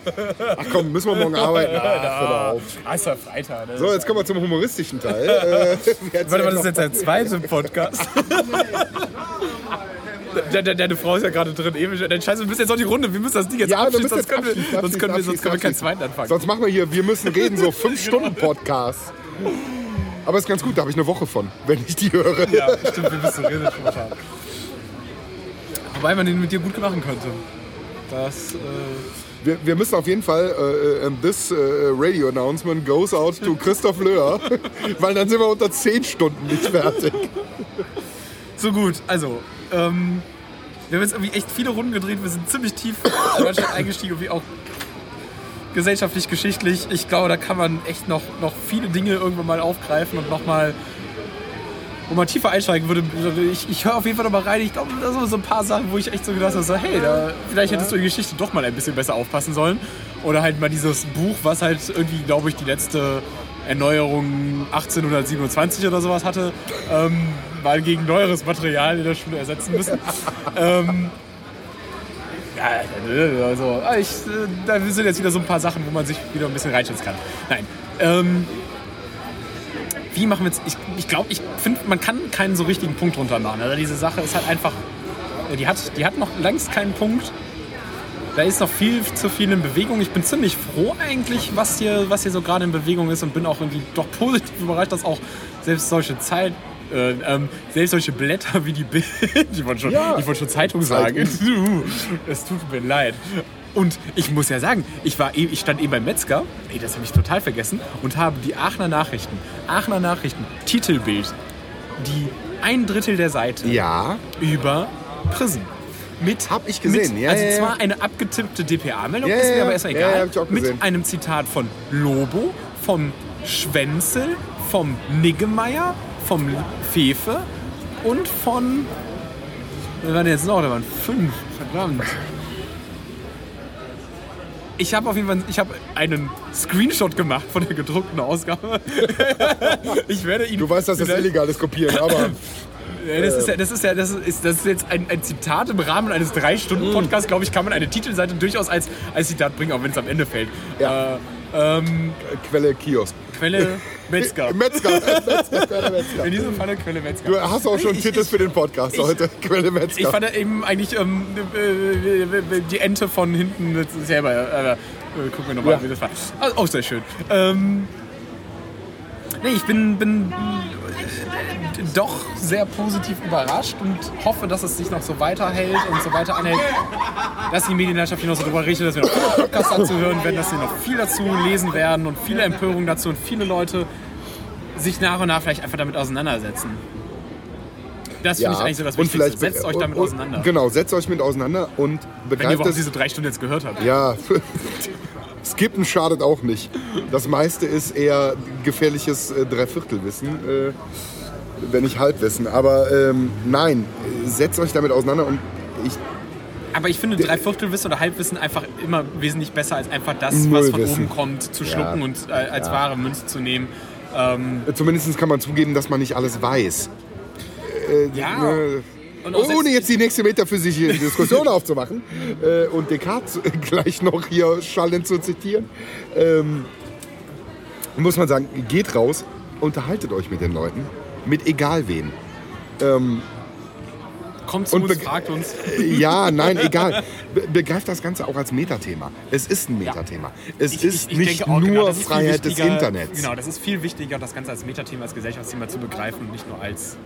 Ach komm, müssen wir morgen arbeiten. Doch Ah, auf. ah, ist ja Freitag. Ne? So, jetzt kommen wir zum humoristischen Teil. Äh, Warte mal, das ist jetzt dein zweiter Podcast. De- de- Deine Frau ist ja gerade drin. Ewig. Dein Scheiße, wir müssen jetzt auch die Runde. Wir müssen das Ding jetzt Ja, wir abschließen, sonst können, wir, abschließen, sonst können wir, sonst können wir keinen abschließen. zweiten anfangen. Sonst machen wir hier, wir müssen reden, so 5-Stunden-Podcast. Aber ist ganz gut, da habe ich eine Woche von, wenn ich die höre. Ja, stimmt, wir müssen reden spontan. Wobei man den mit dir gut machen könnte. Das, äh, Wir, wir müssen auf jeden Fall, äh, and this äh, radio announcement goes out to Christoph Löhr, weil dann sind wir unter 10 Stunden nicht fertig. so gut. Also, ähm, wir haben jetzt irgendwie echt viele Runden gedreht. Wir sind ziemlich tief in Deutschland eingestiegen, irgendwie auch gesellschaftlich, geschichtlich. Ich glaube, da kann man echt noch, noch viele Dinge irgendwann mal aufgreifen und nochmal wo man tiefer einsteigen würde. Ich, ich höre auf jeden Fall noch mal rein. Ich glaube, da sind so ein paar Sachen, wo ich echt so gedacht habe, so, hey, da, vielleicht hättest du in die Geschichte doch mal ein bisschen besser aufpassen sollen. Oder halt mal dieses Buch, was halt irgendwie, glaube ich, die letzte Erneuerung 1827 oder sowas hatte, ähm, mal gegen neueres Material in der Schule ersetzen müssen. ähm, ja, also, ah, ich, äh, da sind jetzt wieder so ein paar Sachen, wo man sich wieder ein bisschen reinschätzen kann. Nein. Ähm, wie machen wir jetzt? Ich, ich glaube, ich finde, man kann keinen so richtigen Punkt drunter machen. Also diese Sache ist halt einfach, die hat, die hat noch längst keinen Punkt. Da ist noch viel zu viel in Bewegung. Ich bin ziemlich froh eigentlich, was hier, was hier so gerade in Bewegung ist und bin auch irgendwie doch positiv überrascht, dass auch selbst solche Zeit, äh, ähm, selbst solche Blätter wie die Bild, ich wollte schon, Ja. ich wollte schon Zeitung sagen. Es tut mir leid. Und ich muss ja sagen, ich, war, eben- ich stand eben beim Metzger, ey, das habe ich total vergessen, und habe die Aachener Nachrichten, Aachener Nachrichten, Titelbild, die ein Drittel der Seite Ja, über Prison. Mit, Hab ich gesehen, Mit, ja, also ja, zwar eine abgetippte DPA-Meldung, ist mir aber erstmal egal. hab mit einem Zitat von Lobo, vom Schwänzel, vom Niggemeier, vom Fefe und von. Wer waren jetzt noch? Da waren fünf. Verdammt. Ich habe auf jeden Fall ich habe einen Screenshot gemacht von der gedruckten Ausgabe. ich werde ihn. du weißt, dass das illegal ist, kopieren, aber das ist ja, das ist ja, das ist, das ist jetzt ein, ein Zitat im Rahmen eines Mm. 3-Stunden-Podcasts, glaube ich, kann man eine Titelseite durchaus als, als Zitat bringen, auch wenn es am Ende fällt. Ja. Äh, ähm, Quelle Kiosk. Quelle Metzger. Metzger, Metzger, Quelle Metzger. In diesem Falle Quelle Metzger. Du hast auch schon Ich- Titel für den Podcast ich- heute. Quelle Metzger. Ich fand ja eben eigentlich ähm, äh, die Ente von hinten selber. Äh, äh, gucken wir nochmal, Ja. wie das war. Auch sehr schön. Ähm, nee, ich bin, bin doch sehr positiv überrascht und hoffe, dass es sich noch so weiterhält und so weiter anhält, dass die Medienlandschaft hier noch so drüber richtet, dass wir noch viele Podcasts dazu hören werden, dass wir noch viel dazu lesen werden und viele Empörungen dazu und viele Leute sich nach und nach vielleicht einfach damit auseinandersetzen. Das finde ich eigentlich so das und Wichtigste. vielleicht Setzt euch damit und- auseinander. Genau, setzt euch mit auseinander und Wenn ihr begreift überhaupt es. diese drei Stunden jetzt gehört habt. Ja, skippen schadet auch nicht. Das meiste ist eher gefährliches äh, Dreiviertelwissen, äh, wenn nicht Halbwissen. Aber ähm, nein, äh, setzt euch damit auseinander und ich Aber ich finde Dreiviertelwissen oder Halbwissen einfach immer wesentlich besser als einfach das, was von Wissen. oben kommt, zu Ja. schlucken und äh, als wahre Münze zu nehmen. Ähm, Zumindest kann man zugeben, dass man nicht alles weiß. ja. Äh, Und auch ohne jetzt die nächste metaphysische Diskussion aufzumachen äh, und Descartes gleich noch hier schallend zu zitieren, ähm, muss man sagen, geht raus, unterhaltet euch mit den Leuten, mit egal wen. Ähm, Kommt zu Und uns, fragt uns. Ja, nein, egal. Be begreift das Ganze auch als Metathema. Es ist ein Metathema. Es Ich- ist ich- ich nicht nur genau, ist Freiheit des Internets. Genau, das ist viel wichtiger, das Ganze als Metathema, als Gesellschaftsthema zu begreifen und nicht nur als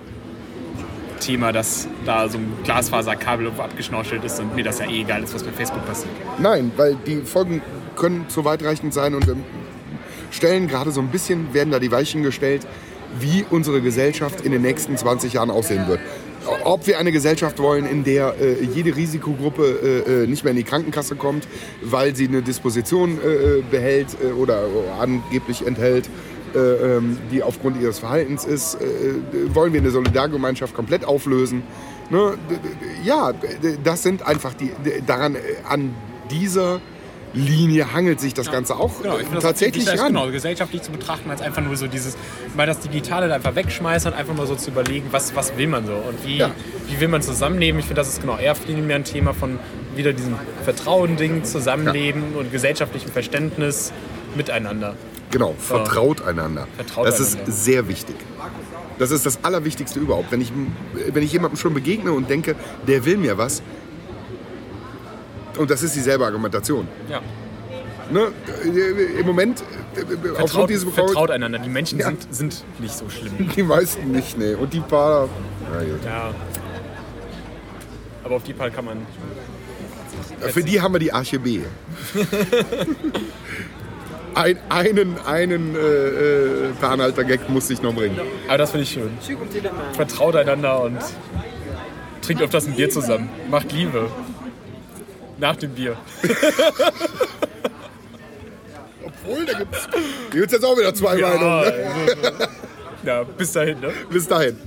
Thema, dass da so ein Glasfaserkabel irgendwo abgeschnorchelt ist und mir das ja eh egal ist, was bei Facebook passiert. Nein, weil die Folgen können zu weitreichend sein und stellen gerade so ein bisschen, werden da die Weichen gestellt, wie unsere Gesellschaft in den nächsten 20 Jahren aussehen wird. Ob wir eine Gesellschaft wollen, in der äh, jede Risikogruppe äh, äh, nicht mehr in die Krankenkasse kommt, weil sie eine Disposition äh, behält äh, oder angeblich enthält, äh, ähm, die aufgrund ihres Verhaltens ist. Äh, wollen wir eine Solidargemeinschaft komplett auflösen? Ne? Ja, das sind einfach die, daran, äh, an dieser Linie hangelt sich das Ganze auch Genau, ich das tatsächlich das ran. Genau, gesellschaftlich zu betrachten, als einfach nur so dieses, mal das Digitale da einfach wegschmeißen und einfach mal so zu überlegen, was, was will man so und wie, Ja. wie will man zusammenleben. Ich finde, das ist genau eher mehr ein Thema von wieder diesem Vertrauen-Ding, Zusammenleben und gesellschaftlichem Verständnis miteinander. Genau, vertraut einander. Vertraut das einander. ist sehr wichtig. Das ist das Allerwichtigste überhaupt. Wenn ich, wenn ich jemandem schon begegne und denke, der will mir was, und das ist dieselbe Argumentation. Ja. Ne? Im Moment, äh, Vertraut, aufgrund dieses vertraut einander. Die Menschen Ja. sind, sind nicht so schlimm. die meisten nicht, ne. Und die paar. Gut. Ja. Aber auf die Fall kann man. Für die haben wir die Arche B. Ein, einen einen äh, äh, per Anhalter-Gag musste ich noch bringen. Aber das finde ich schön. Vertraut einander und trinkt öfters ein Bier zusammen. Macht Liebe. Nach dem Bier. Obwohl, da gibt's, gibt's jetzt auch wieder zwei Meinungen. Ja, Ne? also, ja, bis dahin, ne? Bis dahin.